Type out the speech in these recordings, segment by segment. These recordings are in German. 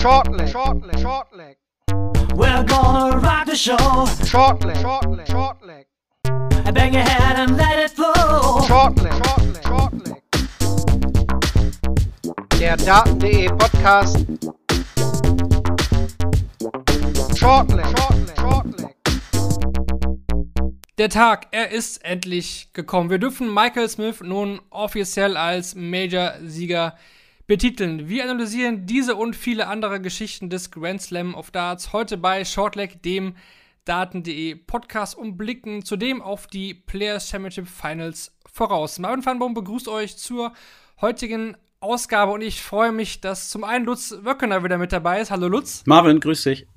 Short leg, short leg, short leg. We're gonna rock the show. Short leg, short leg, short leg. Bang your head and let it flow. Short leg, short leg, short leg. Der Daten.de Podcast. Short leg, short leg, short leg. Der Tag, er ist endlich gekommen. Wir dürfen Michael Smith nun offiziell als Major-Sieger betiteln. Wir analysieren diese und viele andere Geschichten des Grand Slam of Darts heute bei Shortleg, dem Daten.de Podcast und blicken zudem auf die Players Championship Finals voraus. Marvin van begrüßt euch zur heutigen Ausgabe und ich freue mich, dass zum einen Lutz Wöckener wieder mit dabei ist. Hallo Lutz. Marvin, grüß dich.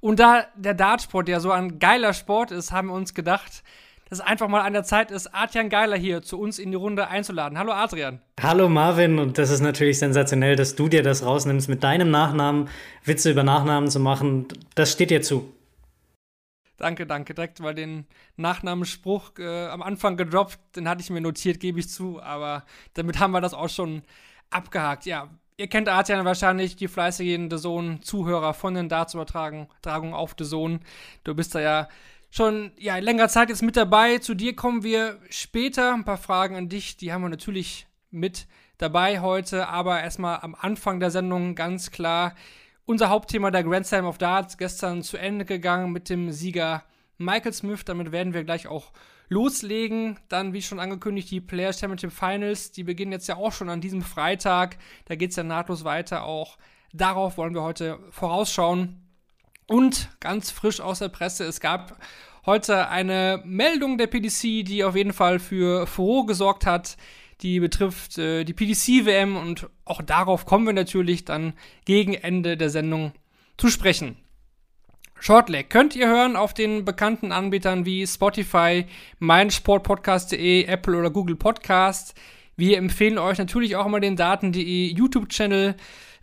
Und da der Dartsport ja so ein geiler Sport ist, haben wir uns gedacht, dass es einfach mal an der Zeit ist, Adrian Geiler hier zu uns in die Runde einzuladen. Hallo Adrian. Hallo Marvin und das ist natürlich sensationell, dass du dir das rausnimmst, mit deinem Nachnamen Witze über Nachnamen zu machen. Das steht dir zu. Danke, danke. Direkt mal den Nachnamenspruch äh, am Anfang gedroppt, den hatte ich mir notiert, gebe ich zu, aber damit haben wir das auch schon abgehakt. Ja, ihr kennt Adrian wahrscheinlich, die fleißigen The Zone-Zuhörer von den Darts-Übertragungen auf The Zone. Du bist da ja schon ja, länger Zeit jetzt mit dabei. Zu dir kommen wir später. Ein paar Fragen an dich, die haben wir natürlich mit dabei heute. Aber erstmal am Anfang der Sendung ganz klar unser Hauptthema der Grand Slam of Darts gestern zu Ende gegangen mit dem Sieger Michael Smith. Damit werden wir gleich auch loslegen. Dann, wie schon angekündigt, die Players Championship Finals. Die beginnen jetzt ja auch schon an diesem Freitag. Da geht es ja nahtlos weiter. Auch darauf wollen wir heute vorausschauen. Und ganz frisch aus der Presse, es gab heute eine Meldung der PDC, die auf jeden Fall für Furore gesorgt hat. Die betrifft äh, die PDC-WM und auch darauf kommen wir natürlich dann gegen Ende der Sendung zu sprechen. Shortleg könnt ihr hören auf den bekannten Anbietern wie Spotify, meinsportpodcast.de, Apple oder Google Podcast. Wir empfehlen euch natürlich auch immer den Daten.de YouTube-Channel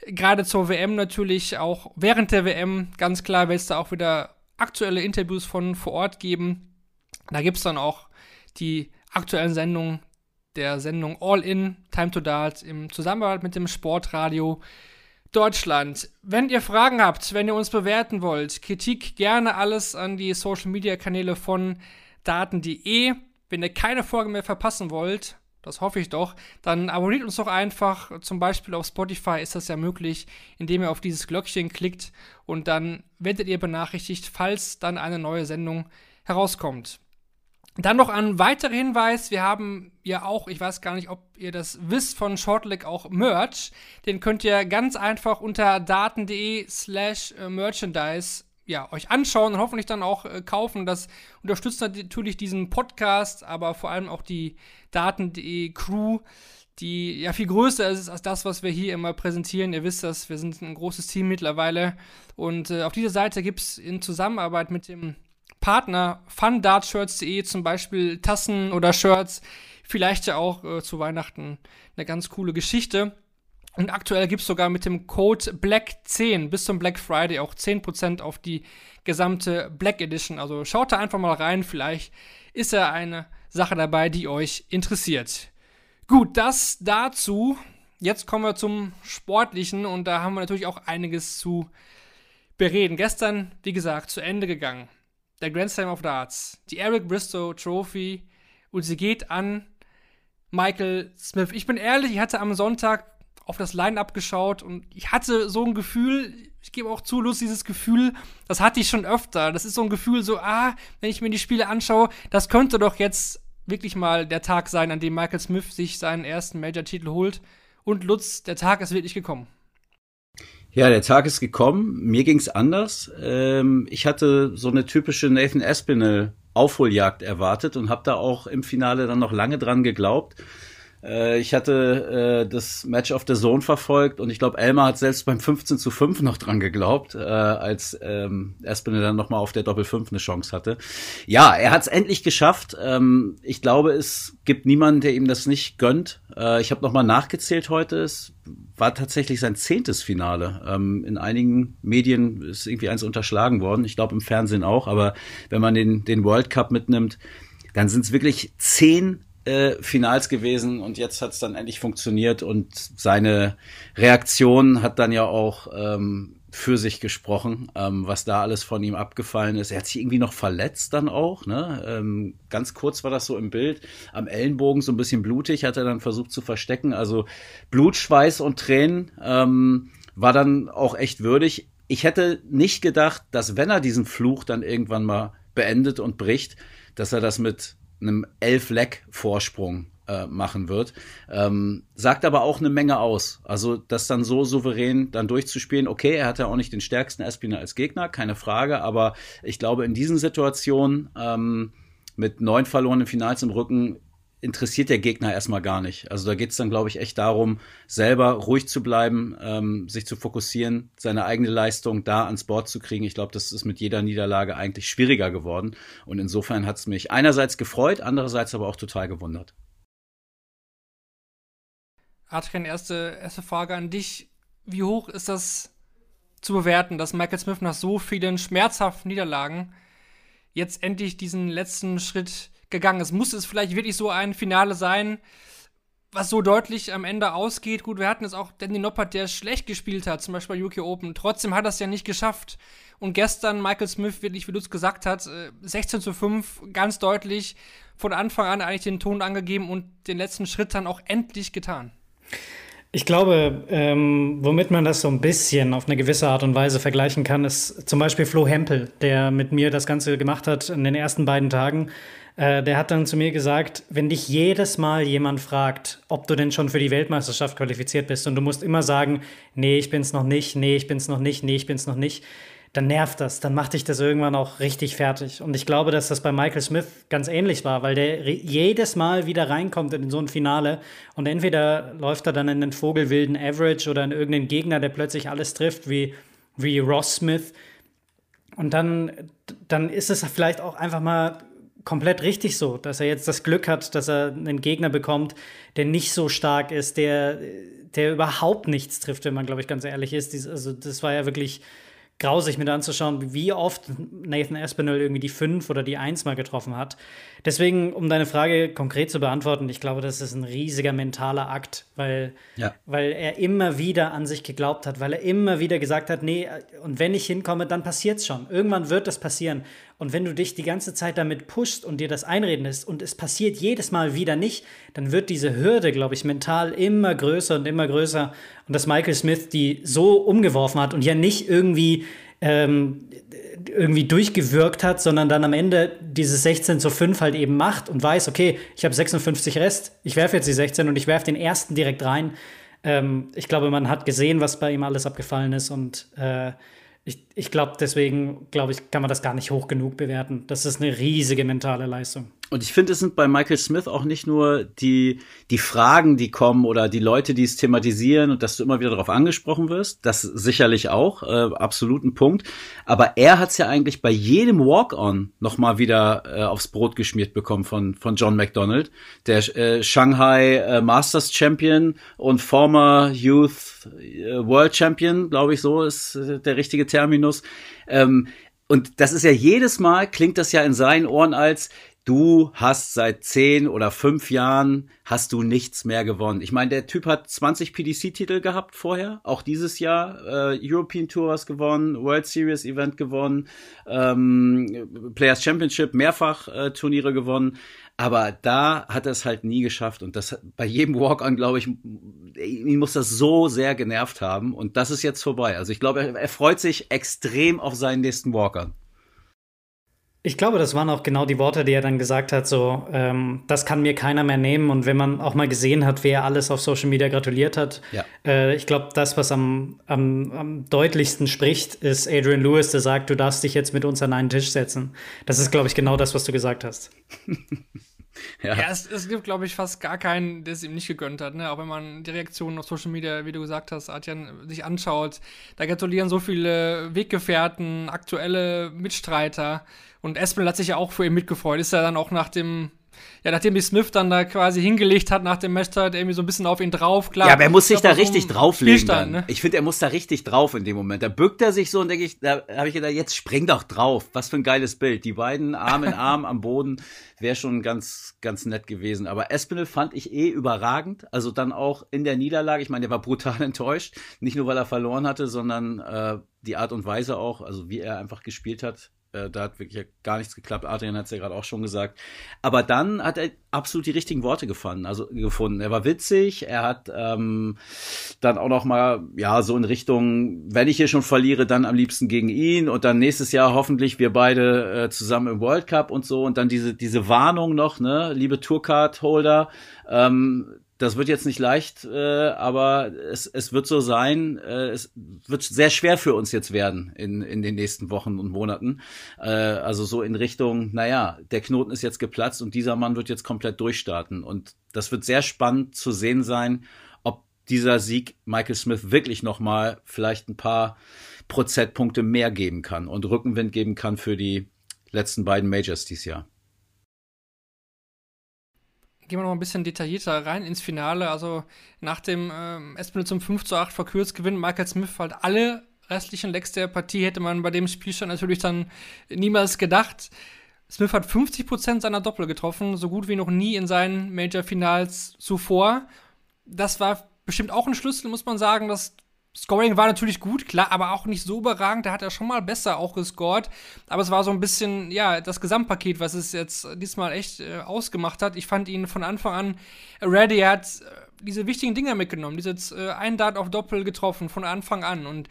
gerade zur WM natürlich auch während der WM, ganz klar, wird es da auch wieder aktuelle Interviews von vor Ort geben. Da gibt es dann auch die aktuellen Sendungen der Sendung All In, Time to Dart im Zusammenarbeit mit dem Sportradio Deutschland. Wenn ihr Fragen habt, wenn ihr uns bewerten wollt, Kritik gerne alles an die Social Media Kanäle von Daten.de. Wenn ihr keine Folge mehr verpassen wollt, das hoffe ich doch, dann abonniert uns doch einfach. Zum Beispiel auf Spotify ist das ja möglich, indem ihr auf dieses Glöckchen klickt und dann werdet ihr benachrichtigt, falls dann eine neue Sendung herauskommt. Dann noch ein weiterer Hinweis, wir haben ja auch, ich weiß gar nicht, ob ihr das wisst, von Shortleg auch Merch. Den könnt ihr ganz einfach unter daten.de slash merchandise ja, euch anschauen und hoffentlich dann auch äh, kaufen. Das unterstützt natürlich diesen Podcast, aber vor allem auch die Daten.de Crew, die ja viel größer ist als das, was wir hier immer präsentieren. Ihr wisst das, wir sind ein großes Team mittlerweile. Und äh, auf dieser Seite gibt es in Zusammenarbeit mit dem Partner fundartshirts.de zum Beispiel Tassen oder Shirts. Vielleicht ja auch äh, zu Weihnachten eine ganz coole Geschichte. Und aktuell gibt es sogar mit dem Code BLACK10 bis zum Black Friday auch 10% auf die gesamte Black Edition. Also schaut da einfach mal rein, vielleicht ist ja eine Sache dabei, die euch interessiert. Gut, das dazu. Jetzt kommen wir zum Sportlichen und da haben wir natürlich auch einiges zu bereden. Gestern, wie gesagt, zu Ende gegangen. Der Grand Slam of Darts, die Eric Bristow Trophy und sie geht an Michael Smith. Ich bin ehrlich, ich hatte am Sonntag auf das Line-Up geschaut und ich hatte so ein Gefühl, ich gebe auch zu, Lust, dieses Gefühl, das hatte ich schon öfter. Das ist so ein Gefühl, so, ah, wenn ich mir die Spiele anschaue, das könnte doch jetzt wirklich mal der Tag sein, an dem Michael Smith sich seinen ersten Major-Titel holt. Und Lutz, der Tag ist wirklich gekommen. Ja, der Tag ist gekommen. Mir ging's anders. Ähm, ich hatte so eine typische Nathan Espinel Aufholjagd erwartet und habe da auch im Finale dann noch lange dran geglaubt. Äh, ich hatte äh, das Match of the Zone verfolgt und ich glaube, Elmar hat selbst beim 15 zu 5 noch dran geglaubt, äh, als ähm, Espinel dann nochmal auf der Doppel 5 eine Chance hatte. Ja, er hat es endlich geschafft. Ähm, ich glaube, es gibt niemanden, der ihm das nicht gönnt. Äh, ich habe nochmal nachgezählt heute. Es war tatsächlich sein zehntes Finale. Ähm, in einigen Medien ist irgendwie eins unterschlagen worden. Ich glaube im Fernsehen auch. Aber wenn man den, den World Cup mitnimmt, dann sind es wirklich zehn äh, Finals gewesen und jetzt hat es dann endlich funktioniert und seine Reaktion hat dann ja auch ähm, für sich gesprochen, ähm, was da alles von ihm abgefallen ist. Er hat sich irgendwie noch verletzt dann auch, ne? Ähm, ganz kurz war das so im Bild. Am Ellenbogen so ein bisschen blutig, hat er dann versucht zu verstecken. Also Blut, Schweiß und Tränen ähm, war dann auch echt würdig. Ich hätte nicht gedacht, dass wenn er diesen Fluch dann irgendwann mal beendet und bricht, dass er das mit einem Elf-Leck-Vorsprung äh, machen wird. Ähm, sagt aber auch eine Menge aus. Also das dann so souverän dann durchzuspielen. Okay, er hatte auch nicht den stärksten Espinel als Gegner, keine Frage. Aber ich glaube, in diesen Situationen ähm, mit neun verlorenen Finals im Rücken interessiert der Gegner erstmal gar nicht. Also da geht es dann, glaube ich, echt darum, selber ruhig zu bleiben, ähm, sich zu fokussieren, seine eigene Leistung da ans Board zu kriegen. Ich glaube, das ist mit jeder Niederlage eigentlich schwieriger geworden. Und insofern hat es mich einerseits gefreut, andererseits aber auch total gewundert. Adrian, erste, erste Frage an dich. Wie hoch ist das zu bewerten, dass Michael Smith nach so vielen schmerzhaften Niederlagen jetzt endlich diesen letzten Schritt gegangen ist? Muss es vielleicht wirklich so ein Finale sein, was so deutlich am Ende ausgeht? Gut, wir hatten es auch Danny Noppert, der schlecht gespielt hat, zum Beispiel bei UK Open. Trotzdem hat er es ja nicht geschafft. Und gestern Michael Smith, wirklich, wie du es gesagt hast, 16 äh, zu 5, ganz deutlich von Anfang an eigentlich den Ton angegeben und den letzten Schritt dann auch endlich getan. Ich glaube, ähm, womit man das so ein bisschen auf eine gewisse Art und Weise vergleichen kann, ist zum Beispiel Flo Hempel, der mit mir das Ganze gemacht hat in den ersten beiden Tagen. Äh, der hat dann zu mir gesagt, wenn dich jedes Mal jemand fragt, ob du denn schon für die Weltmeisterschaft qualifiziert bist und du musst immer sagen, nee, ich bin's noch nicht, nee, ich bin's noch nicht, nee, ich bin's noch nicht, dann nervt das, dann macht dich das irgendwann auch richtig fertig. Und ich glaube, dass das bei Michael Smith ganz ähnlich war, weil der jedes Mal wieder reinkommt in so ein Finale und entweder läuft er dann in den vogelwilden Average oder in irgendeinen Gegner, der plötzlich alles trifft, wie, wie Ross Smith. Und dann, dann ist es vielleicht auch einfach mal komplett richtig so, dass er jetzt das Glück hat, dass er einen Gegner bekommt, der nicht so stark ist, der, der überhaupt nichts trifft, wenn man, glaube ich, ganz ehrlich ist. Also, das war ja wirklich grausig mit anzuschauen, wie oft Nathan Aspinall irgendwie die 5 oder die 1 mal getroffen hat. Deswegen, um deine Frage konkret zu beantworten, ich glaube, das ist ein riesiger mentaler Akt, weil, ja. weil er immer wieder an sich geglaubt hat, weil er immer wieder gesagt hat, nee, und wenn ich hinkomme, dann passiert es schon. Irgendwann wird das passieren. Und wenn du dich die ganze Zeit damit pushst und dir das einreden lässt und es passiert jedes Mal wieder nicht, dann wird diese Hürde, glaube ich, mental immer größer und immer größer. Und dass Michael Smith die so umgeworfen hat und ja nicht irgendwie ähm, irgendwie durchgewirkt hat, sondern dann am Ende dieses 16 zu 5 halt eben macht und weiß, okay, ich habe 56 Rest, ich werfe jetzt die 16 und ich werfe den ersten direkt rein. Ähm, ich glaube, man hat gesehen, was bei ihm alles abgefallen ist und äh, ich, ich glaube, deswegen, glaube ich, kann man das gar nicht hoch genug bewerten. Das ist eine riesige mentale Leistung. Und ich finde, es sind bei Michael Smith auch nicht nur die, die Fragen, die kommen oder die Leute, die es thematisieren und dass du immer wieder darauf angesprochen wirst. Das sicherlich auch, äh, absolut Punkt. Aber er hat es ja eigentlich bei jedem Walk-On nochmal wieder äh, aufs Brot geschmiert bekommen von, von John McDonald, der äh, Shanghai äh, Masters Champion und former Youth äh, World Champion, glaube ich, so ist äh, der richtige Terminus. Ähm, und das ist ja jedes Mal, klingt das ja in seinen Ohren als, du hast seit zehn oder fünf Jahren hast du nichts mehr gewonnen. Ich meine, der Typ hat 20 PDC-Titel gehabt vorher, auch dieses Jahr äh, European Tour was gewonnen, World Series Event gewonnen, ähm, Players Championship mehrfach äh, Turniere gewonnen. Aber da hat er es halt nie geschafft. Und das bei jedem Walk-on, glaube ich, ihn muss das so sehr genervt haben. Und das ist jetzt vorbei. Also ich glaube, er, er freut sich extrem auf seinen nächsten Walk-on. Ich glaube, das waren auch genau die Worte, die er dann gesagt hat, so, ähm, das kann mir keiner mehr nehmen. Und wenn man auch mal gesehen hat, wer alles auf Social Media gratuliert hat, ja. äh, ich glaube, das, was am, am, am, deutlichsten spricht, ist Adrian Lewis, der sagt, du darfst dich jetzt mit uns an einen Tisch setzen. Das ist, glaube ich, genau das, was du gesagt hast. ja. ja, es, es gibt, glaube ich, fast gar keinen, der es ihm nicht gegönnt hat. Ne? Auch wenn man die Reaktionen auf Social Media, wie du gesagt hast, Adrian, sich anschaut, da gratulieren so viele Weggefährten, aktuelle Mitstreiter. Und Espel hat sich ja auch für ihn mitgefreut. Ist ja dann auch nach dem ja, nachdem die Smith dann da quasi hingelegt hat nach dem Match, hat irgendwie so ein bisschen auf ihn drauf, klar. Ja, aber er muss sich da richtig drauflegen. Dann. ne? Ich finde, er muss da richtig drauf in dem Moment. Da bückt er sich so und denke ich, da habe ich gedacht, jetzt spring doch drauf. Was für ein geiles Bild. Die beiden Arm in Arm am Boden wäre schon ganz, ganz nett gewesen. Aber Espinel fand ich eh überragend. Also dann auch in der Niederlage. Ich meine, der war brutal enttäuscht. Nicht nur, weil er verloren hatte, sondern äh, die Art und Weise auch, also wie er einfach gespielt hat. Äh, da hat wirklich gar nichts geklappt. Adrian hat es ja gerade auch schon gesagt. Aber dann hat er absolut die richtigen Worte gefunden. Also gefunden. Er war witzig. Er hat ähm, dann auch noch mal ja so in Richtung, wenn ich hier schon verliere, dann am liebsten gegen ihn und dann nächstes Jahr hoffentlich wir beide äh, zusammen im World Cup und so und dann diese diese Warnung noch, ne, liebe Tourcard Holder. Ähm, das wird jetzt nicht leicht, äh, aber es, es wird so sein. Äh, es wird sehr schwer für uns jetzt werden in, in den nächsten Wochen und Monaten. Äh, also so in Richtung, naja, der Knoten ist jetzt geplatzt und dieser Mann wird jetzt komplett durchstarten. Und das wird sehr spannend zu sehen sein, ob dieser Sieg Michael Smith wirklich nochmal vielleicht ein paar Prozentpunkte mehr geben kann und Rückenwind geben kann für die letzten beiden Majors dieses Jahr gehen wir noch ein bisschen detaillierter rein ins Finale. Also nach dem ähm, Espinel zum 5 zu 8 verkürzt gewinnt Michael Smith halt alle restlichen Lecks der Partie, hätte man bei dem Spielstand natürlich dann niemals gedacht. Smith hat 50% seiner Doppel getroffen, so gut wie noch nie in seinen Major-Finals zuvor. Das war bestimmt auch ein Schlüssel, muss man sagen. Das Scoring war natürlich gut, klar, aber auch nicht so überragend. Da hat er schon mal besser auch gescored. Aber es war so ein bisschen, ja, das Gesamtpaket, was es jetzt diesmal echt äh, ausgemacht hat. Ich fand ihn von Anfang an ready. Er hat äh, diese wichtigen Dinger mitgenommen. Dieses äh, ein Dart auf Doppel getroffen von Anfang an. Und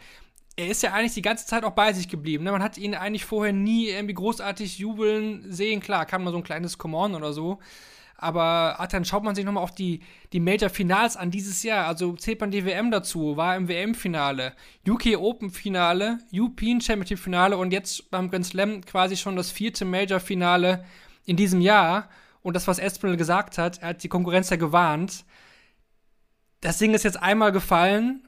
er ist ja eigentlich die ganze Zeit auch bei sich geblieben. Ne? Man hat ihn eigentlich vorher nie irgendwie großartig jubeln sehen. Klar, kam mal so ein kleines Come on oder so. Aber dann schaut man sich nochmal auf die, die Major-Finals an dieses Jahr. Also zählt man die WM dazu, war im WM-Finale, UK Open-Finale, European Championship-Finale und jetzt beim Grand Slam quasi schon das vierte Major-Finale in diesem Jahr. Und das, was Espinel gesagt hat, er hat die Konkurrenz ja gewarnt. Das Ding ist jetzt einmal gefallen.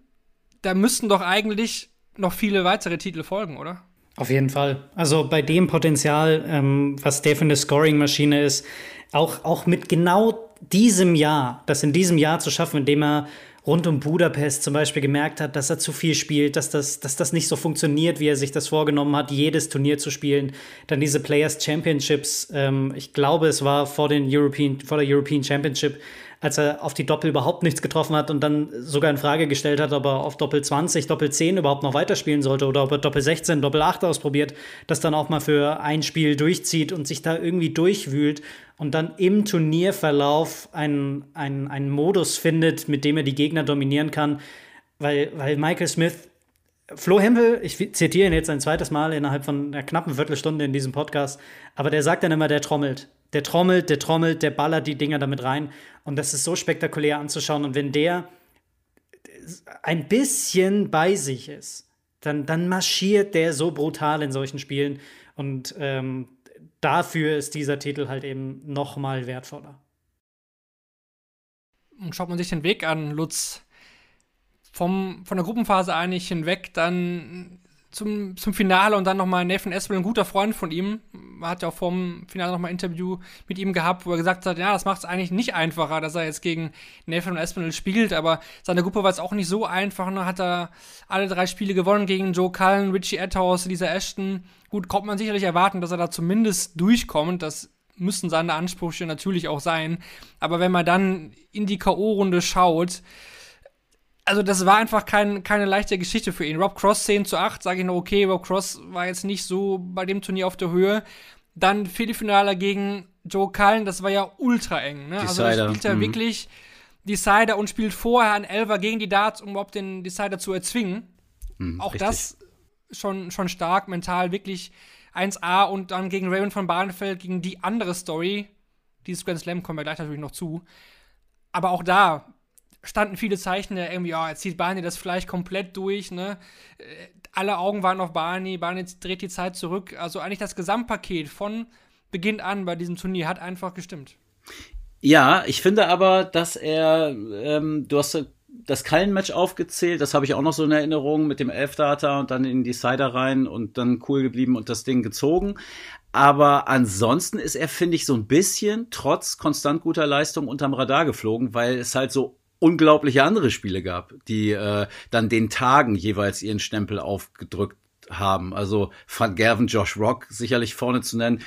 Da müssten doch eigentlich noch viele weitere Titel folgen, oder? Auf jeden Fall. Also bei dem Potenzial, ähm, was der für eine Scoring-Maschine ist, auch, auch mit genau diesem Jahr, das in diesem Jahr zu schaffen, indem er rund um Budapest zum Beispiel gemerkt hat, dass er zu viel spielt, dass das, dass das nicht so funktioniert, wie er sich das vorgenommen hat, jedes Turnier zu spielen. Dann diese Players Championships, ähm, ich glaube, es war vor, den European, vor der European Championship, als er auf die Doppel überhaupt nichts getroffen hat und dann sogar in Frage gestellt hat, ob er auf Doppel 20, Doppel 10 überhaupt noch weiterspielen sollte oder ob er Doppel 16, Doppel 8 ausprobiert, das dann auch mal für ein Spiel durchzieht und sich da irgendwie durchwühlt und dann im Turnierverlauf einen, einen, einen Modus findet, mit dem er die Gegner dominieren kann. Weil, weil Michael Smith, Flo Hempel, ich zitiere ihn jetzt ein zweites Mal innerhalb von einer knappen Viertelstunde in diesem Podcast, aber der sagt dann immer, der trommelt. Der trommelt, der trommelt, der ballert die Dinger damit rein. Und das ist so spektakulär anzuschauen. Und wenn der ein bisschen bei sich ist, dann, dann marschiert der so brutal in solchen Spielen. Und ähm, dafür ist dieser Titel halt eben noch mal wertvoller. Und schaut man sich den Weg an, Lutz, vom, von der Gruppenphase eigentlich hinweg, dann zum, zum Finale und dann nochmal Nathan Espel, ein guter Freund von ihm, hat ja auch vorm Finale nochmal ein Interview mit ihm gehabt, wo er gesagt hat, ja, das macht es eigentlich nicht einfacher, dass er jetzt gegen Nathan Espinel spielt, aber seine Gruppe war es auch nicht so einfach, ne, hat er alle drei Spiele gewonnen gegen Joe Cullen, Richie Etthaus, Lisa Ashton. Gut, kommt man sicherlich erwarten, dass er da zumindest durchkommt, das müssten seine Ansprüche natürlich auch sein, aber wenn man dann in die K.O.-Runde schaut, also das war einfach kein, keine leichte Geschichte für ihn. Rob Cross 10 zu 8, sage ich noch, okay, Rob Cross war jetzt nicht so bei dem Turnier auf der Höhe. Dann Viertelfinale gegen Joe Cullen, das war ja ultra eng. Ne? Also er spielt ja mhm. wirklich Decider und spielt vorher ein Elver gegen die Darts, um überhaupt den Decider zu erzwingen. Mhm, Auch richtig. das schon, schon stark, mental wirklich 1A und dann gegen Raymond von Barnefeld, gegen die andere Story. Dieses Grand Slam kommen wir gleich natürlich noch zu. Aber auch da, standen viele Zeichen, irgendwie, ja, jetzt zieht Barney das vielleicht komplett durch, ne? Äh, alle Augen waren auf Barney, Barney dreht die Zeit zurück. Also eigentlich das Gesamtpaket von Beginn an bei diesem Turnier hat einfach gestimmt. Ja, ich finde aber, dass er, ähm, du hast das Kallen-Match aufgezählt, das habe ich auch noch so in Erinnerung mit dem Elfdata und dann in die Cider rein und dann cool geblieben und das Ding gezogen. Aber ansonsten ist er, finde ich, so ein bisschen trotz konstant guter Leistung unterm Radar geflogen, weil es halt so unglaubliche andere Spiele gab, die äh, dann den Tagen jeweils ihren Stempel aufgedrückt haben. Also Van Gerven, Josh Rock sicherlich vorne zu nennen.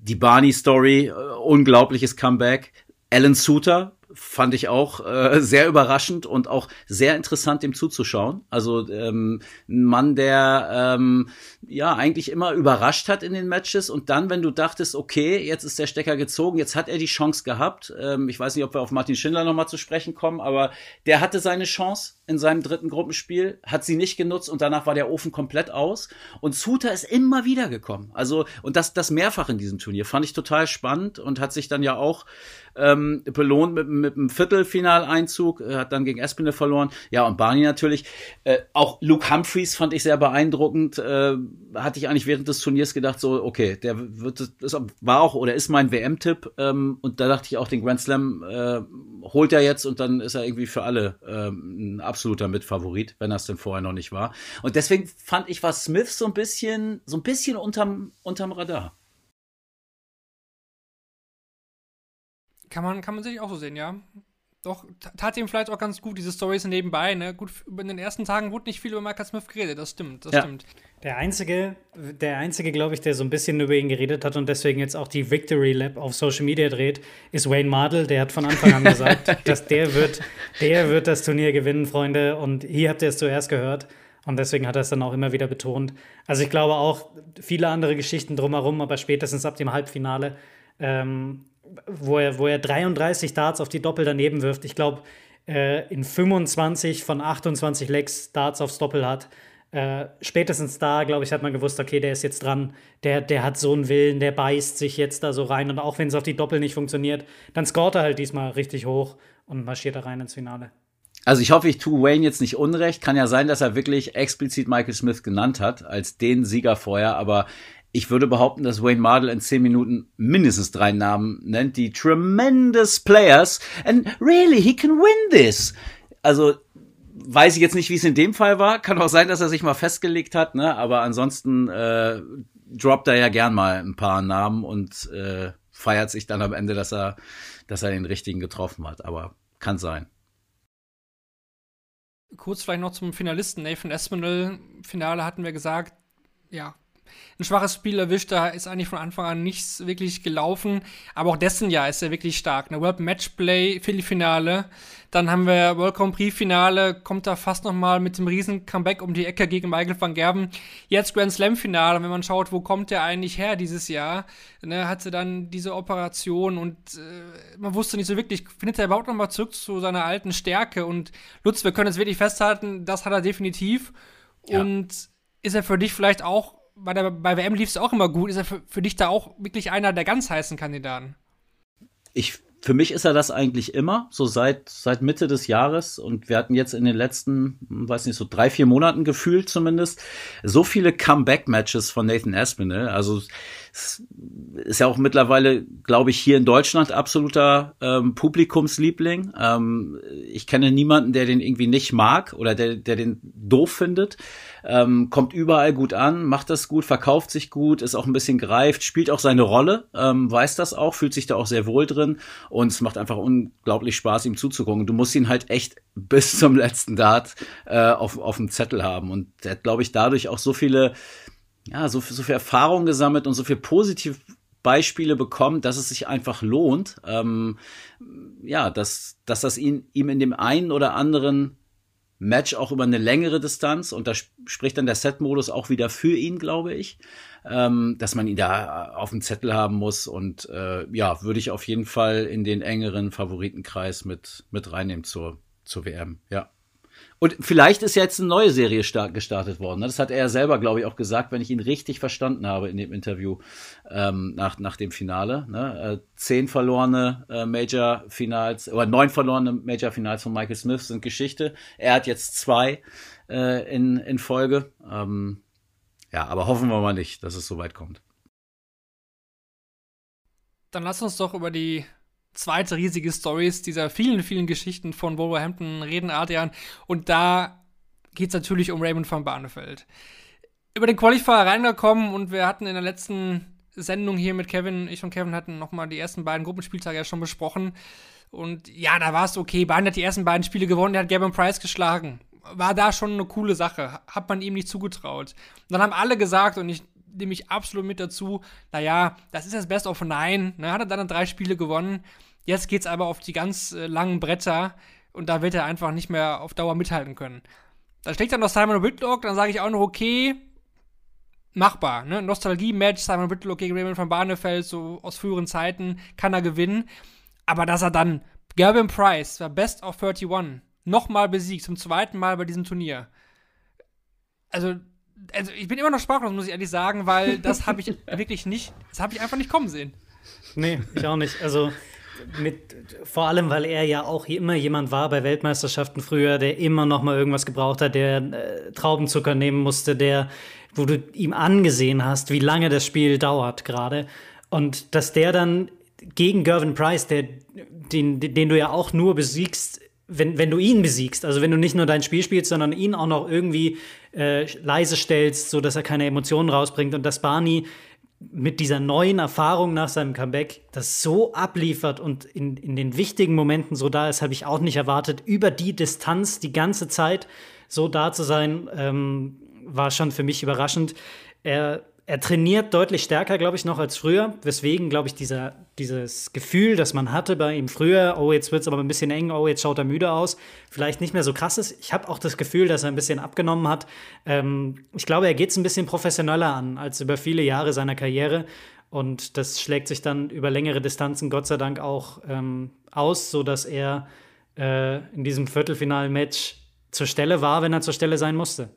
Die Barney Story, äh, unglaubliches Comeback. Alan Suter, fand ich auch äh, sehr überraschend und auch sehr interessant, dem zuzuschauen. Also ähm, ein Mann, der ähm, ja eigentlich immer überrascht hat in den Matches und dann, wenn du dachtest, okay, jetzt ist der Stecker gezogen, jetzt hat er die Chance gehabt. Ähm, ich weiß nicht, ob wir auf Martin Schindler nochmal zu sprechen kommen, aber der hatte seine Chance in seinem dritten Gruppenspiel, hat sie nicht genutzt und danach war der Ofen komplett aus. Und Suter ist immer wieder gekommen. Also, und das, das mehrfach in diesem Turnier fand ich total spannend und hat sich dann ja auch ähm, belohnt mit, mit einem Viertelfinaleinzug, äh, hat dann gegen Espinel verloren. Ja, und Barney natürlich. Äh, auch Luke Humphreys fand ich sehr beeindruckend. Äh, hatte ich eigentlich während des Turniers gedacht, so, okay, der wird, das war auch oder ist mein WM-Tipp. Ähm, und da dachte ich auch, den Grand Slam äh, holt er jetzt und dann ist er irgendwie für alle ähm, ein absoluter Mitfavorit, wenn er es denn vorher noch nicht war. Und deswegen fand ich, war Smith so ein bisschen, so ein bisschen unterm, unterm Radar. Kann man, kann man sich auch so sehen, ja. Doch, tat ihm vielleicht auch ganz gut, diese Stories nebenbei, ne? Gut, in den ersten Tagen wurde nicht viel über Michael Smith geredet, das stimmt, das ja. stimmt. Der einzige, der einzige, glaube ich, der so ein bisschen über ihn geredet hat und deswegen jetzt auch die Victory Lab auf Social Media dreht, ist Wayne Mardell. Der hat von Anfang an gesagt, dass der wird, der wird das Turnier gewinnen, Freunde. Und hier habt ihr es zuerst gehört. Und deswegen hat er es dann auch immer wieder betont. Also ich glaube auch viele andere Geschichten drumherum, aber spätestens ab dem Halbfinale ähm, wo er, wo er 33 Darts auf die Doppel daneben wirft. Ich glaube, äh, in 25 von 28 Legs Darts aufs Doppel hat. Äh, spätestens da, glaube ich, hat man gewusst, okay, der ist jetzt dran, der, der hat so einen Willen, der beißt sich jetzt da so rein und auch wenn es auf die Doppel nicht funktioniert, dann scoret er halt diesmal richtig hoch und marschiert da rein ins Finale. Also ich hoffe, ich tue Wayne jetzt nicht unrecht. Kann ja sein, dass er wirklich explizit Michael Smith genannt hat als den Sieger vorher, aber ich würde behaupten, dass Wayne Mardell in zehn Minuten mindestens drei Namen nennt, die tremendous players. And really, he can win this. Also weiß ich jetzt nicht, wie es in dem Fall war. Kann auch sein, dass er sich mal festgelegt hat, ne? Aber ansonsten äh, droppt er ja gern mal ein paar Namen und äh, feiert sich dann am Ende, dass er, dass er den richtigen getroffen hat. Aber kann sein. Kurz vielleicht noch zum Finalisten Nathan Espinel. Finale hatten wir gesagt, ja, ein schwaches Spiel erwischt, da ist eigentlich von Anfang an nichts wirklich gelaufen. Aber auch dessen Jahr ist er wirklich stark. Eine World Matchplay, Viertelfinale. Dann haben wir World Grand Prix Finale, kommt da fast nochmal mit dem riesen Comeback um die Ecke gegen Michael van Gerben. Jetzt Grand Slam Finale, wenn man schaut, wo kommt der eigentlich her dieses Jahr, ne, hatte dann diese Operation und äh, man wusste nicht so wirklich, findet er überhaupt nochmal zurück zu seiner alten Stärke und Lutz, wir können es wirklich festhalten, das hat er definitiv. Ja. Und ist er für dich vielleicht auch bei, der, bei WM lief es auch immer gut. Ist er für, für dich da auch wirklich einer der ganz heißen Kandidaten? Ich für mich ist er das eigentlich immer, so seit, seit Mitte des Jahres. Und wir hatten jetzt in den letzten, weiß nicht, so drei, vier Monaten gefühlt zumindest, so viele Comeback-Matches von Nathan Aspinall. Also ist ja auch mittlerweile, glaube ich, hier in Deutschland absoluter ähm, Publikumsliebling. Ähm, ich kenne niemanden, der den irgendwie nicht mag oder der, der den doof findet. Ähm, kommt überall gut an, macht das gut, verkauft sich gut, ist auch ein bisschen gereift, spielt auch seine Rolle, ähm, weiß das auch, fühlt sich da auch sehr wohl drin und es macht einfach unglaublich Spaß, ihm zuzugucken. Du musst ihn halt echt bis zum letzten Dart äh, auf, auf dem Zettel haben und der hat, glaube ich, dadurch auch so viele ja, so, so viel Erfahrung gesammelt und so viel positive Beispiele bekommen, dass es sich einfach lohnt, ähm, ja, dass, dass das ihn, ihm in dem einen oder anderen Match auch über eine längere Distanz und da spricht dann der Set-Modus auch wieder für ihn, glaube ich, ähm, dass man ihn da auf dem Zettel haben muss und äh, ja, würde ich auf jeden Fall in den engeren Favoritenkreis mit, mit reinnehmen zur, zur WM, ja. Und vielleicht ist jetzt eine neue Serie gestartet worden. Ne? Das hat er selber, glaube ich, auch gesagt, wenn ich ihn richtig verstanden habe in dem Interview ähm, nach, nach dem Finale. Ne? Äh, zehn verlorene äh, Major-Finals oder neun verlorene Major-Finals von Michael Smith sind Geschichte. Er hat jetzt zwei äh, in, in Folge. Ähm, ja, aber hoffen wir mal nicht, dass es so weit kommt. Dann lass uns doch über die zweite riesige Stories dieser vielen, vielen Geschichten von Wolverhampton reden, Adrian. Und da geht es natürlich um Raymond van Barneveld. Über den Qualifier reingekommen und wir hatten in der letzten Sendung hier mit Kevin, ich und Kevin hatten nochmal die ersten beiden Gruppenspieltage ja schon besprochen. Und ja, da war es okay. Bayern hat die ersten beiden Spiele gewonnen, der hat Gavin Price geschlagen. War da schon eine coole Sache. Hat man ihm nicht zugetraut. Und dann haben alle gesagt, und ich nehme mich absolut mit dazu, naja, das ist das Best of Nine. Ne, hat er dann drei Spiele gewonnen. Jetzt geht es aber auf die ganz äh, langen Bretter und da wird er einfach nicht mehr auf Dauer mithalten können. Dann schlägt dann noch Simon Whitlock, dann sage ich auch noch, okay, machbar. Ne? Nostalgie-Match, Simon Whitlock gegen Raymond van Barneveld, so aus früheren Zeiten, kann er gewinnen. Aber dass er dann Gavin Price, der Best of 31, nochmal besiegt, zum zweiten Mal bei diesem Turnier. Also, also ich bin immer noch sprachlos, muss ich ehrlich sagen, weil das habe ich wirklich nicht, das habe ich einfach nicht kommen sehen. Nee, ich auch nicht. Also mit, vor allem, weil er ja auch immer jemand war bei Weltmeisterschaften früher, der immer noch mal irgendwas gebraucht hat, der äh, Traubenzucker nehmen musste, der, wo du ihm angesehen hast, wie lange das Spiel dauert gerade. Und dass der dann gegen Gervin Price, der, den, den du ja auch nur besiegst, wenn, wenn du ihn besiegst, also wenn du nicht nur dein Spiel spielst, sondern ihn auch noch irgendwie äh, leise stellst, so dass er keine Emotionen rausbringt und dass Barney mit dieser neuen Erfahrung nach seinem Comeback das so abliefert und in, in den wichtigen Momenten so da ist, habe ich auch nicht erwartet. Über die Distanz die ganze Zeit so da zu sein, ähm, war schon für mich überraschend. Er er trainiert deutlich stärker, glaube ich, noch als früher. Weswegen, glaube ich, dieser, dieses Gefühl, das man hatte bei ihm früher, oh, jetzt wird es aber ein bisschen eng, oh, jetzt schaut er müde aus, vielleicht nicht mehr so krass ist. Ich habe auch das Gefühl, dass er ein bisschen abgenommen hat. Ähm, ich glaube, er geht es ein bisschen professioneller an als über viele Jahre seiner Karriere. Und das schlägt sich dann über längere Distanzen Gott sei Dank auch ähm, aus, sodass er äh, in diesem Viertelfinal-Match zur Stelle war, wenn er zur Stelle sein musste.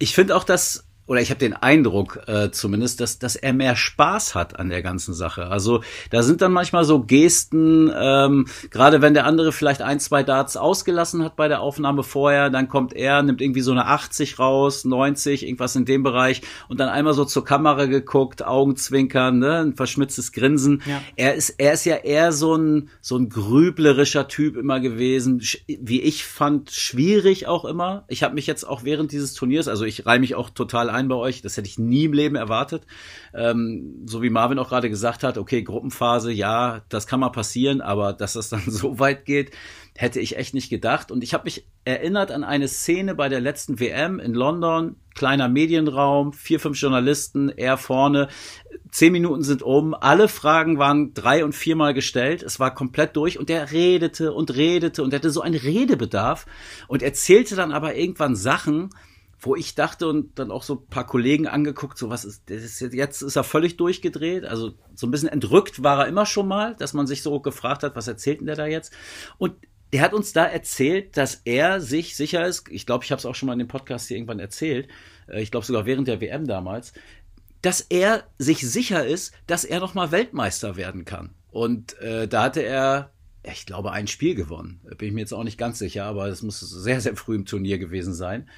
Ich finde auch, dass oder ich habe den Eindruck äh, zumindest, dass, dass er mehr Spaß hat an der ganzen Sache. Also da sind dann manchmal so Gesten, ähm, gerade wenn der andere vielleicht ein, zwei Darts ausgelassen hat bei der Aufnahme vorher, dann kommt er, nimmt irgendwie so eine 80 raus, 90, irgendwas in dem Bereich und dann einmal so zur Kamera geguckt, Augenzwinkern, ne, ein verschmitztes Grinsen. Ja. Er ist, er ist ja eher so ein, so ein grüblerischer Typ immer gewesen, wie ich fand, schwierig auch immer. Ich habe mich jetzt auch während dieses Turniers, also ich reihe mich auch total ein, ein bei euch. Das hätte ich nie im Leben erwartet. Ähm, so wie Marvin auch gerade gesagt hat, okay, Gruppenphase, ja, das kann mal passieren, aber dass das dann so weit geht, hätte ich echt nicht gedacht. Und ich habe mich erinnert an eine Szene bei der letzten WM in London, kleiner Medienraum, vier, fünf Journalisten, er vorne, zehn Minuten sind um, alle Fragen waren drei und viermal gestellt, es war komplett durch und der redete und redete und er hatte so einen Redebedarf und erzählte dann aber irgendwann Sachen, wo ich dachte und dann auch so ein paar Kollegen angeguckt, so was ist, das ist jetzt ist er völlig durchgedreht, also so ein bisschen entrückt war er immer schon mal, dass man sich so gefragt hat, was erzählt denn der da jetzt? Und der hat uns da erzählt, dass er sich sicher ist, ich glaube, ich habe es auch schon mal in dem Podcast hier irgendwann erzählt, äh, ich glaube sogar während der WM damals, dass er sich sicher ist, dass er noch mal Weltmeister werden kann. Und äh, da hatte er ich glaube, ein Spiel gewonnen. Bin ich mir jetzt auch nicht ganz sicher, aber es muss sehr, sehr früh im Turnier gewesen sein.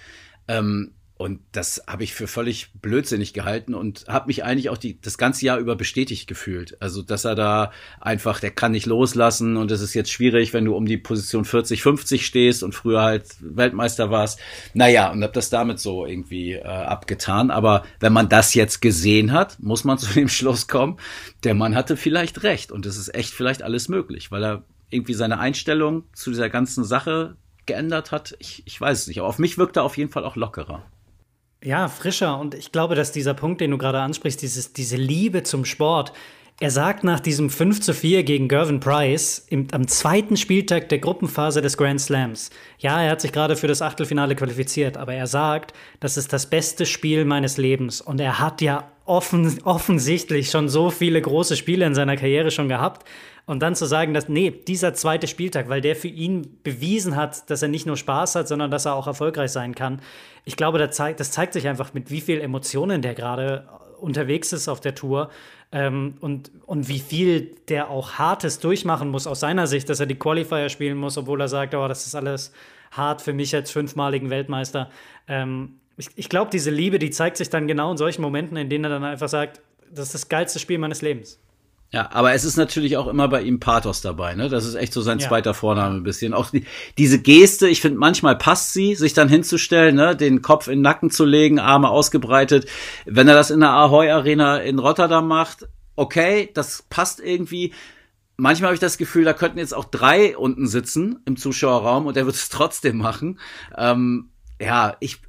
Ähm, und das habe ich für völlig blödsinnig gehalten und habe mich eigentlich auch die, das ganze Jahr über bestätigt gefühlt. Also, dass er da einfach, der kann nicht loslassen und es ist jetzt schwierig, wenn du um die Position 40, 50 stehst und früher halt Weltmeister warst. Naja, und habe das damit so irgendwie äh, abgetan. Aber wenn man das jetzt gesehen hat, muss man zu dem Schluss kommen, der Mann hatte vielleicht recht und es ist echt vielleicht alles möglich, weil er irgendwie seine Einstellung zu dieser ganzen Sache geändert hat, ich, ich weiß es nicht. Aber auf mich wirkt er auf jeden Fall auch lockerer. Ja, frischer. Und ich glaube, dass dieser Punkt, den du gerade ansprichst, dieses, diese Liebe zum Sport, er sagt nach diesem 5 zu 4 gegen Gervin Price im, am zweiten Spieltag der Gruppenphase des Grand Slams. Ja, er hat sich gerade für das Achtelfinale qualifiziert, aber er sagt, das ist das beste Spiel meines Lebens. Und er hat ja offen, offensichtlich schon so viele große Spiele in seiner Karriere schon gehabt. Und dann zu sagen, dass, nee, dieser zweite Spieltag, weil der für ihn bewiesen hat, dass er nicht nur Spaß hat, sondern dass er auch erfolgreich sein kann. Ich glaube, das zeigt, das zeigt sich einfach, mit wie viel Emotionen der gerade unterwegs ist auf der Tour ähm, und, und wie viel der auch Hartes durchmachen muss aus seiner Sicht, dass er die Qualifier spielen muss, obwohl er sagt, oh, das ist alles hart für mich als fünfmaligen Weltmeister. Ähm, ich, ich glaube, diese Liebe, die zeigt sich dann genau in solchen Momenten, in denen er dann einfach sagt, das ist das geilste Spiel meines Lebens. Ja, aber es ist natürlich auch immer bei ihm Pathos dabei, ne? Das ist echt so sein Ja. zweiter Vorname ein bisschen. Auch die, diese Geste, ich finde, manchmal passt sie, sich dann hinzustellen, ne? Den Kopf in den Nacken zu legen, Arme ausgebreitet. Wenn er das in der Ahoy Arena in Rotterdam macht, okay, das passt irgendwie. Manchmal habe ich das Gefühl, da könnten jetzt auch drei unten sitzen im Zuschauerraum und er wird es trotzdem machen. Ähm, ja, ich,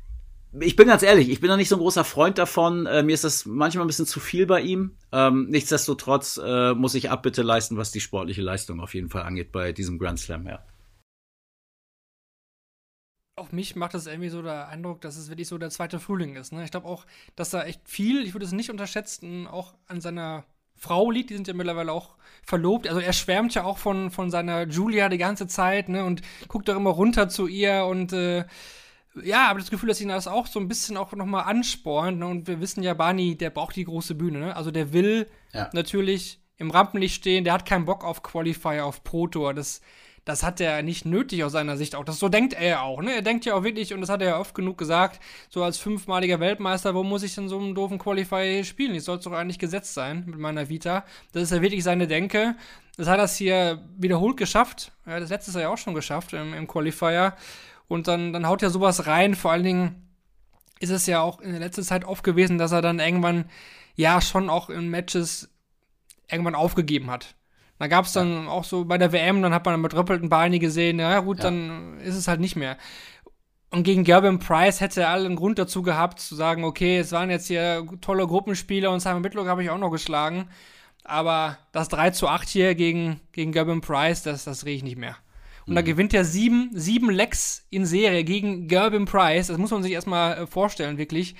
ich bin ganz ehrlich, ich bin noch nicht so ein großer Freund davon. Äh, mir ist das manchmal ein bisschen zu viel bei ihm. Ähm, nichtsdestotrotz äh, muss ich Abbitte leisten, was die sportliche Leistung auf jeden Fall angeht bei diesem Grand Slam, ja. Auf mich macht das irgendwie so der Eindruck, dass es wirklich so der zweite Frühling ist. Ne? Ich glaube auch, dass da echt viel, ich würde es nicht unterschätzen, auch an seiner Frau liegt. Die sind ja mittlerweile auch verlobt. Also er schwärmt ja auch von, von seiner Julia die ganze Zeit ne? und guckt auch immer runter zu ihr und äh, ja, aber das Gefühl, dass ihn das auch so ein bisschen auch nochmal anspornt. Ne? Und wir wissen ja, Barney, der braucht die große Bühne. Ne? Also der will Ja. natürlich im Rampenlicht stehen. Der hat keinen Bock auf Qualifier, auf Pro Tour. Das, das hat er nicht nötig aus seiner Sicht auch. Das so denkt er auch. Ne? Er denkt ja auch wirklich, und das hat er ja oft genug gesagt, so als fünfmaliger Weltmeister, wo muss ich denn so einen doofen Qualifier spielen? Ich soll es doch eigentlich gesetzt sein mit meiner Vita. Das ist ja wirklich seine Denke. Das hat er es hier wiederholt geschafft. Ja, das letztes Jahr ja auch schon geschafft im, im Qualifier. Und dann, dann haut er sowas rein. Vor allen Dingen ist es ja auch in der letzten Zeit oft gewesen, dass er dann irgendwann ja schon auch in Matches irgendwann aufgegeben hat. Da gab es dann auch so bei der WM, dann hat man mit doppelten Beine gesehen, ja gut, Ja. dann ist es halt nicht mehr. Und gegen Gerben Price hätte er allen Grund dazu gehabt, zu sagen, okay, es waren jetzt hier tolle Gruppenspiele und Simon Whitlock habe ich auch noch geschlagen. Aber das 3 zu 8 hier gegen, gegen Gerben Price, das, das drehe ich nicht mehr. Und da gewinnt er sieben, sieben Lecks in Serie gegen Gerben Price. Das muss man sich erstmal äh, vorstellen, wirklich.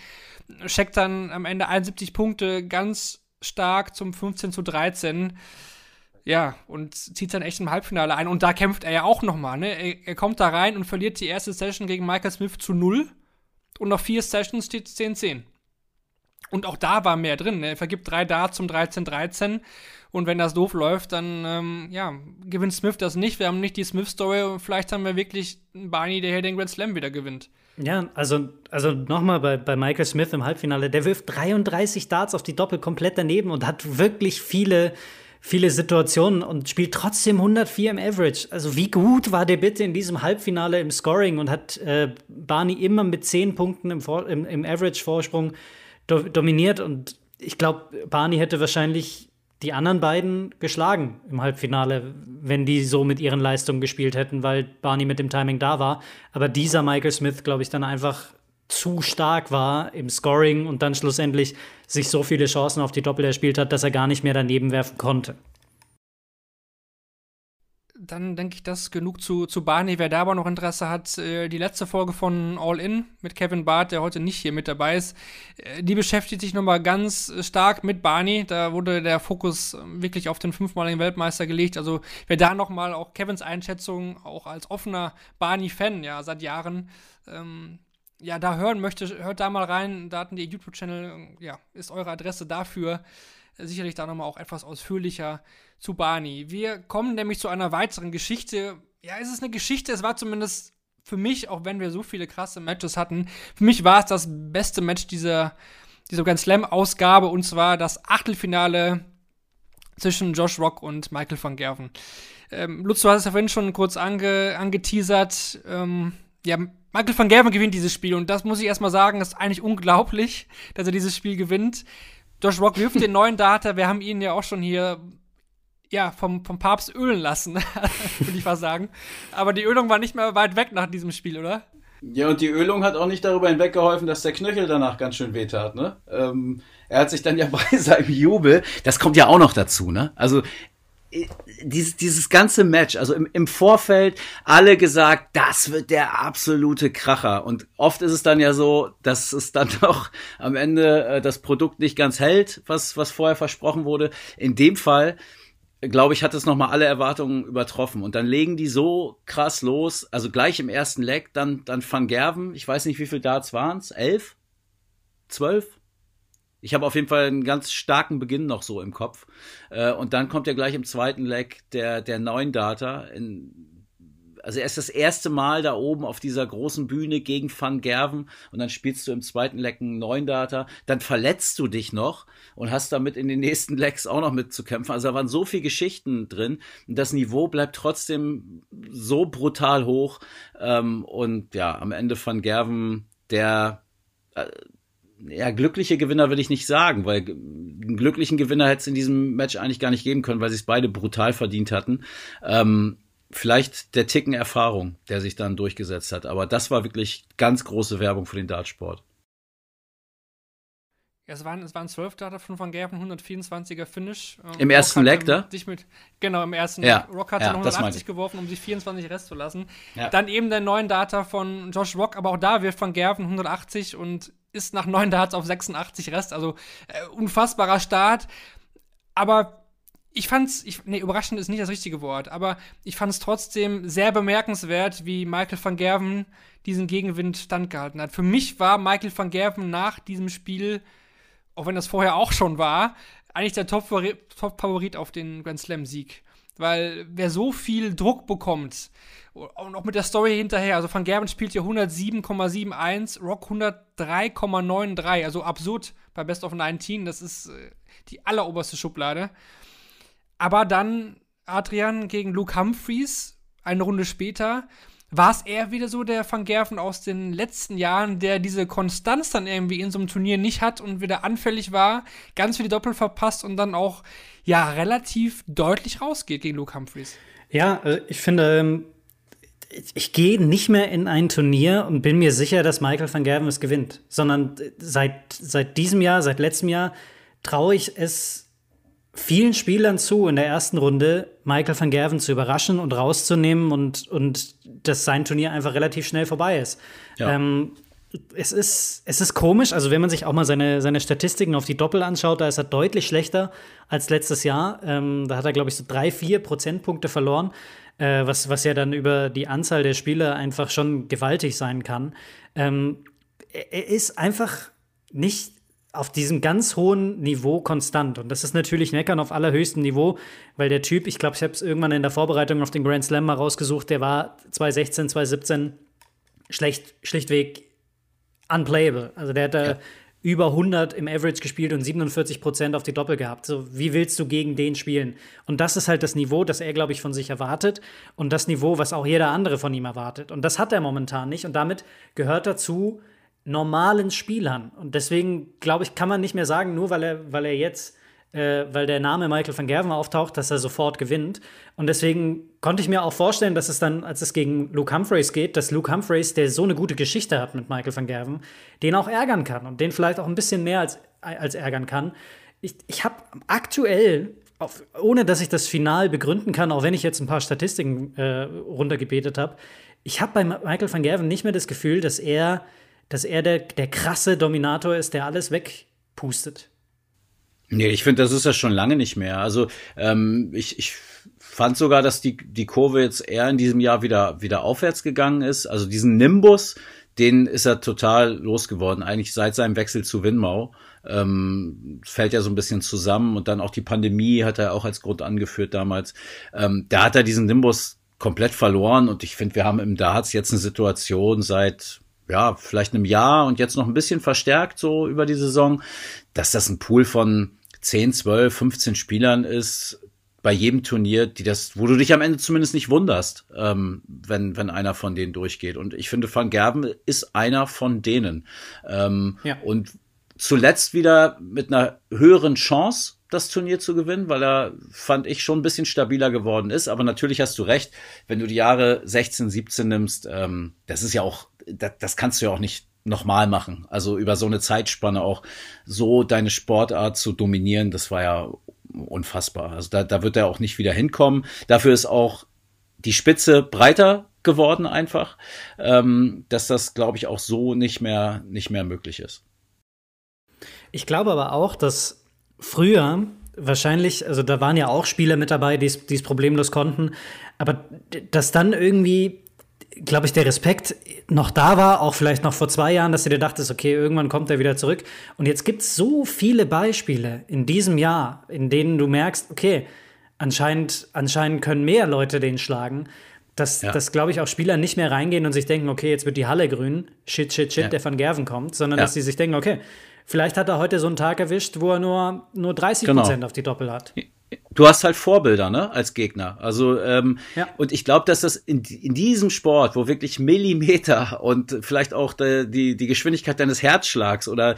Checkt dann am Ende 71 Punkte ganz stark zum 15 zu 13. Ja, und zieht dann echt im Halbfinale ein. Und da kämpft er ja auch nochmal, ne? Er, er kommt da rein und verliert die erste Session gegen Michael Smith zu 0. Und nach vier Sessions steht es 10-10. Und auch da war mehr drin. Ne? Er vergibt drei Darts zum 13-13. Und wenn das doof läuft, dann ähm, ja, gewinnt Smith das nicht. Wir haben nicht die Smith-Story und vielleicht haben wir wirklich einen Barney, der hier den Grand Slam wieder gewinnt. Ja, also, also nochmal bei, bei Michael Smith im Halbfinale, der wirft 33 Darts auf die Doppel komplett daneben und hat wirklich viele, viele Situationen und spielt trotzdem 104 im Average. Also wie gut war der bitte in diesem Halbfinale im Scoring und hat äh, Barney immer mit 10 Punkten im, im, im Average-Vorsprung do dominiert und ich glaube, Barney hätte wahrscheinlich die anderen beiden geschlagen im Halbfinale, wenn die so mit ihren Leistungen gespielt hätten, weil Barney mit dem Timing da war. Aber dieser Michael Smith, glaube ich, dann einfach zu stark war im Scoring und dann schlussendlich sich so viele Chancen auf die Doppel erspielt hat, dass er gar nicht mehr daneben werfen konnte. Dann denke ich, das genug zu, zu Barney. Wer da aber noch Interesse hat, äh, die letzte Folge von All In mit Kevin Barth, der heute nicht hier mit dabei ist, äh, die beschäftigt sich nochmal ganz stark mit Barney. Da wurde der Fokus ähm, wirklich auf den fünfmaligen Weltmeister gelegt. Also wer da nochmal auch Kevins Einschätzung, auch als offener Barney-Fan, ja, seit Jahren, ähm, ja, da hören möchte, hört da mal rein. Da hatten die YouTube-Channel, ja, ist eure Adresse dafür. Sicherlich da nochmal auch etwas ausführlicher zu Barney. Wir kommen nämlich zu einer weiteren Geschichte. Ja, es ist eine Geschichte, es war zumindest für mich, auch wenn wir so viele krasse Matches hatten, für mich war es das beste Match dieser, dieser Grand Slam-Ausgabe und zwar das Achtelfinale zwischen Josh Rock und Michael van Gerven. Ähm, Lutz, du hast es ja vorhin schon kurz ange, angeteasert. Ähm, ja, Michael van Gerven gewinnt dieses Spiel und das muss ich erstmal sagen, ist eigentlich unglaublich, dass er dieses Spiel gewinnt. Josh Rock wirft den neuen Data, wir haben ihn ja auch schon hier ja, vom, vom Papst ölen lassen, würde ich fast sagen. Aber die Ölung war nicht mehr weit weg nach diesem Spiel, oder? Ja, und die Ölung hat auch nicht darüber hinweggeholfen, dass der Knöchel danach ganz schön wehtat, ne? Ähm, er hat sich dann ja bei seinem Jubel, das kommt ja auch noch dazu, ne? Also dieses, dieses ganze Match, also im, im Vorfeld alle gesagt, das wird der absolute Kracher. Und oft ist es dann ja so, dass es dann doch am Ende äh, das Produkt nicht ganz hält, was, was vorher versprochen wurde. In dem Fall glaube ich, hat es nochmal alle Erwartungen übertroffen. Und dann legen die so krass los, also gleich im ersten Leck, dann, dann Van Gerven, ich weiß nicht, wie viel Darts waren's, elf? Zwölf? Ich habe auf jeden Fall einen ganz starken Beginn noch so im Kopf. Äh, und dann kommt ja gleich im zweiten Leck der, der neuen Data. In, also er ist das erste Mal da oben auf dieser großen Bühne gegen Van Gerven und dann spielst du im zweiten Leck einen neuen Data, dann verletzt du dich noch und hast damit in den nächsten Lecks auch noch mitzukämpfen. Also da waren so viele Geschichten drin und das Niveau bleibt trotzdem so brutal hoch ähm, und ja, am Ende Van Gerven, der äh, ja, glückliche Gewinner will ich nicht sagen, weil einen glücklichen Gewinner hätte es in diesem Match eigentlich gar nicht geben können, weil sie es beide brutal verdient hatten. Ähm, vielleicht der Ticken Erfahrung, der sich dann durchgesetzt hat. Aber das war wirklich ganz große Werbung für den Dartsport. Es waren, es waren 12 Data von Van Gerven, 124er Finish. Ähm, Im ersten Leg, da? Mit, genau, im ersten ja. Rock hat ja, 180 geworfen, um sich 24 Rest zu lassen. Ja. Dann eben der neuen Data von Josh Rock, aber auch da wirft Van Gerven 180 und ist nach neun Darts auf 86 Rest. Also äh, unfassbarer Start. Aber ich fand's, ich, nee, überraschend ist nicht das richtige Wort, aber ich fand es trotzdem sehr bemerkenswert, wie Michael van Gerven diesen Gegenwind standgehalten hat. Für mich war Michael van Gerven nach diesem Spiel, auch wenn das vorher auch schon war, eigentlich der Top-Favorit auf den Grand Slam-Sieg. Weil wer so viel Druck bekommt, und auch mit der Story hinterher, also Van Gerben spielt hier 107,71, Rock 103,93, also absurd bei Best of 19, das ist äh, die alleroberste Schublade. Aber dann Adrian gegen Luke Humphreys, eine Runde später, war es eher wieder so der Van Gerven aus den letzten Jahren, der diese Konstanz dann irgendwie in so einem Turnier nicht hat und wieder anfällig war, ganz viele Doppel verpasst und dann auch ja relativ deutlich rausgeht gegen Luke Humphreys. Ja, äh, ich finde, ähm, ich gehe nicht mehr in ein Turnier und bin mir sicher, dass Michael van Gerven es gewinnt, sondern seit, seit diesem Jahr, seit letztem Jahr traue ich es vielen Spielern zu, in der ersten Runde Michael van Gerven zu überraschen und rauszunehmen und, und dass sein Turnier einfach relativ schnell vorbei ist. Ja. Ähm, es ist, es ist komisch, also wenn man sich auch mal seine, seine Statistiken auf die Doppel anschaut, da ist er deutlich schlechter als letztes Jahr. Ähm, da hat er, glaube ich, so drei, vier Prozentpunkte verloren äh, was, was ja dann über die Anzahl der Spieler einfach schon gewaltig sein kann. Ähm, er ist einfach nicht auf diesem ganz hohen Niveau konstant. Und das ist natürlich Meckern auf allerhöchstem Niveau, weil der Typ, ich glaube, ich habe es irgendwann in der Vorbereitung auf den Grand Slam mal rausgesucht, der war 2016, 2017 schlecht, schlichtweg unplayable. Also der hatte ja über 100 im Average gespielt und 47 Prozent auf die Doppel gehabt. So, wie willst du gegen den spielen? Und das ist halt das Niveau, das er, glaube ich, von sich erwartet und das Niveau, was auch jeder andere von ihm erwartet. Und das hat er momentan nicht und damit gehört dazu normalen Spielern. Und deswegen, glaube ich, kann man nicht mehr sagen, nur weil er, weil er jetzt äh, weil der Name Michael van Gerven auftaucht, dass er sofort gewinnt. Und deswegen konnte ich mir auch vorstellen, dass es dann, als es gegen Luke Humphreys geht, dass Luke Humphreys, der so eine gute Geschichte hat mit Michael van Gerven, den auch ärgern kann und den vielleicht auch ein bisschen mehr als, als ärgern kann. Ich, ich habe aktuell auf, ohne dass ich das final begründen kann, auch wenn ich jetzt ein paar Statistiken äh, runtergebetet habe, ich habe bei Michael van Gerven nicht mehr das Gefühl, dass er, dass er der, der krasse Dominator ist, der alles wegpustet. Nee, ich finde, das ist ja schon lange nicht mehr. Also ähm, ich, ich fand sogar, dass die, die Kurve jetzt eher in diesem Jahr wieder, wieder aufwärts gegangen ist. Also diesen Nimbus, den ist er total losgeworden, eigentlich seit seinem Wechsel zu Winmau. Ähm, fällt ja so ein bisschen zusammen und dann auch die Pandemie hat er auch als Grund angeführt damals. Ähm, da hat er diesen Nimbus komplett verloren und ich finde, wir haben im Darts jetzt eine Situation seit ja, vielleicht einem Jahr und jetzt noch ein bisschen verstärkt so über die Saison, dass das ein Pool von 10, 12, 15 Spielern ist bei jedem Turnier, die das, wo du dich am Ende zumindest nicht wunderst, ähm, wenn, wenn einer von denen durchgeht. Und ich finde, Van Gerben ist einer von denen. Ähm, ja. Und zuletzt wieder mit einer höheren Chance, das Turnier zu gewinnen, weil er, fand ich, schon ein bisschen stabiler geworden ist. Aber natürlich hast du recht, wenn du die Jahre 16, 17 nimmst, ähm, das ist ja auch, das, das kannst du ja auch nicht nochmal machen. Also über so eine Zeitspanne auch so deine Sportart zu dominieren, das war ja unfassbar. Also da, da wird er auch nicht wieder hinkommen. Dafür ist auch die Spitze breiter geworden einfach, ähm, dass das, glaube ich, auch so nicht mehr, nicht mehr möglich ist. Ich glaube aber auch, dass früher wahrscheinlich, also da waren ja auch Spieler mit dabei, die es problemlos konnten, aber dass dann irgendwie glaube ich, der Respekt noch da war, auch vielleicht noch vor zwei Jahren, dass du dir dachtest, okay, irgendwann kommt er wieder zurück. Und jetzt gibt es so viele Beispiele in diesem Jahr, in denen du merkst, okay, anscheinend, anscheinend können mehr Leute den schlagen, dass, Ja. dass glaube ich, auch Spieler nicht mehr reingehen und sich denken, okay, jetzt wird die Halle grün, shit, shit, shit, Ja. der Van Gerven kommt, sondern Ja. dass sie sich denken, okay, vielleicht hat er heute so einen Tag erwischt, wo er nur, nur 30 Genau. Prozent auf die Doppel hat. Du hast halt Vorbilder, ne, als Gegner. Also, ähm, Ja. und ich glaube, dass das in, in diesem Sport, wo wirklich Millimeter und vielleicht auch die, die, die Geschwindigkeit deines Herzschlags oder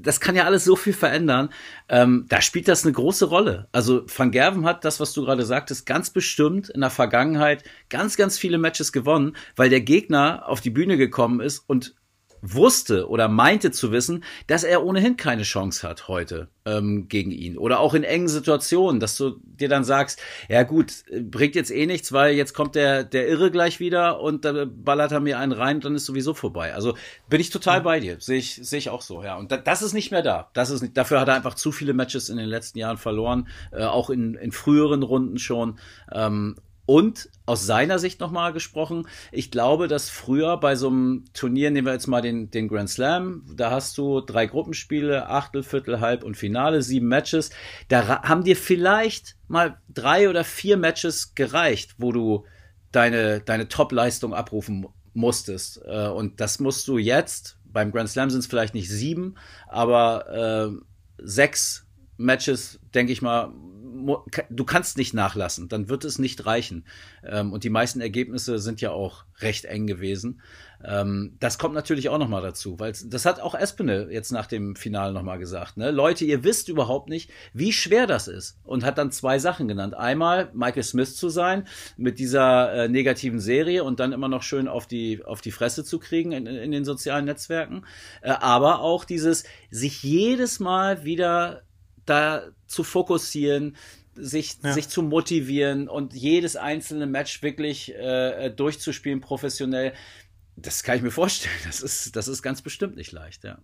das kann ja alles so viel verändern. Ähm, da spielt das eine große Rolle. Also Van Gerven hat das, was du gerade sagtest, ganz bestimmt in der Vergangenheit ganz, ganz viele Matches gewonnen, weil der Gegner auf die Bühne gekommen ist und wusste oder meinte zu wissen, dass er ohnehin keine Chance hat heute ähm, gegen ihn. Oder auch in engen Situationen, dass du dir dann sagst, ja gut, bringt jetzt eh nichts, weil jetzt kommt der, der Irre gleich wieder und da ballert er mir einen rein, dann ist sowieso vorbei. Also bin ich total bei dir. Sehe ich, sehe ich auch so, ja. Und da, das ist nicht mehr da. Das ist nicht, dafür hat er einfach zu viele Matches in den letzten Jahren verloren, äh, auch in, in früheren Runden schon. Ähm, und aus seiner Sicht nochmal gesprochen, ich glaube, dass früher bei so einem Turnier, nehmen wir jetzt mal den, den Grand Slam, da hast du drei Gruppenspiele, Achtel, Viertel, Halb und Finale, sieben Matches. Da haben dir vielleicht mal drei oder vier Matches gereicht, wo du deine, deine Top-Leistung abrufen mu- musstest. Äh, Und das musst du jetzt, beim Grand Slam sind es vielleicht nicht sieben, aber äh, sechs Matches, denke ich mal, du kannst nicht nachlassen, dann wird es nicht reichen. Ähm, und die meisten Ergebnisse sind ja auch recht eng gewesen. Ähm, das kommt natürlich auch nochmal dazu, weil das hat auch Espinel jetzt nach dem Finale nochmal gesagt. Ne? Leute, ihr wisst überhaupt nicht, wie schwer das ist. Und hat dann zwei Sachen genannt. Einmal Michael Smith zu sein mit dieser äh, negativen Serie und dann immer noch schön auf die, auf die Fresse zu kriegen in, in den sozialen Netzwerken. Äh, aber auch dieses, sich jedes Mal wieder da zu fokussieren, sich, Ja. sich zu motivieren und jedes einzelne Match wirklich äh, durchzuspielen professionell. Das kann ich mir vorstellen. Das ist, das ist ganz bestimmt nicht leicht, ja.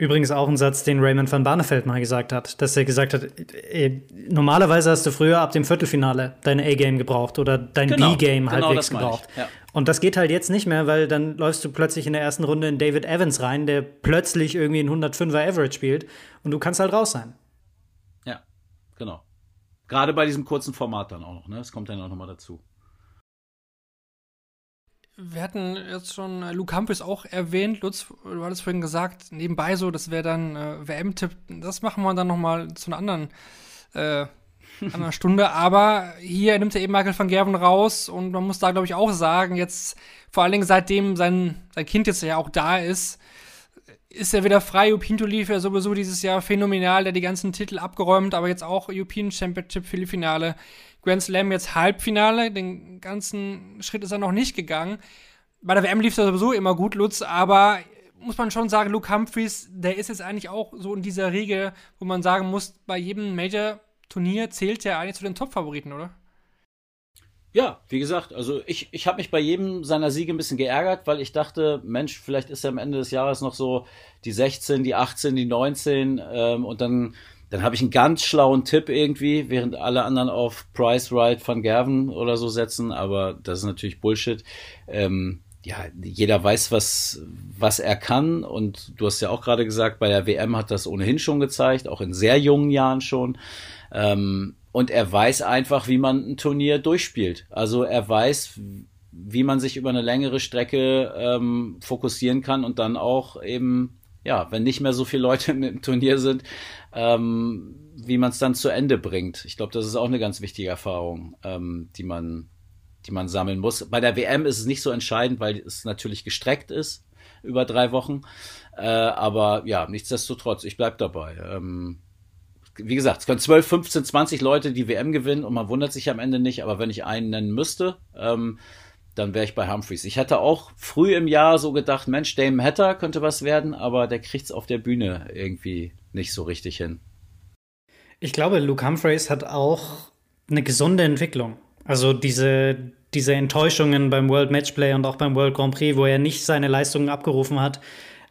Übrigens auch ein Satz, den Raymond van Barneveld mal gesagt hat, dass er gesagt hat, äh, normalerweise hast du früher ab dem Viertelfinale dein A-Game gebraucht oder dein Genau, B-Game genau halbwegs gebraucht. ja. Und das geht halt jetzt nicht mehr, weil dann läufst du plötzlich in der ersten Runde in David Evans rein, der plötzlich irgendwie ein 105er Average spielt und du kannst halt raus sein. Genau. Gerade bei diesem kurzen Format dann auch noch, ne? Das kommt dann auch nochmal dazu. Wir hatten jetzt schon äh, Luke Humphries auch erwähnt. Lutz, du hattest vorhin gesagt, nebenbei so, das wäre dann äh, WM-Tipp. Das machen wir dann noch mal zu einer anderen, äh, anderen Stunde. Aber hier nimmt er eben Michael van Gerven raus und man muss da, glaube ich, auch sagen, jetzt vor allen Dingen seitdem sein, sein Kind jetzt ja auch da ist, ist er wieder frei. Pinto lief ja sowieso dieses Jahr phänomenal, der die ganzen Titel abgeräumt, aber jetzt auch European Championship Viertelfinale, Grand Slam jetzt Halbfinale. Den ganzen Schritt ist er noch nicht gegangen. Bei der WM lief es sowieso immer gut, Lutz, aber muss man schon sagen, Luke Humphreys, der ist jetzt eigentlich auch so in dieser Riege, wo man sagen muss, bei jedem Major-Turnier zählt er eigentlich zu den Top-Favoriten, oder? Ja, wie gesagt, also ich, ich habe mich bei jedem seiner Siege ein bisschen geärgert, weil ich dachte, Mensch, vielleicht ist er am Ende des Jahres noch so die 16, die 18, die 19 ähm, und dann, dann habe ich einen ganz schlauen Tipp irgendwie, während alle anderen auf Price, Wright, Van Gerven oder so setzen, aber das ist natürlich Bullshit. Ähm, ja, jeder weiß, was, was er kann und du hast ja auch gerade gesagt, bei der WM hat das ohnehin schon gezeigt, auch in sehr jungen Jahren schon. Ähm, und er weiß einfach, wie man ein Turnier durchspielt. Also er weiß, wie man sich über eine längere Strecke ähm, fokussieren kann und dann auch eben, ja, wenn nicht mehr so viele Leute im Turnier sind, ähm, wie man es dann zu Ende bringt. Ich glaube, das ist auch eine ganz wichtige Erfahrung, ähm, die man, die man sammeln muss. Bei der WM ist es nicht so entscheidend, weil es natürlich gestreckt ist über drei Wochen. Äh, aber ja, nichtsdestotrotz, ich bleib dabei. Ähm, wie gesagt, es können 12, 15, 20 Leute die WM gewinnen und man wundert sich am Ende nicht, aber wenn ich einen nennen müsste, ähm, dann wäre ich bei Humphreys. Ich hatte auch früh im Jahr so gedacht, Mensch, Damon Hatter könnte was werden, aber der kriegt's auf der Bühne irgendwie nicht so richtig hin. Ich glaube, Luke Humphreys hat auch eine gesunde Entwicklung. Also diese, diese Enttäuschungen beim World Matchplay und auch beim World Grand Prix, wo er nicht seine Leistungen abgerufen hat.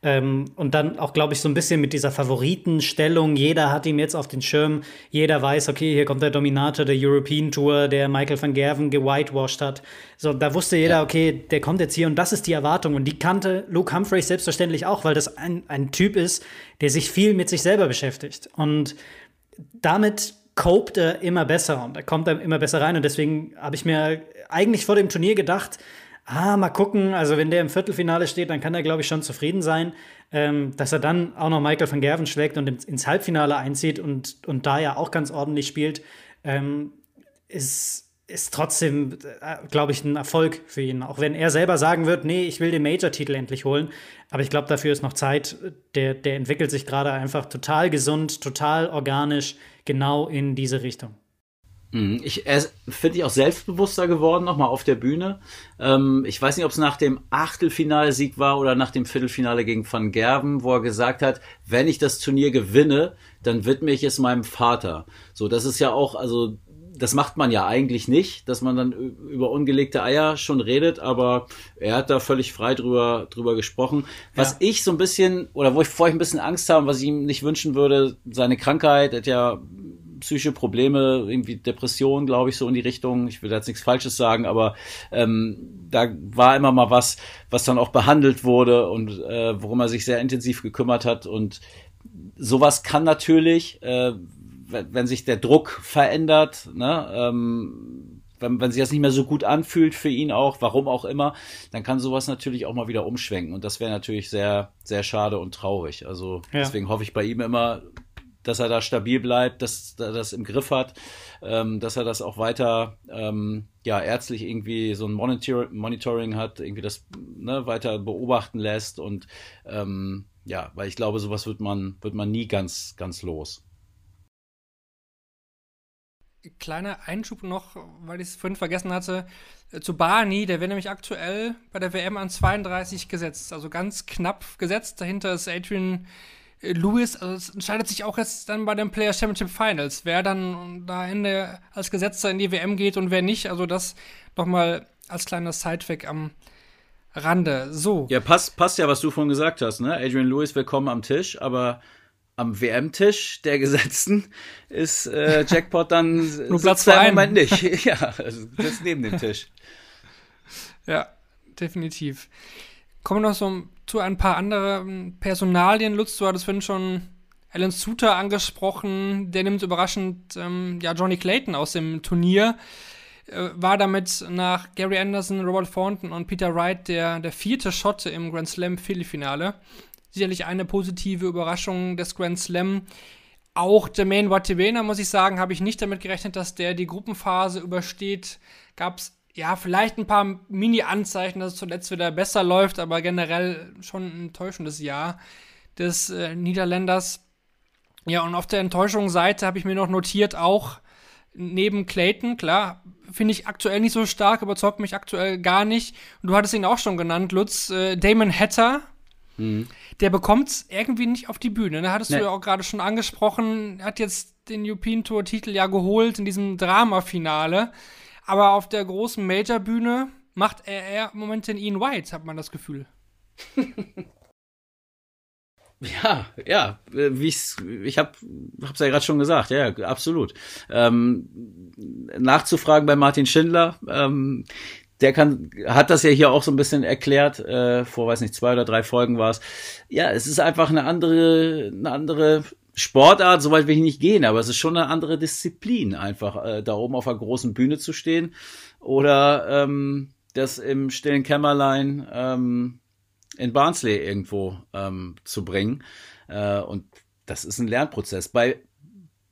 Ähm, und dann auch, glaube ich, so ein bisschen mit dieser Favoritenstellung. Jeder hat ihn jetzt auf den Schirm. Jeder weiß, okay, hier kommt der Dominator der European Tour, der Michael van Gerven gewhitewashed hat. So, da wusste jeder, okay, der kommt jetzt hier und das ist die Erwartung. Und die kannte Luke Humphreys selbstverständlich auch, weil das ein, ein Typ ist, der sich viel mit sich selber beschäftigt. Und damit copt er immer besser und er kommt dann immer besser rein. Und deswegen habe ich mir eigentlich vor dem Turnier gedacht, ah, mal gucken, also wenn der im Viertelfinale steht, dann kann er, glaube ich, schon zufrieden sein. Ähm, dass er dann auch noch Michael van Gerven schlägt und ins Halbfinale einzieht und, und da ja auch ganz ordentlich spielt, ähm, ist, ist trotzdem, äh, glaube ich, ein Erfolg für ihn. Auch wenn er selber sagen wird, nee, ich will den Major-Titel endlich holen. Aber ich glaube, dafür ist noch Zeit. Der, der entwickelt sich gerade einfach total gesund, total organisch, genau in diese Richtung. Mhm. Ich finde ich auch selbstbewusster geworden nochmal auf der Bühne. Ähm, ich weiß nicht, ob es nach dem Achtelfinalsieg war oder nach dem Viertelfinale gegen Van Gerven, wo er gesagt hat, wenn ich das Turnier gewinne, dann widme ich es meinem Vater. So, das ist ja auch, also das macht man ja eigentlich nicht, dass man dann über ungelegte Eier schon redet, aber er hat da völlig frei drüber, drüber gesprochen. Was ja. ich so ein bisschen, oder wo ich vorher ein bisschen Angst habe, was ich ihm nicht wünschen würde, seine Krankheit, er hat ja psychische Probleme, irgendwie Depression, glaube ich, so in die Richtung. Ich will jetzt nichts Falsches sagen, aber ähm, da war immer mal was, was dann auch behandelt wurde und äh, worum er sich sehr intensiv gekümmert hat. Und sowas kann natürlich, äh, wenn, wenn sich der Druck verändert, ne, ähm, wenn, wenn sich das nicht mehr so gut anfühlt für ihn auch, warum auch immer, dann kann sowas natürlich auch mal wieder umschwenken. Und das wäre natürlich sehr, sehr schade und traurig. Also ja. deswegen hoffe ich bei ihm immer, dass er da stabil bleibt, dass er das im Griff hat, ähm, dass er das auch weiter ähm, ja ärztlich irgendwie so ein Monitor Monitoring hat, irgendwie das ne, weiter beobachten lässt und ähm, ja, weil ich glaube, sowas wird man wird man nie ganz ganz los. Kleiner Einschub noch, weil ich es vorhin vergessen hatte, äh, zu Barney, der wird nämlich aktuell bei der WM an 32 gesetzt, also ganz knapp gesetzt. Dahinter ist Adrian Lewis, also es entscheidet sich auch jetzt dann bei den Player Championship Finals, wer dann da Ende als Gesetzter in die WM geht und wer nicht. Also das nochmal als kleiner Sidefact am Rande. So. Ja, passt, passt ja, was du vorhin gesagt hast, ne? Adrian Lewis, willkommen am Tisch, aber am WM-Tisch der Gesetzten ist äh, Jackpot dann nur Platz zwei im Moment nicht. ja, also sitzt neben dem Tisch. Ja, definitiv. Kommen wir noch so zu ein paar anderen Personalien. Lutz, du hattest vorhin schon Alan Suter angesprochen. Der nimmt überraschend ähm, ja, Johnny Clayton aus dem Turnier. Äh, war damit nach Gary Anderson, Robert Thornton und Peter Wright der, der vierte Schotte im Grand Slam Viertelfinale. Sicherlich eine positive Überraschung des Grand Slam. Auch Jermaine Watibena, muss ich sagen, habe ich nicht damit gerechnet, dass der die Gruppenphase übersteht. Gab es ja, vielleicht ein paar Mini-Anzeichen, dass es zuletzt wieder besser läuft, aber generell schon ein enttäuschendes Jahr des äh, Niederländers. Ja, und auf der Enttäuschungsseite habe ich mir noch notiert, auch neben Clayton, klar, finde ich aktuell nicht so stark, überzeugt mich aktuell gar nicht. Und du hattest ihn auch schon genannt, Lutz, äh, Damon Hatter. Mhm. Der bekommt es irgendwie nicht auf die Bühne. Ne? Hattest nee. du ja auch gerade schon angesprochen, hat jetzt den European Tour Titel ja geholt in diesem Drama-Finale. Aber auf der großen Major-Bühne macht er eher im Moment den Ian White, hat man das Gefühl. Ja, ja, wie ich's, ich habe hab's ja gerade schon gesagt, ja, absolut. Ähm, nachzufragen bei Martin Schindler, ähm, der kann, hat das ja hier auch so ein bisschen erklärt, äh, vor, weiß nicht, zwei oder drei Folgen war es. Ja, es ist einfach eine andere, eine andere Sportart, soweit will ich nicht gehen, aber es ist schon eine andere Disziplin, einfach äh, da oben auf einer großen Bühne zu stehen oder ähm, das im stillen Kämmerlein ähm, in Barnsley irgendwo ähm, zu bringen. Äh, und das ist ein Lernprozess. Bei,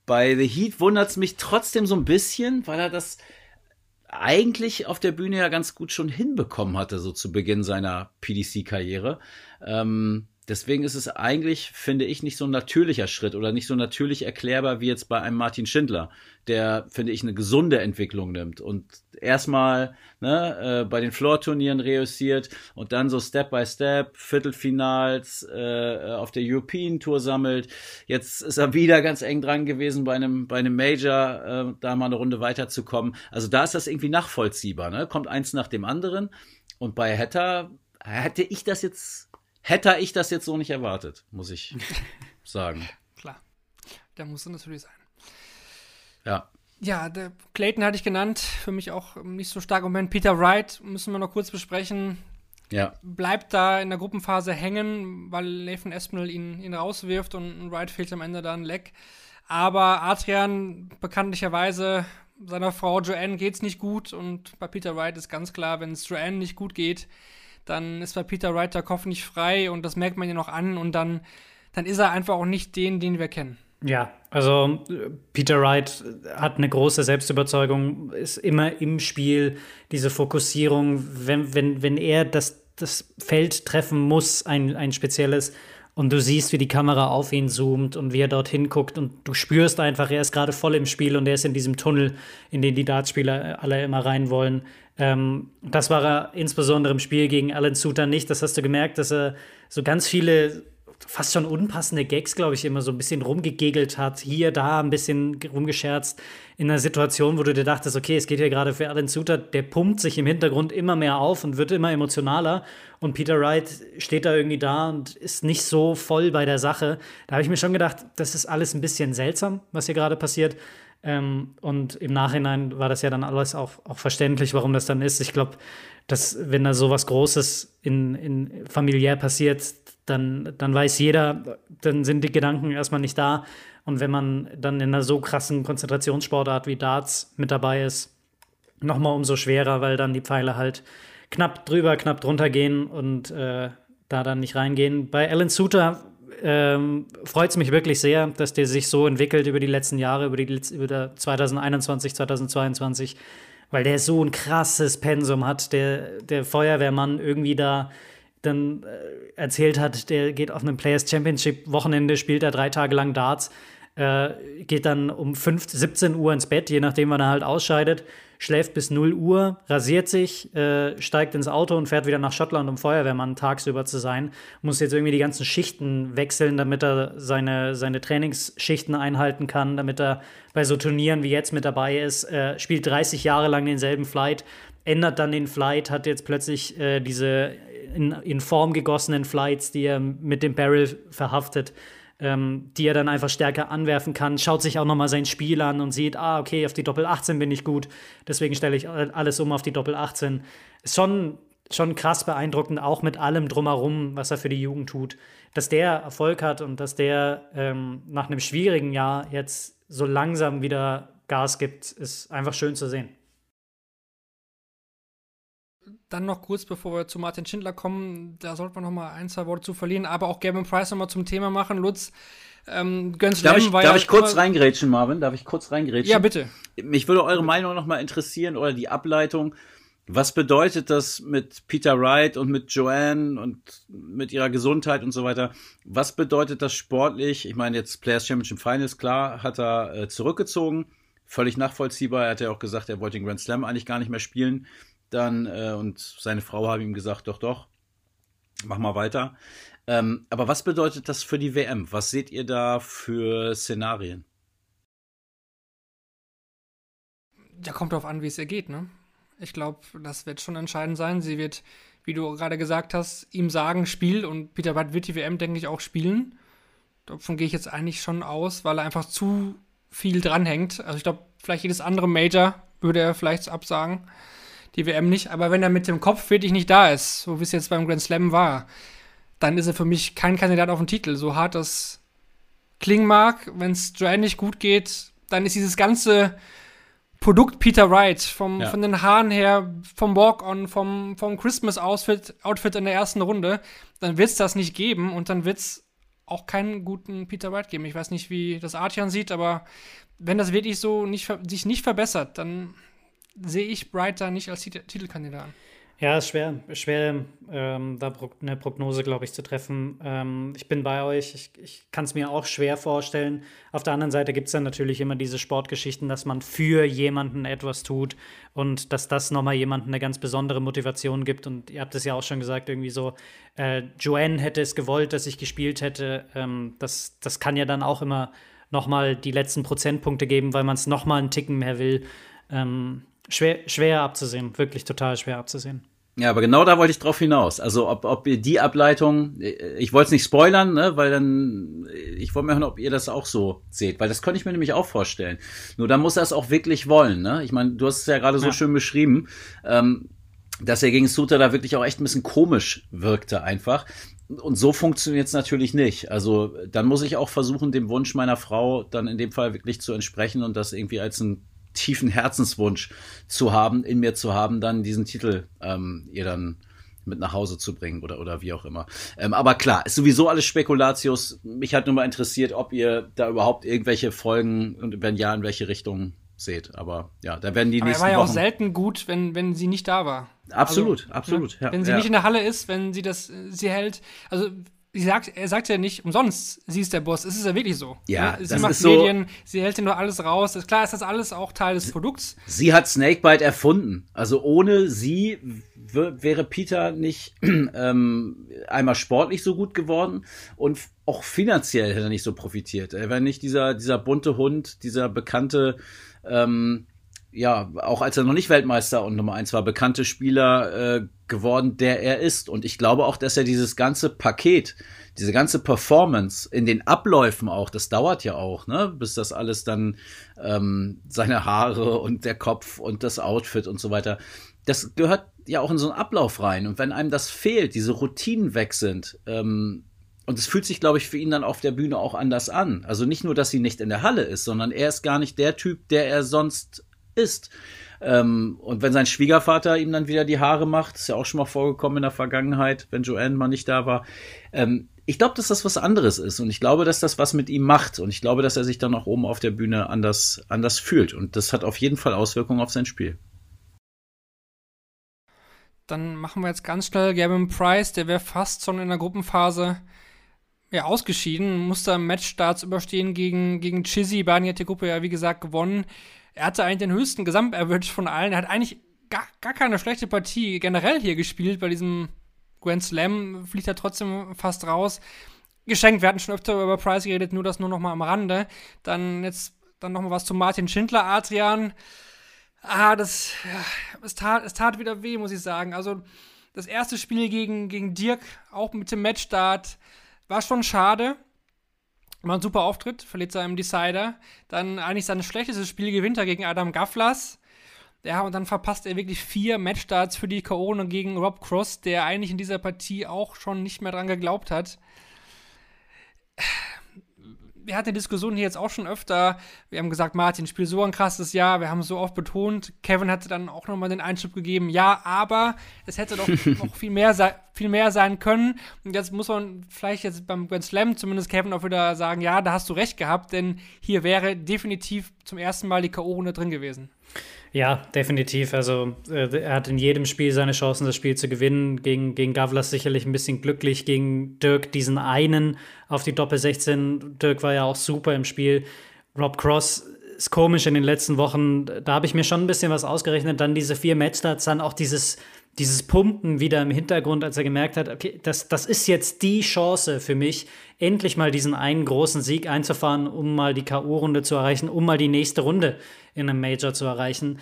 bei The Heat wundert es mich trotzdem so ein bisschen, weil er das eigentlich auf der Bühne ja ganz gut schon hinbekommen hatte, so zu Beginn seiner PDC-Karriere. Ähm, Deswegen ist es eigentlich, finde ich, nicht so ein natürlicher Schritt oder nicht so natürlich erklärbar wie jetzt bei einem Martin Schindler, der, finde ich, eine gesunde Entwicklung nimmt und erstmal ne, äh, bei den Floor-Turnieren reüssiert und dann so Step by Step Viertelfinals äh, auf der European Tour sammelt. Jetzt ist er wieder ganz eng dran gewesen bei einem, bei einem Major, äh, da mal eine Runde weiterzukommen. Also da ist das irgendwie nachvollziehbar. Ne? Kommt eins nach dem anderen. Und bei Hetta hätte ich das jetzt hätte ich das jetzt so nicht erwartet, muss ich sagen. Klar, der musste natürlich sein. Ja. Ja, der Clayton hatte ich genannt, für mich auch nicht so stark. Moment, Peter Wright müssen wir noch kurz besprechen. Ja. Bleibt da in der Gruppenphase hängen, weil Nathan Espinel ihn, ihn rauswirft und Wright fehlt am Ende da ein Leck. Aber Adrian bekanntlicherweise seiner Frau Joanne geht's nicht gut und bei Peter Wright ist ganz klar, wenn es Joanne nicht gut geht, dann ist bei Peter Wright der Kopf nicht frei und das merkt man ja noch an und dann, dann ist er einfach auch nicht den, den wir kennen. Ja, also Peter Wright hat eine große Selbstüberzeugung, ist immer im Spiel, diese Fokussierung, wenn, wenn, wenn er das, das Feld treffen muss, ein, ein spezielles, und du siehst, wie die Kamera auf ihn zoomt und wie er dorthin guckt und du spürst einfach, er ist gerade voll im Spiel und er ist in diesem Tunnel, in den die Dartspieler alle immer rein wollen. Ähm, das war er insbesondere im Spiel gegen Alan Suter nicht. Das hast du gemerkt, dass er so ganz viele fast schon unpassende Gags, glaube ich, immer so ein bisschen rumgegegelt hat. Hier, da ein bisschen rumgescherzt. In einer Situation, wo du dir dachtest, okay, es geht hier gerade für Alan Suter, der pumpt sich im Hintergrund immer mehr auf und wird immer emotionaler. Und Peter Wright steht da irgendwie da und ist nicht so voll bei der Sache. Da habe ich mir schon gedacht, das ist alles ein bisschen seltsam, was hier gerade passiert. Ähm, und im Nachhinein war das ja dann alles auch, auch verständlich, warum das dann ist. Ich glaube, dass wenn da so was Großes in, in familiär passiert, dann, dann weiß jeder, dann sind die Gedanken erstmal nicht da. Und wenn man dann in einer so krassen Konzentrationssportart wie Darts mit dabei ist, nochmal umso schwerer, weil dann die Pfeile halt knapp drüber, knapp drunter gehen und äh, da dann nicht reingehen. Bei Alan Suter ähm, freut es mich wirklich sehr, dass der sich so entwickelt über die letzten Jahre, über die über 2021, 2022, weil der so ein krasses Pensum hat, der, der Feuerwehrmann irgendwie da dann äh, erzählt hat, der geht auf einem Players Championship Wochenende, spielt er drei Tage lang Darts, äh, geht dann um 5, 17 Uhr ins Bett, je nachdem, wann er halt ausscheidet, schläft bis 0 Uhr, rasiert sich, äh, steigt ins Auto und fährt wieder nach Schottland, um Feuerwehrmann tagsüber zu sein. Muss jetzt irgendwie die ganzen Schichten wechseln, damit er seine, seine Trainingsschichten einhalten kann, damit er bei so Turnieren wie jetzt mit dabei ist. Äh, spielt 30 Jahre lang denselben Flight, ändert dann den Flight, hat jetzt plötzlich äh, diese in, in Form gegossenen Flights, die er mit dem Barrel verhaftet, ähm, die er dann einfach stärker anwerfen kann. Schaut sich auch nochmal sein Spiel an und sieht, ah, okay, auf die Doppel 18 bin ich gut, deswegen stelle ich alles um auf die Doppel 18. Ist schon, schon krass beeindruckend, auch mit allem drumherum, was er für die Jugend tut. Dass der Erfolg hat und dass der ähm, nach einem schwierigen Jahr jetzt so langsam wieder Gas gibt, ist einfach schön zu sehen dann noch kurz, bevor wir zu Martin Schindler kommen, da sollte man noch mal ein, zwei Worte zu verlieren, aber auch Gavin Price noch mal zum Thema machen. Lutz, ähm, Gönn Darf ich, darf ja ich kurz reingrätschen, Marvin? Darf ich kurz reingrätschen? Ja, bitte. Mich würde eure Meinung noch mal interessieren oder die Ableitung. Was bedeutet das mit Peter Wright und mit Joanne und mit ihrer Gesundheit und so weiter? Was bedeutet das sportlich? Ich meine, jetzt Players Championship Finals, klar, hat er äh, zurückgezogen. Völlig nachvollziehbar. Er hat ja auch gesagt, er wollte den Grand Slam eigentlich gar nicht mehr spielen dann äh, und seine Frau haben ihm gesagt, doch, doch, mach mal weiter. Ähm, aber was bedeutet das für die WM? Was seht ihr da für Szenarien? Ja, kommt darauf an, wie es ihr geht, ne? Ich glaube, das wird schon entscheidend sein. Sie wird, wie du gerade gesagt hast, ihm sagen, spiel und Peter Watt wird die WM, denke ich, auch spielen. Davon gehe ich jetzt eigentlich schon aus, weil er einfach zu viel dranhängt. Also ich glaube, vielleicht jedes andere Major würde er vielleicht absagen die WM nicht. Aber wenn er mit dem Kopf wirklich nicht da ist, so wie es jetzt beim Grand Slam war, dann ist er für mich kein Kandidat auf den Titel. So hart das klingen mag, wenn es Joanne nicht gut geht, dann ist dieses ganze Produkt Peter Wright, vom, ja. von den Haaren her, vom Walk-On, vom, vom Christmas-Outfit Outfit in der ersten Runde, dann wird es das nicht geben und dann wird es auch keinen guten Peter Wright geben. Ich weiß nicht, wie das Artian sieht, aber wenn das wirklich so nicht, sich nicht verbessert, dann sehe ich Bright da nicht als Titelkandidat. Ja, ist schwer, schwer ähm, da eine Prognose, glaube ich, zu treffen. Ähm, ich bin bei euch, ich, ich kann es mir auch schwer vorstellen. Auf der anderen Seite gibt es dann natürlich immer diese Sportgeschichten, dass man für jemanden etwas tut und dass das nochmal jemanden eine ganz besondere Motivation gibt. Und ihr habt es ja auch schon gesagt, irgendwie so, äh, Joanne hätte es gewollt, dass ich gespielt hätte. Ähm, das, das kann ja dann auch immer nochmal die letzten Prozentpunkte geben, weil man es nochmal einen Ticken mehr will. Ähm, Schwer, schwer abzusehen, wirklich total schwer abzusehen. Ja, aber genau da wollte ich drauf hinaus. Also ob, ob ihr die Ableitung, ich wollte es nicht spoilern, ne, weil dann, ich wollte mir hören, ob ihr das auch so seht, weil das könnte ich mir nämlich auch vorstellen. Nur da muss er es auch wirklich wollen, ne? Ich meine, du hast es ja gerade so ja. schön beschrieben, ähm, dass er gegen Suter da wirklich auch echt ein bisschen komisch wirkte einfach. Und so funktioniert es natürlich nicht. Also dann muss ich auch versuchen, dem Wunsch meiner Frau dann in dem Fall wirklich zu entsprechen und das irgendwie als ein tiefen Herzenswunsch zu haben, in mir zu haben, dann diesen Titel ähm, ihr dann mit nach Hause zu bringen oder, oder wie auch immer. Ähm, aber klar, ist sowieso alles Spekulatius. Mich hat nur mal interessiert, ob ihr da überhaupt irgendwelche Folgen und wenn ja, in welche Richtung seht. Aber ja, da werden die Aber er nächsten war ja auch Wochen. selten gut, wenn, wenn sie nicht da war. Absolut, Also, absolut. ne? Ja, wenn sie ja. nicht in der Halle ist, wenn sie das, äh, sie hält, also sagt, er sagt ja nicht umsonst, sie ist der Boss. Es ist ja wirklich so. Ja, ne? Sie das macht ist so- Medien, sie hält nur alles raus. Das, klar ist das alles auch Teil des Produkts. Sie hat Snakebite erfunden. Also ohne sie wäre Peter nicht ähm, einmal sportlich so gut geworden und auch finanziell hätte er nicht so profitiert. Er wäre nicht dieser, dieser bunte Hund, dieser bekannte, ähm, ja, auch als er noch nicht Weltmeister und Nummer eins war, bekannte Spieler äh, geworden, der er ist. Und ich glaube auch, dass er dieses ganze Paket, diese ganze Performance in den Abläufen auch, das dauert ja auch, ne, bis das alles dann ähm, seine Haare und der Kopf und das Outfit und so weiter, das gehört ja auch in so einen Ablauf rein. Und wenn einem das fehlt, diese Routinen weg sind, ähm, und es fühlt sich, glaube ich, für ihn dann auf der Bühne auch anders an. Also nicht nur, dass sie nicht in der Halle ist, sondern er ist gar nicht der Typ, der er sonst ist. Ähm, und wenn sein Schwiegervater ihm dann wieder die Haare macht, ist ja auch schon mal vorgekommen in der Vergangenheit, wenn Joanne mal nicht da war. Ähm, ich glaube, dass das was anderes ist und ich glaube, dass das was mit ihm macht und ich glaube, dass er sich dann auch oben auf der Bühne anders, anders fühlt und das hat auf jeden Fall Auswirkungen auf sein Spiel. Dann machen wir jetzt ganz schnell Gavin Price, der wäre fast schon in der Gruppenphase ja, ausgeschieden, musste Matchstarts überstehen gegen, gegen Chizzy. Barney hat die Gruppe ja, wie gesagt, gewonnen. Er hatte eigentlich den höchsten Gesamtaverage von allen. Er hat eigentlich gar, gar keine schlechte Partie generell hier gespielt. Bei diesem Grand Slam fliegt er trotzdem fast raus. Geschenkt, wir hatten schon öfter über Price geredet, nur das nur noch mal am Rande. Dann jetzt dann noch mal was zu Martin Schindler, Adrian. Ah, das, ja, es, tat, es tat wieder weh, muss ich sagen. Also, das erste Spiel gegen, gegen Dirk, auch mit dem Matchstart, war schon schade. War ein super Auftritt, verliert seinem Decider. Dann eigentlich sein schlechtestes Spiel gewinnt er gegen Adam Gafflas. Ja, und dann verpasst er wirklich vier Matchstarts für die K.O. gegen Rob Cross, der eigentlich in dieser Partie auch schon nicht mehr dran geglaubt hat wir hatten die Diskussion hier jetzt auch schon öfter. Wir haben gesagt, Martin spielt so ein krasses Jahr. Wir haben es so oft betont. Kevin hatte dann auch nochmal den Einschub gegeben. Ja, aber es hätte doch noch viel mehr, viel mehr sein können. Und jetzt muss man vielleicht jetzt beim Grand Slam zumindest Kevin auch wieder sagen, ja, da hast du recht gehabt, denn hier wäre definitiv zum ersten Mal die K.O.-Runde drin gewesen. Ja, definitiv. Also äh, er hat in jedem Spiel seine Chancen, das Spiel zu gewinnen. Gegen, gegen Gavlas sicherlich ein bisschen glücklich, gegen Dirk diesen einen auf die Doppel 16. Dirk war ja auch super im Spiel. Rob Cross ist komisch in den letzten Wochen. Da habe ich mir schon ein bisschen was ausgerechnet. Dann diese vier Matchstarts, dann auch dieses, dieses Pumpen wieder im Hintergrund, als er gemerkt hat, okay, das, das ist jetzt die Chance für mich, endlich mal diesen einen großen Sieg einzufahren, um mal die K.O.-Runde zu erreichen, um mal die nächste Runde in einem Major zu erreichen.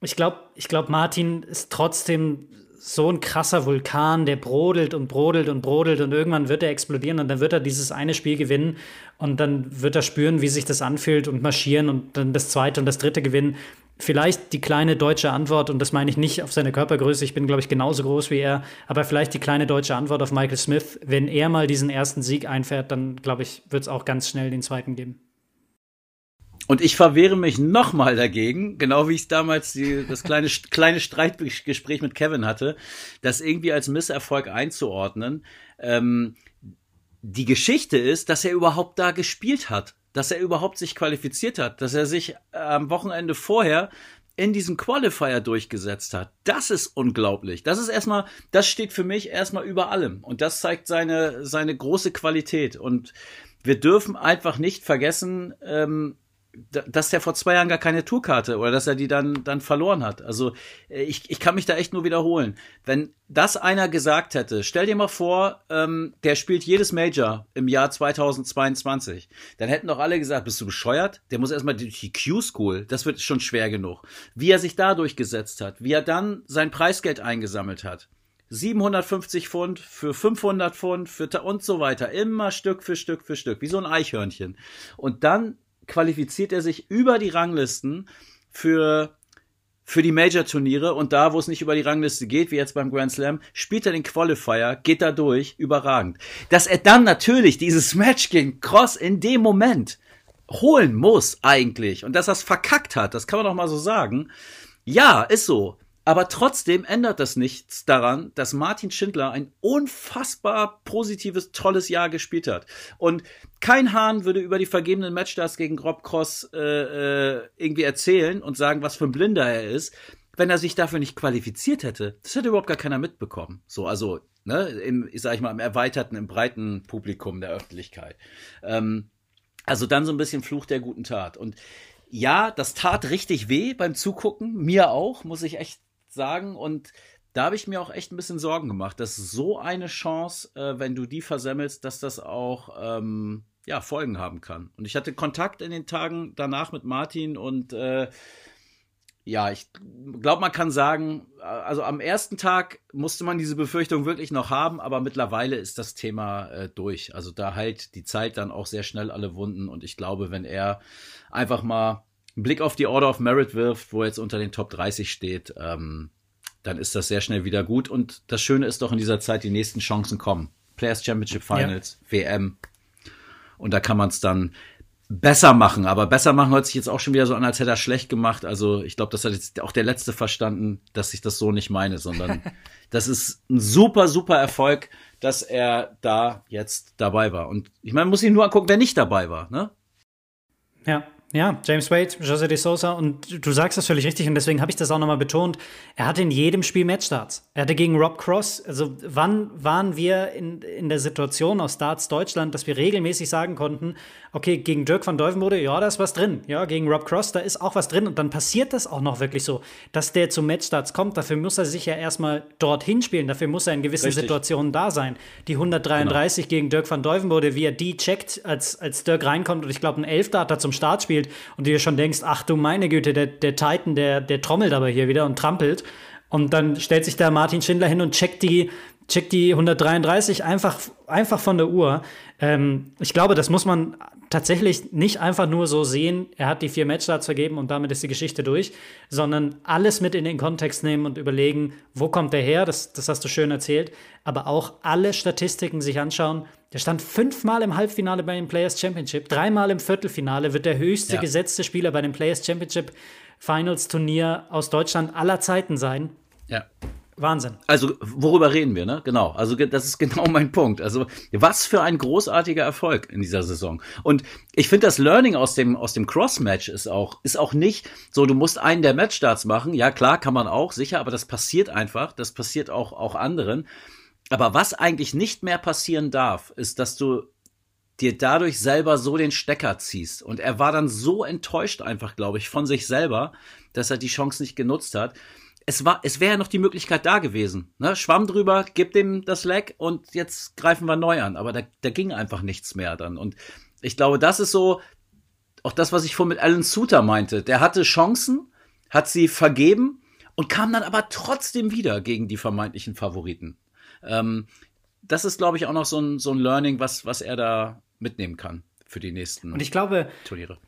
Ich glaube, ich glaub, Martin ist trotzdem so ein krasser Vulkan, der brodelt und brodelt und brodelt und irgendwann wird er explodieren und dann wird er dieses eine Spiel gewinnen und dann wird er spüren, wie sich das anfühlt und marschieren und dann das zweite und das dritte gewinnen. Vielleicht die kleine deutsche Antwort, und das meine ich nicht auf seine Körpergröße, ich bin, glaube ich, genauso groß wie er, aber vielleicht die kleine deutsche Antwort auf Michael Smith. Wenn er mal diesen ersten Sieg einfährt, dann, glaube ich, wird es auch ganz schnell den zweiten geben. Und ich verwehre mich nochmal dagegen, genau wie ich damals die, das kleine, kleine Streitgespräch mit Kevin hatte, das irgendwie als Misserfolg einzuordnen. Ähm, die Geschichte ist, dass er überhaupt da gespielt hat, dass er überhaupt sich qualifiziert hat, dass er sich am Wochenende vorher in diesem Qualifier durchgesetzt hat. Das ist unglaublich. Das ist erstmal, das steht für mich erstmal über allem. Und das zeigt seine, seine große Qualität. Und wir dürfen einfach nicht vergessen, ähm, dass der vor zwei Jahren gar keine Tourkarte oder dass er die dann, dann verloren hat. Also ich, ich kann mich da echt nur wiederholen. Wenn das einer gesagt hätte, stell dir mal vor, ähm, der spielt jedes Major im Jahr 2022, dann hätten doch alle gesagt, bist du bescheuert? Der muss erstmal durch die Q-School, das wird schon schwer genug. Wie er sich da durchgesetzt hat, wie er dann sein Preisgeld eingesammelt hat. 750 Pfund für 500 Pfund für und so weiter. Immer Stück für Stück für Stück, wie so ein Eichhörnchen. Und dann qualifiziert er sich über die Ranglisten für für die Major-Turniere und da, wo es nicht über die Rangliste geht, wie jetzt beim Grand Slam, spielt er den Qualifier, geht da durch, überragend. Dass er dann natürlich dieses Match gegen Cross in dem Moment holen muss eigentlich und dass er es verkackt hat, das kann man doch mal so sagen. Ja, ist so. Aber trotzdem ändert das nichts daran, dass Martin Schindler ein unfassbar positives, tolles Jahr gespielt hat. Und kein Hahn würde über die vergebenen Matchstarts gegen Rob Cross äh, äh, irgendwie erzählen und sagen, was für ein Blinder er ist, wenn er sich dafür nicht qualifiziert hätte. Das hätte überhaupt gar keiner mitbekommen. So, also, ne, im, ich sag ich mal, im erweiterten, im breiten Publikum der Öffentlichkeit. Ähm, also dann so ein bisschen Fluch der guten Tat. Und ja, das tat richtig weh beim Zugucken, mir auch, muss ich echt sagen. Und da habe ich mir auch echt ein bisschen Sorgen gemacht, dass so eine Chance, äh, wenn du die versemmelst, dass das auch ähm, ja, Folgen haben kann. Und ich hatte Kontakt in den Tagen danach mit Martin und äh, ja, ich glaube, man kann sagen, also am ersten Tag musste man diese Befürchtung wirklich noch haben, aber mittlerweile ist das Thema äh, durch. Also da heilt die Zeit dann auch sehr schnell alle Wunden und ich glaube, wenn er einfach mal einen Blick auf die Order of Merit wirft, wo er jetzt unter den Top 30 steht, ähm, dann ist das sehr schnell wieder gut. Und das Schöne ist doch in dieser Zeit, die nächsten Chancen kommen. Players Championship Finals, ja. WM. Und da kann man es dann besser machen. Aber besser machen hört sich jetzt auch schon wieder so an, als hätte er schlecht gemacht. Also ich glaube, das hat jetzt auch der Letzte verstanden, dass ich das so nicht meine, sondern das ist ein super, super Erfolg, dass er da jetzt dabei war. Und ich meine, man muss ihn nur angucken, wer nicht dabei war, ne? Ja. Ja, James Wade, Jose de Sosa und du sagst das völlig richtig und deswegen habe ich das auch nochmal betont. Er hatte in jedem Spiel Matchstarts. Er hatte gegen Rob Cross, also wann waren wir in, in der Situation aus Starts Deutschland, dass wir regelmäßig sagen konnten, okay, gegen Dirk van Deuvenbode, ja, da ist was drin. Ja, gegen Rob Cross, da ist auch was drin und dann passiert das auch noch wirklich so, dass der zu Matchstarts kommt. Dafür muss er sich ja erstmal dorthin spielen, dafür muss er in gewissen richtig. Situationen da sein. Die 133 genau. gegen Dirk van Deuvenbode, wie er die checkt, als, als Dirk reinkommt und ich glaube, ein Elfter hat er zum Start spielt spielt und du dir schon denkst, ach du meine Güte, der, der Titan, der, der trommelt aber hier wieder und trampelt. Und dann stellt sich da Martin Schindler hin und checkt die, checkt die 133 einfach, einfach von der Uhr. Ähm, ich glaube, das muss man tatsächlich nicht einfach nur so sehen, er hat die vier Matchstarts vergeben und damit ist die Geschichte durch, sondern alles mit in den Kontext nehmen und überlegen, wo kommt der her, das, das hast du schön erzählt, aber auch alle Statistiken sich anschauen. Der stand fünfmal im Halbfinale bei den Players Championship, dreimal im Viertelfinale, wird der höchste ja. gesetzte Spieler bei dem Players Championship Finals Turnier aus Deutschland aller Zeiten sein. Ja. Wahnsinn. Also, worüber reden wir, ne? Genau. Also, das ist genau mein Punkt. Also, was für ein großartiger Erfolg in dieser Saison. Und ich finde, das Learning aus dem, aus dem Cross-Match ist auch, ist auch nicht so, du musst einen der Matchstarts machen. Ja, klar, kann man auch, sicher, aber das passiert einfach. Das passiert auch, auch anderen. Aber was eigentlich nicht mehr passieren darf, ist, dass du dir dadurch selber so den Stecker ziehst. Und er war dann so enttäuscht einfach, glaube ich, von sich selber, dass er die Chance nicht genutzt hat es war, es wäre ja noch die Möglichkeit da gewesen. Ne? Schwamm drüber, gib dem das Leck und jetzt greifen wir neu an. Aber da, da ging einfach nichts mehr dann. Und ich glaube, das ist so auch das, was ich vorhin mit Alan Suter meinte. Der hatte Chancen, hat sie vergeben und kam dann aber trotzdem wieder gegen die vermeintlichen Favoriten. Ähm, das ist, glaube ich, auch noch so ein, so ein Learning, was, was er da mitnehmen kann für die nächsten und ich glaube, Turniere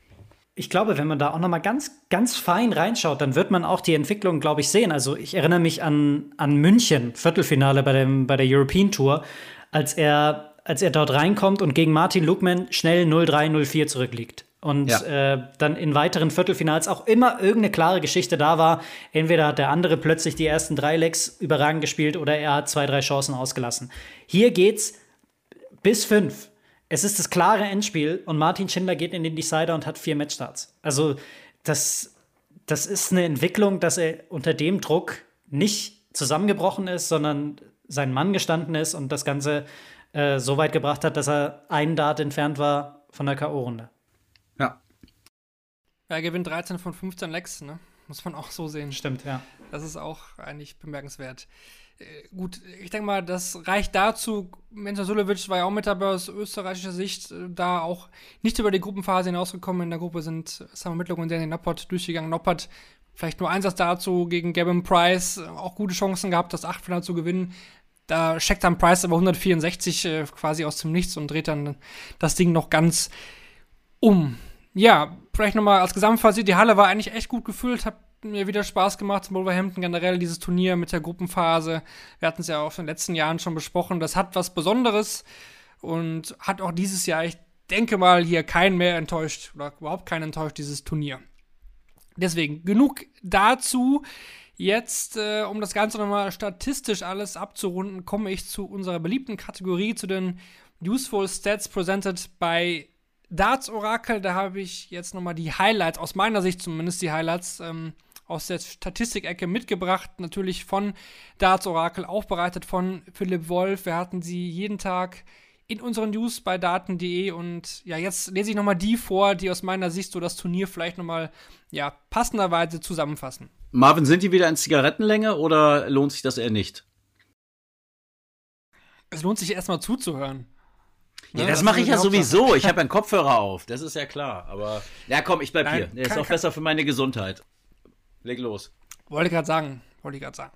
ich glaube, wenn man da auch noch mal ganz, ganz fein reinschaut, dann wird man auch die Entwicklung, glaube ich, sehen. Also ich erinnere mich an, an München, Viertelfinale bei, dem, bei der European Tour, als er, als er dort reinkommt und gegen Martin Lukman schnell 0-3-0-4 zurückliegt. Und ja. äh, dann in weiteren Viertelfinals auch immer irgendeine klare Geschichte da war. Entweder hat der andere plötzlich die ersten drei Lecks überragend gespielt oder er hat zwei, drei Chancen ausgelassen. Hier geht's bis fünf. Es ist das klare Endspiel und Martin Schindler geht in den Decider und hat vier Matchstarts. Also, das, das ist eine Entwicklung, dass er unter dem Druck nicht zusammengebrochen ist, sondern sein Mann gestanden ist und das Ganze äh, so weit gebracht hat, dass er einen Dart entfernt war von der K.O.-Runde. Ja. Er gewinnt 13 von 15 Lecks, ne? Muss man auch so sehen. Stimmt, ja. Das ist auch eigentlich bemerkenswert. Äh, gut, ich denke mal, das reicht dazu. Mensa Sulevic war ja auch mit dabei aus österreichischer Sicht, äh, da auch nicht über die Gruppenphase hinausgekommen. In der Gruppe sind Samuel Mitlock und Danny Noppert durchgegangen. Noppert vielleicht nur Einsatz dazu gegen Gavin Price, äh, auch gute Chancen gehabt, das Achtelfinale zu gewinnen. Da checkt dann Price aber 164 äh, quasi aus dem Nichts und dreht dann das Ding noch ganz um. Ja, vielleicht nochmal als Gesamtfazit, die Halle war eigentlich echt gut gefüllt, hab mir wieder Spaß gemacht, Wolverhampton generell, dieses Turnier mit der Gruppenphase. Wir hatten es ja auch in den letzten Jahren schon besprochen. Das hat was Besonderes und hat auch dieses Jahr echt denke mal, hier keinen mehr enttäuscht oder überhaupt keinen enttäuscht, dieses Turnier. Deswegen genug dazu. Jetzt, äh, um das Ganze nochmal statistisch alles abzurunden, komme ich zu unserer beliebten Kategorie, zu den Useful Stats presented by Darts Oracle. Da habe ich jetzt nochmal die Highlights, aus meiner Sicht zumindest die Highlights ähm, aus der Statistikecke mitgebracht. Natürlich von Darts Oracle, aufbereitet von Philipp Wolf. Wir hatten sie jeden Tag in unseren News bei daten.de und ja, jetzt lese ich nochmal die vor, die aus meiner Sicht so das Turnier vielleicht nochmal ja, passenderweise zusammenfassen. Marvin, sind die wieder in Zigarettenlänge oder lohnt sich das eher nicht? Es lohnt sich erstmal zuzuhören. Ja, Ne, das mache ich ja Hauptsache. sowieso. Ich habe einen Kopfhörer auf, das ist ja klar. Aber ja, komm, ich bleib Nein, hier. Der ist kann- auch besser für meine Gesundheit. Leg los. Wollte gerade sagen, wollte ich gerade sagen.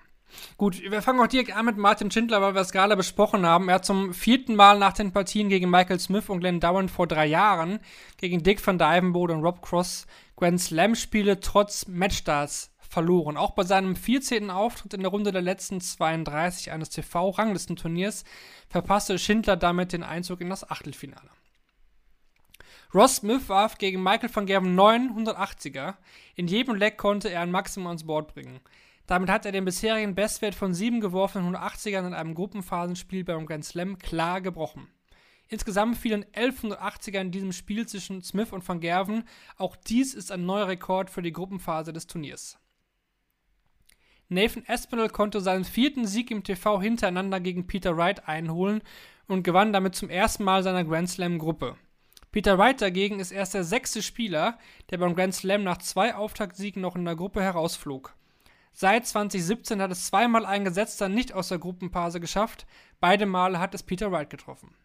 Gut, wir fangen auch direkt an mit Martin Schindler, weil wir es gerade besprochen haben. Er hat zum vierten Mal nach den Partien gegen Michael Smith und Glenn Dowan vor drei Jahren gegen Dick van Dijvenbode und Rob Cross Grand Slam Spiele trotz Matchstarts verloren. Auch bei seinem 14. Auftritt in der Runde der letzten 32 eines TV-Ranglistenturniers verpasste Schindler damit den Einzug in das Achtelfinale. Ross Smith warf gegen Michael van Gerven 980er. In jedem Leck konnte er ein Maximum ans Board bringen. Damit hat er den bisherigen Bestwert von sieben geworfenen 180ern in einem Gruppenphasenspiel beim Grand Slam klar gebrochen. Insgesamt fielen 1180er in diesem Spiel zwischen Smith und van Gerven. Auch dies ist ein neuer Rekord für die Gruppenphase des Turniers. Nathan Aspinall konnte seinen vierten Sieg im TV hintereinander gegen Peter Wright einholen und gewann damit zum ersten Mal seiner Grand Slam-Gruppe. Peter Wright dagegen ist erst der sechste Spieler, der beim Grand Slam nach zwei Auftaktsiegen noch in der Gruppe herausflog. Seit 2017 hat es zweimal ein Gesetzter nicht aus der Gruppenphase geschafft, beide Male hat es Peter Wright getroffen.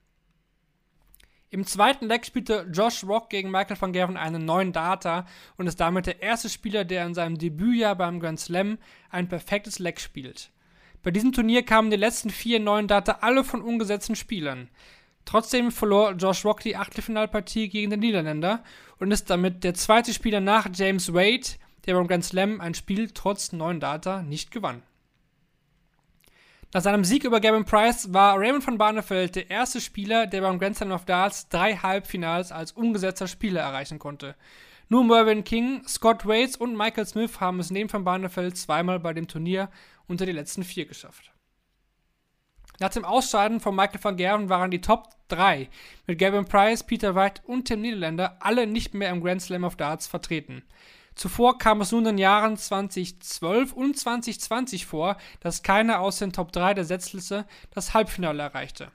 Im zweiten Leg spielte Josh Rock gegen Michael van Gerven einen neuen Data und ist damit der erste Spieler, der in seinem Debütjahr beim Grand Slam ein perfektes Leg spielt. Bei diesem Turnier kamen die letzten vier neuen Data alle von ungesetzten Spielern. Trotzdem verlor Josh Rock die Achtelfinalpartie gegen den Niederländer und ist damit der zweite Spieler nach James Wade, der beim Grand Slam ein Spiel trotz neuen Data nicht gewann. Nach seinem Sieg über Gavin Price war Raymond van Barneveld der erste Spieler, der beim Grand Slam of Darts drei Halbfinals als ungesetzter Spieler erreichen konnte. Nur Mervyn King, Scott Waits und Michael Smith haben es neben van Barneveld zweimal bei dem Turnier unter die letzten vier geschafft. Nach dem Ausscheiden von Michael van Gerven waren die Top 3 mit Gavin Price, Peter White und Tim Niederländer alle nicht mehr im Grand Slam of Darts vertreten. Zuvor kam es nun in den Jahren 2012 und 2020 vor, dass keiner aus den Top 3 der Setzliste das Halbfinale erreichte.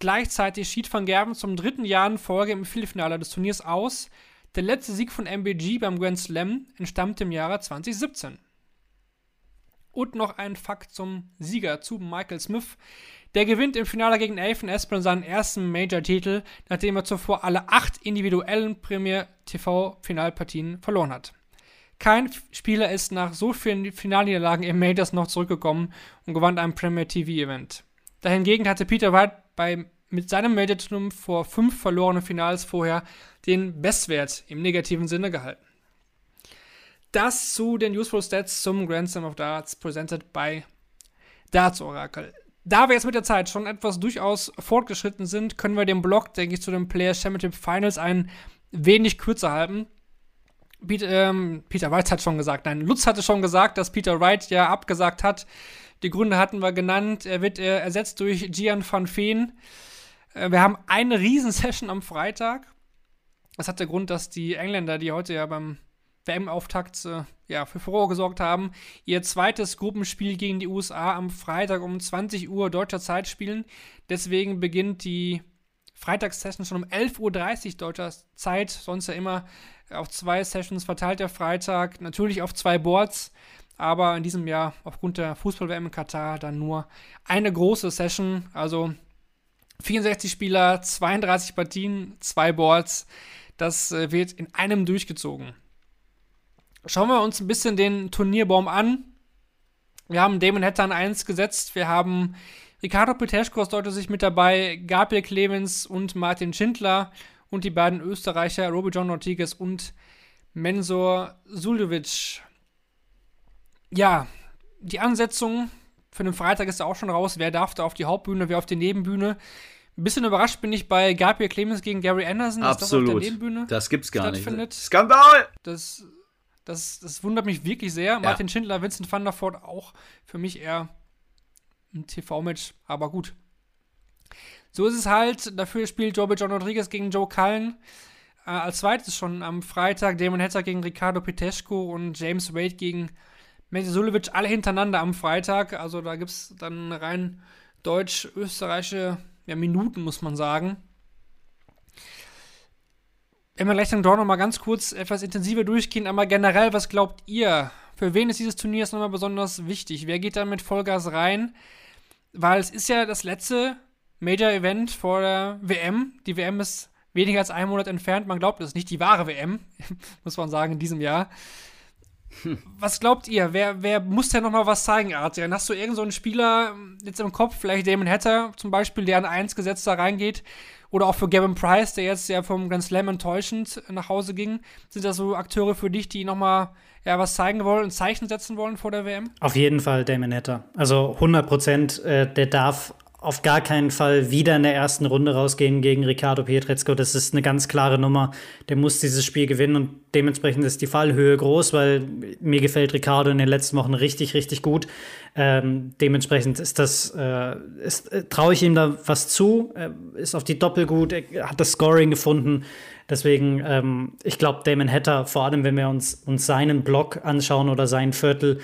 Gleichzeitig schied van Gerven zum dritten Jahr in Folge im Viertelfinale des Turniers aus. Der letzte Sieg von MBG beim Grand Slam entstammt im Jahre 2017. Und noch ein Fakt zum Sieger, zu Michael Smith. Der gewinnt im Finale gegen Nathan Aspinall seinen ersten Major-Titel, nachdem er zuvor alle acht individuellen Premier TV-Finalpartien verloren hat. Kein Spieler ist nach so vielen Finalniederlagen im Majors noch zurückgekommen und gewann ein Premier TV-Event. Dahingegen hatte Peter White bei, mit seinem Major-Triumph vor fünf verlorenen Finals vorher den Bestwert im negativen Sinne gehalten. Das zu den Useful Stats zum Grand Slam of Darts, presented by Darts Oracle. Da wir jetzt mit der Zeit schon etwas durchaus fortgeschritten sind, können wir den Blog, denke ich, zu den Players Championship Finals ein wenig kürzer halten. Peter, ähm, Peter Wright hat schon gesagt, nein, Lutz hatte schon gesagt, dass Peter Wright ja abgesagt hat. Die Gründe hatten wir genannt. Er wird äh, ersetzt durch Gian van Veen. Äh, wir haben eine Riesensession am Freitag. Das hat der Grund, dass die Engländer, die heute ja beim WM-Auftakt äh, ja, für Furore gesorgt haben, ihr zweites Gruppenspiel gegen die USA am Freitag um 20 Uhr deutscher Zeit spielen. Deswegen beginnt die Freitagssession schon um 11.30 Uhr deutscher Zeit, sonst ja immer auf zwei Sessions verteilt der Freitag, natürlich auf zwei Boards, aber in diesem Jahr aufgrund der Fußball-WM in Katar dann nur eine große Session, also 64 Spieler, 32 Partien, zwei Boards, das äh, wird in einem durchgezogen. Schauen wir uns ein bisschen den Turnierbaum an. Wir haben Damon Hatter an 1 gesetzt. Wir haben Ricardo Peteschko aus Deutschland sich mit dabei, Gabriel Clemens und Martin Schindler und die beiden Österreicher Roby John Ortigas und Mensur Suljovic. Ja, die Ansetzung für den Freitag ist auch schon raus. Wer darf da auf die Hauptbühne, wer auf die Nebenbühne? Ein bisschen überrascht bin ich bei Gabriel Clemens gegen Gary Anderson, dass das auf der Absolut. Nebenbühne Das gibt's gar nicht. Skandal! Das, das, das wundert mich wirklich sehr. Martin Schindler, Vincent van der Voort auch für mich eher ein TV-Match, aber gut. So ist es halt. Dafür spielt Joe John Rodriguez gegen Joe Cullen. Äh, als zweites schon am Freitag Damon Hatter gegen Ricardo Petesco und James Wade gegen Mete Sulevic alle hintereinander am Freitag. Also da gibt es dann rein deutsch-österreichische ja, Minuten, muss man sagen. Wenn wir gleich dann doch noch mal ganz kurz etwas intensiver durchgehen, aber generell, was glaubt ihr? Für wen ist dieses Turnier jetzt nochmal besonders wichtig? Wer geht da mit Vollgas rein? Weil es ist ja das letzte Major-Event vor der WM. Die WM ist weniger als einen Monat entfernt. Man glaubt, es ist nicht die wahre WM, muss man sagen, in diesem Jahr. Was glaubt ihr? Wer, wer muss denn noch mal was zeigen, Adrian? Hast du irgendeinen so Spieler jetzt im Kopf, vielleicht Damon Hatter zum Beispiel, der an 1 gesetzt da reingeht? Oder auch für Gavin Price, der jetzt ja vom Grand Slam enttäuschend nach Hause ging. Sind das so Akteure für dich, die noch mal ja, was zeigen wollen und Zeichen setzen wollen vor der WM? Auf jeden Fall Damon Hatter. Also 100 Prozent, äh, der darf auf gar keinen Fall wieder in der ersten Runde rausgehen gegen Ricardo Pietrezco. Das ist eine ganz klare Nummer. Der muss dieses Spiel gewinnen und dementsprechend ist die Fallhöhe groß, weil mir gefällt Ricardo in den letzten Wochen richtig, richtig gut. Ähm, dementsprechend ist das, äh, äh, traue ich ihm da was zu. Er ist auf die Doppel gut, hat das Scoring gefunden. Deswegen, ähm, ich glaube, Damon Hatter, vor allem wenn wir uns, uns seinen Block anschauen oder sein Viertel,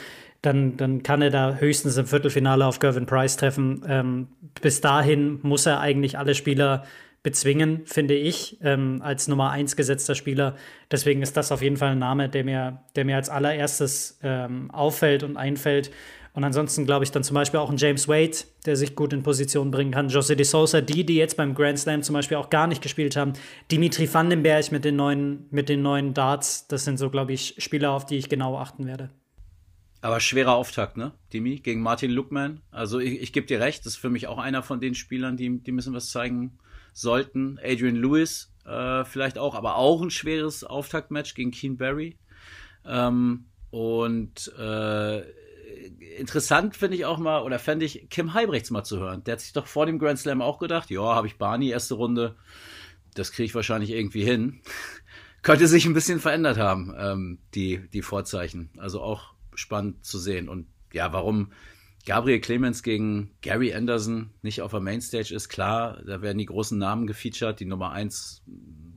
dann, dann kann er da höchstens im Viertelfinale auf Gervin Price treffen. Ähm, bis dahin muss er eigentlich alle Spieler bezwingen, finde ich, ähm, als Nummer 1 gesetzter Spieler. Deswegen ist das auf jeden Fall ein Name, der mir, der mir als allererstes ähm, auffällt und einfällt. Und ansonsten glaube ich dann zum Beispiel auch ein James Wade, der sich gut in Position bringen kann. José de Sousa, die, die jetzt beim Grand Slam zum Beispiel auch gar nicht gespielt haben. Dimitri Vandenberg mit den neuen, mit den neuen Darts. Das sind so, glaube ich, Spieler, auf die ich genau achten werde. Aber schwerer Auftakt, ne, Dimi, gegen Martin Lukman. Also ich, ich gebe dir recht, das ist für mich auch einer von den Spielern, die, die müssen was zeigen sollten. Adrian Lewis äh, vielleicht auch, aber auch ein schweres Auftaktmatch gegen Keen Barry. Ähm, und äh, interessant finde ich auch mal, oder fände ich, Kim Heibrechts mal zu hören. Der hat sich doch vor dem Grand Slam auch gedacht, ja, habe ich Barney, erste Runde, das kriege ich wahrscheinlich irgendwie hin. Könnte sich ein bisschen verändert haben, ähm, die, die Vorzeichen. Also auch spannend zu sehen. Und ja, warum Gabriel Clemens gegen Gary Anderson nicht auf der Mainstage ist, klar, da werden die großen Namen gefeatured. Die Nummer eins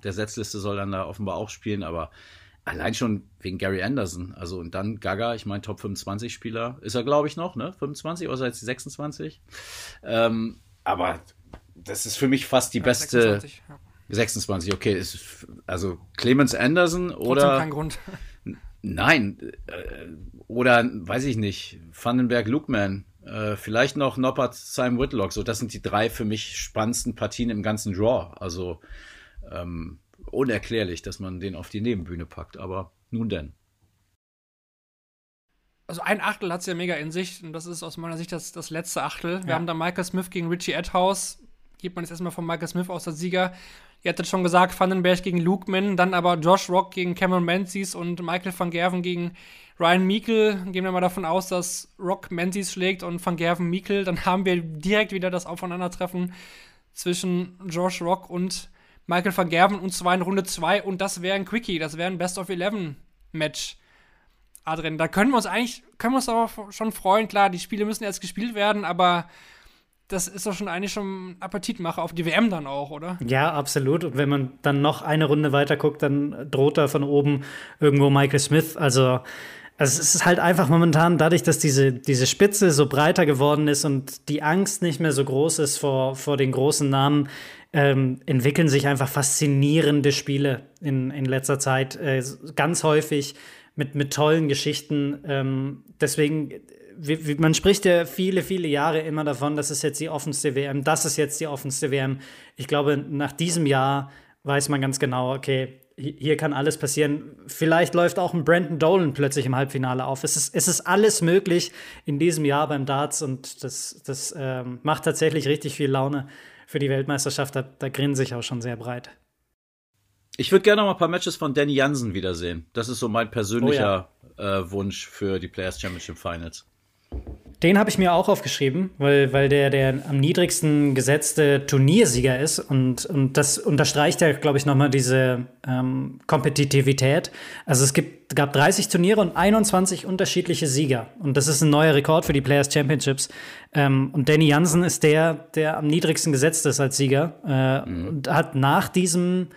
der Setzliste soll dann da offenbar auch spielen, aber allein schon wegen Gary Anderson. Also und dann Gaga, ich meine Top 25 Spieler, ist er glaube ich noch, ne? 25 oder jetzt 26. Ähm, aber das ist für mich fast die beste. 26, ja. 26, okay. Ist, also Clemens Anderson Trotzdem oder. kein Grund. Nein, äh, oder weiß ich nicht, Vandenberg Lukman, äh, vielleicht noch Noppert Simon Whitlock, so das sind die drei für mich spannendsten Partien im ganzen Draw. Also ähm, unerklärlich, dass man den auf die Nebenbühne packt, aber nun denn. Also ein Achtel hat es ja mega in sich und das ist aus meiner Sicht das, das letzte Achtel. Wir Ja. haben da Michael Smith gegen Richie Edhouse. Geht man jetzt erstmal von Michael Smith aus als Sieger. Ihr hattet schon gesagt, Vandenberg gegen Lukeman, dann aber Josh Rock gegen Cameron Menzies und Michael van Gerven gegen Ryan Meikle. Gehen wir mal davon aus, dass Rock Menzies schlägt und van Gerven Meikle. Dann haben wir direkt wieder das Aufeinandertreffen zwischen Josh Rock und Michael van Gerven und zwar in Runde 2 und das wäre ein Quickie, das wäre ein Best of 11 Match. Adrian, da können wir uns eigentlich, können wir uns aber schon freuen. Klar, die Spiele müssen jetzt gespielt werden, aber das ist doch schon eigentlich schon Appetitmacher auf die WM dann auch, oder? Ja, absolut. Und wenn man dann noch eine Runde weiter guckt, dann droht da von oben irgendwo Michael Smith. Also, also es ist halt einfach momentan dadurch, dass diese, diese Spitze so breiter geworden ist und die Angst nicht mehr so groß ist vor, vor den großen Namen, ähm, entwickeln sich einfach faszinierende Spiele in, in letzter Zeit. Äh, ganz häufig mit, mit tollen Geschichten. Ähm, deswegen wie, wie, man spricht ja viele, viele Jahre immer davon, das ist jetzt die offenste WM, das ist jetzt die offenste WM. Ich glaube, nach diesem Jahr weiß man ganz genau, okay, hier kann alles passieren. Vielleicht läuft auch ein Brandon Dolan plötzlich im Halbfinale auf. Es ist, es ist alles möglich in diesem Jahr beim Darts und das, das ähm, macht tatsächlich richtig viel Laune für die Weltmeisterschaft. Da, da grinse ich auch schon sehr breit. Ich würde gerne noch mal ein paar Matches von Danny Jansen wiedersehen. Das ist so mein persönlicher oh ja. äh, Wunsch für die Players Championship Finals. Den habe ich mir auch aufgeschrieben, weil, weil der der am niedrigsten gesetzte Turniersieger ist und, und das unterstreicht ja, glaube ich, nochmal diese ähm, Kompetitivität. Also es gibt, gab 30 Turniere und 21 unterschiedliche Sieger und das ist ein neuer Rekord für die Players Championships. Ähm, und Danny Jansen ist der, der am niedrigsten gesetzt ist als Sieger äh, mhm. und hat nach diesem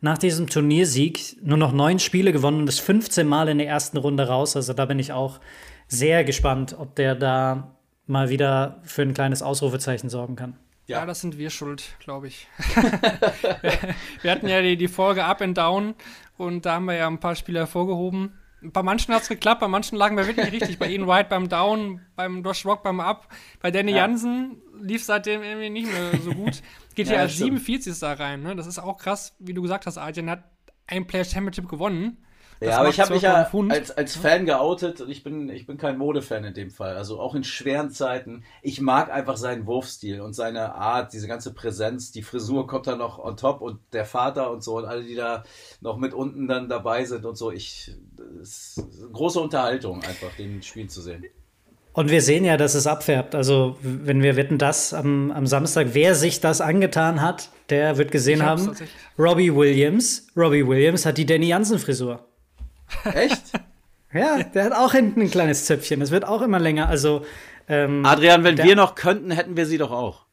nach diesem Turniersieg nur noch neun Spiele gewonnen und ist 15 Mal in der ersten Runde raus. Also da bin ich auch sehr gespannt, ob der da mal wieder für ein kleines Ausrufezeichen sorgen kann. Ja, ja das sind wir schuld, glaube ich. wir hatten ja die, die Folge Up and Down und da haben wir ja ein paar Spieler hervorgehoben. Bei manchen hat es geklappt, bei manchen lagen wir wirklich richtig. Bei Ian White beim Down, beim Josh Rock beim Up. Bei Danny ja. Jansen lief seitdem irgendwie nicht mehr so gut. Geht ja, hier als 47. da rein. Ne? Das ist auch krass, wie du gesagt hast, Arjen hat ein Player Championship gewonnen. Das ja, aber ich habe mich ja als, als Fan geoutet und ich bin, ich bin kein Modefan in dem Fall. Also auch in schweren Zeiten. Ich mag einfach seinen Wurfstil und seine Art, diese ganze Präsenz. Die Frisur kommt da noch on top und der Vater und so und alle, die da noch mit unten dann dabei sind und so. Ich, es ist große Unterhaltung einfach, den Spiel zu sehen. Und wir sehen ja, dass es abfärbt. Also, wenn wir wetten, das am, am Samstag, wer sich das angetan hat, der wird gesehen haben. Robbie Williams. Robbie Williams hat die Danny Jansen-Frisur. Echt? ja, der hat auch hinten ein kleines Zöpfchen. Es wird auch immer länger. Also, ähm, Adrian, wenn der, wir noch könnten, hätten wir sie doch auch.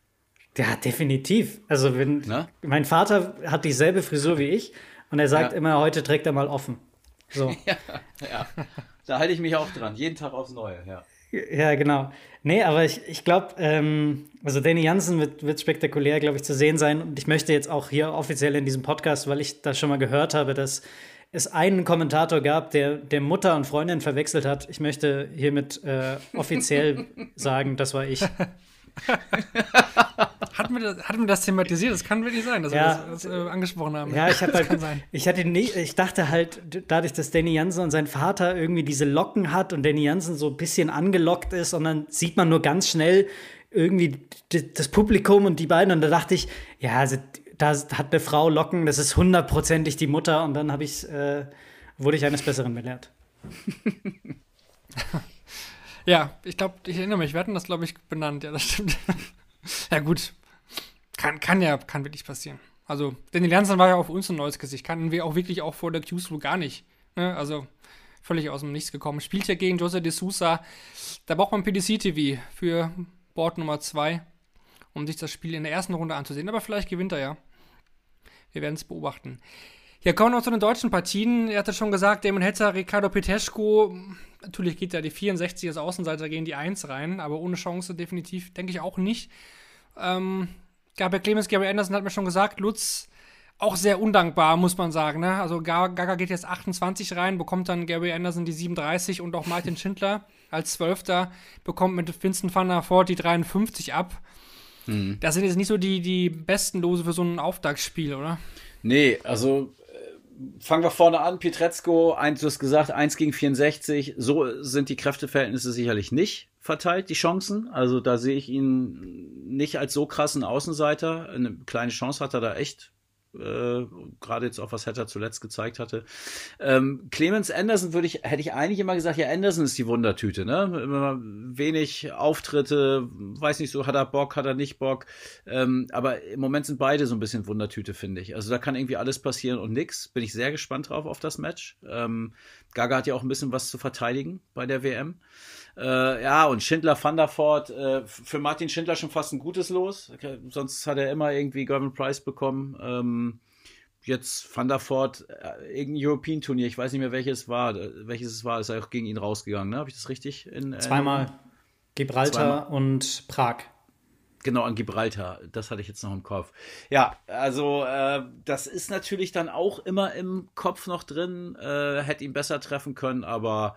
Ja, definitiv. Also, wenn Na? mein Vater hat dieselbe Frisur wie ich und er sagt ja. immer, heute trägt er mal offen. So. ja, ja. Da halte ich mich auch dran. Jeden Tag aufs Neue, ja. Ja, genau. Nee, aber ich, ich glaube, ähm, also Danny Jansen wird, wird spektakulär, glaube ich, zu sehen sein. Und ich möchte jetzt auch hier offiziell in diesem Podcast, weil ich das schon mal gehört habe, dass es einen Kommentator gab, der, der Mutter und Freundin verwechselt hat. Ich möchte hiermit äh, offiziell sagen, das war ich. hat, mir das, hat mir das thematisiert? Das kann wirklich sein, dass ja, wir das, das äh, angesprochen haben. Ja, ich, hab halt, ich, hatte nie, ich dachte halt, dadurch, dass Danny Jansen und sein Vater irgendwie diese Locken hat und Danny Jansen so ein bisschen angelockt ist und dann sieht man nur ganz schnell irgendwie das Publikum und die beiden und da dachte ich, ja, also da hat eine Frau Locken, das ist hundertprozentig die Mutter und dann ich, äh, wurde ich eines Besseren belehrt. ja, ich glaube, ich erinnere mich, wir hatten das, glaube ich, benannt, ja, das stimmt. ja, gut. Kann, kann ja, kann wirklich passieren. Also, Danny Jansen war ja auf uns ein neues Gesicht. Kannten wir auch wirklich auch vor der Q-School gar nicht. Ne? Also, völlig aus dem Nichts gekommen. Spielt ja gegen Jose de Sousa. Da braucht man PDC-TV für Board Nummer 2 um sich das Spiel in der ersten Runde anzusehen. Aber vielleicht gewinnt er ja. Wir werden es beobachten. Ja, kommen wir noch zu den deutschen Partien. Er hatte schon gesagt, Damon Hetzer, Ricardo Peteschko. Natürlich geht ja die 64 als Außenseiter gegen die 1 rein, aber ohne Chance definitiv, denke ich auch nicht. Ähm, Gabriel Clemens, Gary Anderson hat mir schon gesagt, Lutz auch sehr undankbar, muss man sagen. Ne? Also Gaga geht jetzt 28 rein, bekommt dann Gary Anderson die 37 und auch Martin Schindler als Zwölfter bekommt mit Vincent van der Voort die 53 ab. Mhm. Das sind jetzt nicht so die, die besten Lose für so ein Auftaktspiel, oder? Nee, also äh, fangen wir vorne an. Pietrezko, eins, du hast gesagt, 1 gegen 64. So sind die Kräfteverhältnisse sicherlich nicht verteilt, die Chancen. Also da sehe ich ihn nicht als so krassen Außenseiter. Eine kleine Chance hat er da echt äh, gerade jetzt auch was Hatter zuletzt gezeigt hatte. Ähm, Clemens Anderson würde ich, hätte ich eigentlich immer gesagt, ja, Anderson ist die Wundertüte, ne? Immer wenig Auftritte, weiß nicht so, hat er Bock, hat er nicht Bock. Ähm, aber im Moment sind beide so ein bisschen Wundertüte, finde ich. Also da kann irgendwie alles passieren und nix. Bin ich sehr gespannt drauf auf das Match. Ähm, Gaga hat ja auch ein bisschen was zu verteidigen bei der WM. Äh, ja, und Schindler van der Voort, äh, für Martin Schindler schon fast ein gutes Los. Okay, sonst hat er immer irgendwie Gavin Price bekommen. Ähm, jetzt Van der Voort, äh, irgendein European-Turnier, ich weiß nicht mehr, welches war, äh, welches es war, ist er auch gegen ihn rausgegangen, ne? Habe ich das richtig? In, Zweimal. Gibraltar Zweimal. und Prag. Genau, an Gibraltar. Das hatte ich jetzt noch im Kopf. Ja, also äh, das ist natürlich dann auch immer im Kopf noch drin. Äh, hätte ihn besser treffen können, aber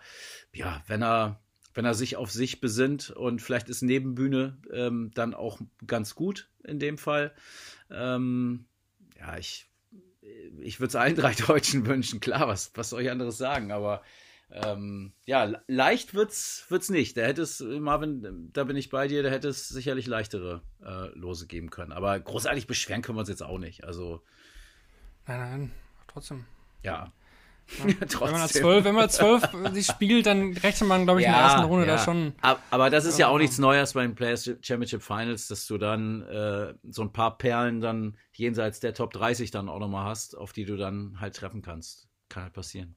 ja, wenn er wenn er sich auf sich besinnt und vielleicht ist Nebenbühne ähm, dann auch ganz gut in dem Fall. Ähm, ja, ich, ich würde es allen drei Deutschen wünschen, klar, was, was soll ich anderes sagen, aber ähm, ja, leicht wird's, wird's nicht. Da hätte es, Marvin, da bin ich bei dir, da hätte es sicherlich leichtere äh, Lose geben können. Aber großartig beschweren können wir uns jetzt auch nicht. Also. Nein, nein, trotzdem. Ja. Ja, wenn man zwölf, wenn man zwölf sich spielt, dann rechnet man, glaube ich, in der ersten Runde da schon. Aber das ist ja auch nichts Neues bei den Players Championship Finals, dass du dann äh, so ein paar Perlen dann jenseits der Top 30 dann auch nochmal hast, auf die du dann halt treffen kannst. Kann halt passieren.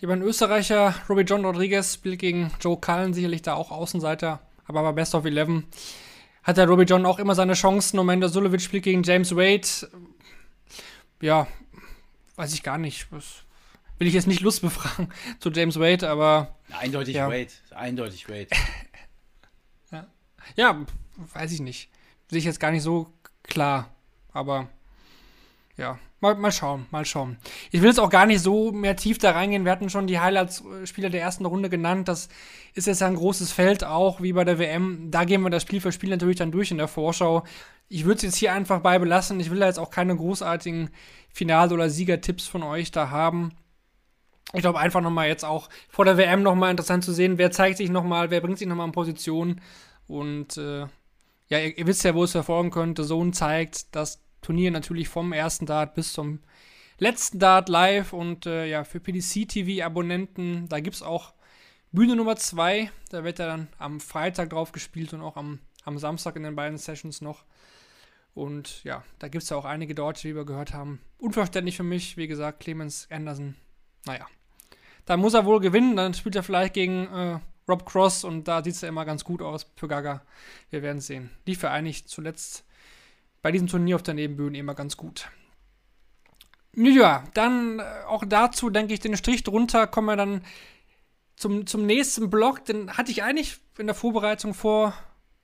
Die beiden Österreicher, Robbie John Rodriguez spielt gegen Joe Cullen, sicherlich da auch Außenseiter, aber bei Best of 11 hat der Robbie John auch immer seine Chancen. Amanda Sulovic spielt gegen James Wade. Ja, weiß ich gar nicht. Das will ich jetzt nicht Lust befragen zu James Wade, aber. Eindeutig ja. Wade. Eindeutig Wade. ja. ja, weiß ich nicht. Sehe ich jetzt gar nicht so klar. Aber ja, mal, mal schauen, mal schauen. Ich will jetzt auch gar nicht so mehr tief da reingehen. Wir hatten schon die Highlights-Spieler der ersten Runde genannt. Das ist jetzt ein großes Feld, auch wie bei der WM. Da gehen wir das Spiel für Spiel natürlich dann durch in der Vorschau. Ich würde es jetzt hier einfach bei belassen. Ich will da jetzt auch keine großartigen Final- oder Siegertipps von euch da haben. Ich glaube einfach nochmal jetzt auch vor der WM nochmal interessant zu sehen, wer zeigt sich nochmal, wer bringt sich nochmal in Position. Und äh, ja, ihr, ihr, wisst ja, wo es verfolgen könnte. Sohn zeigt das Turnier natürlich vom ersten Dart bis zum letzten Dart live. Und äh, ja, für PDC-TV-Abonnenten, da gibt es auch Bühne Nummer 2. Da wird er dann am Freitag drauf gespielt und auch am, am Samstag in den beiden Sessions noch. Und ja, da gibt es ja auch einige Deutsche, wie wir gehört haben. Unverständlich für mich, wie gesagt, Clemens Anderson. Naja. Da muss er wohl gewinnen, dann spielt er vielleicht gegen äh, Rob Cross und da sieht es ja immer ganz gut aus für Gaga. Wir werden sehen. Lief ja eigentlich zuletzt bei diesem Turnier auf der Nebenbühne immer ganz gut. Ja, dann äh, auch dazu denke ich den Strich drunter, kommen wir dann zum, zum nächsten Block. Den hatte ich eigentlich in der Vorbereitung vor,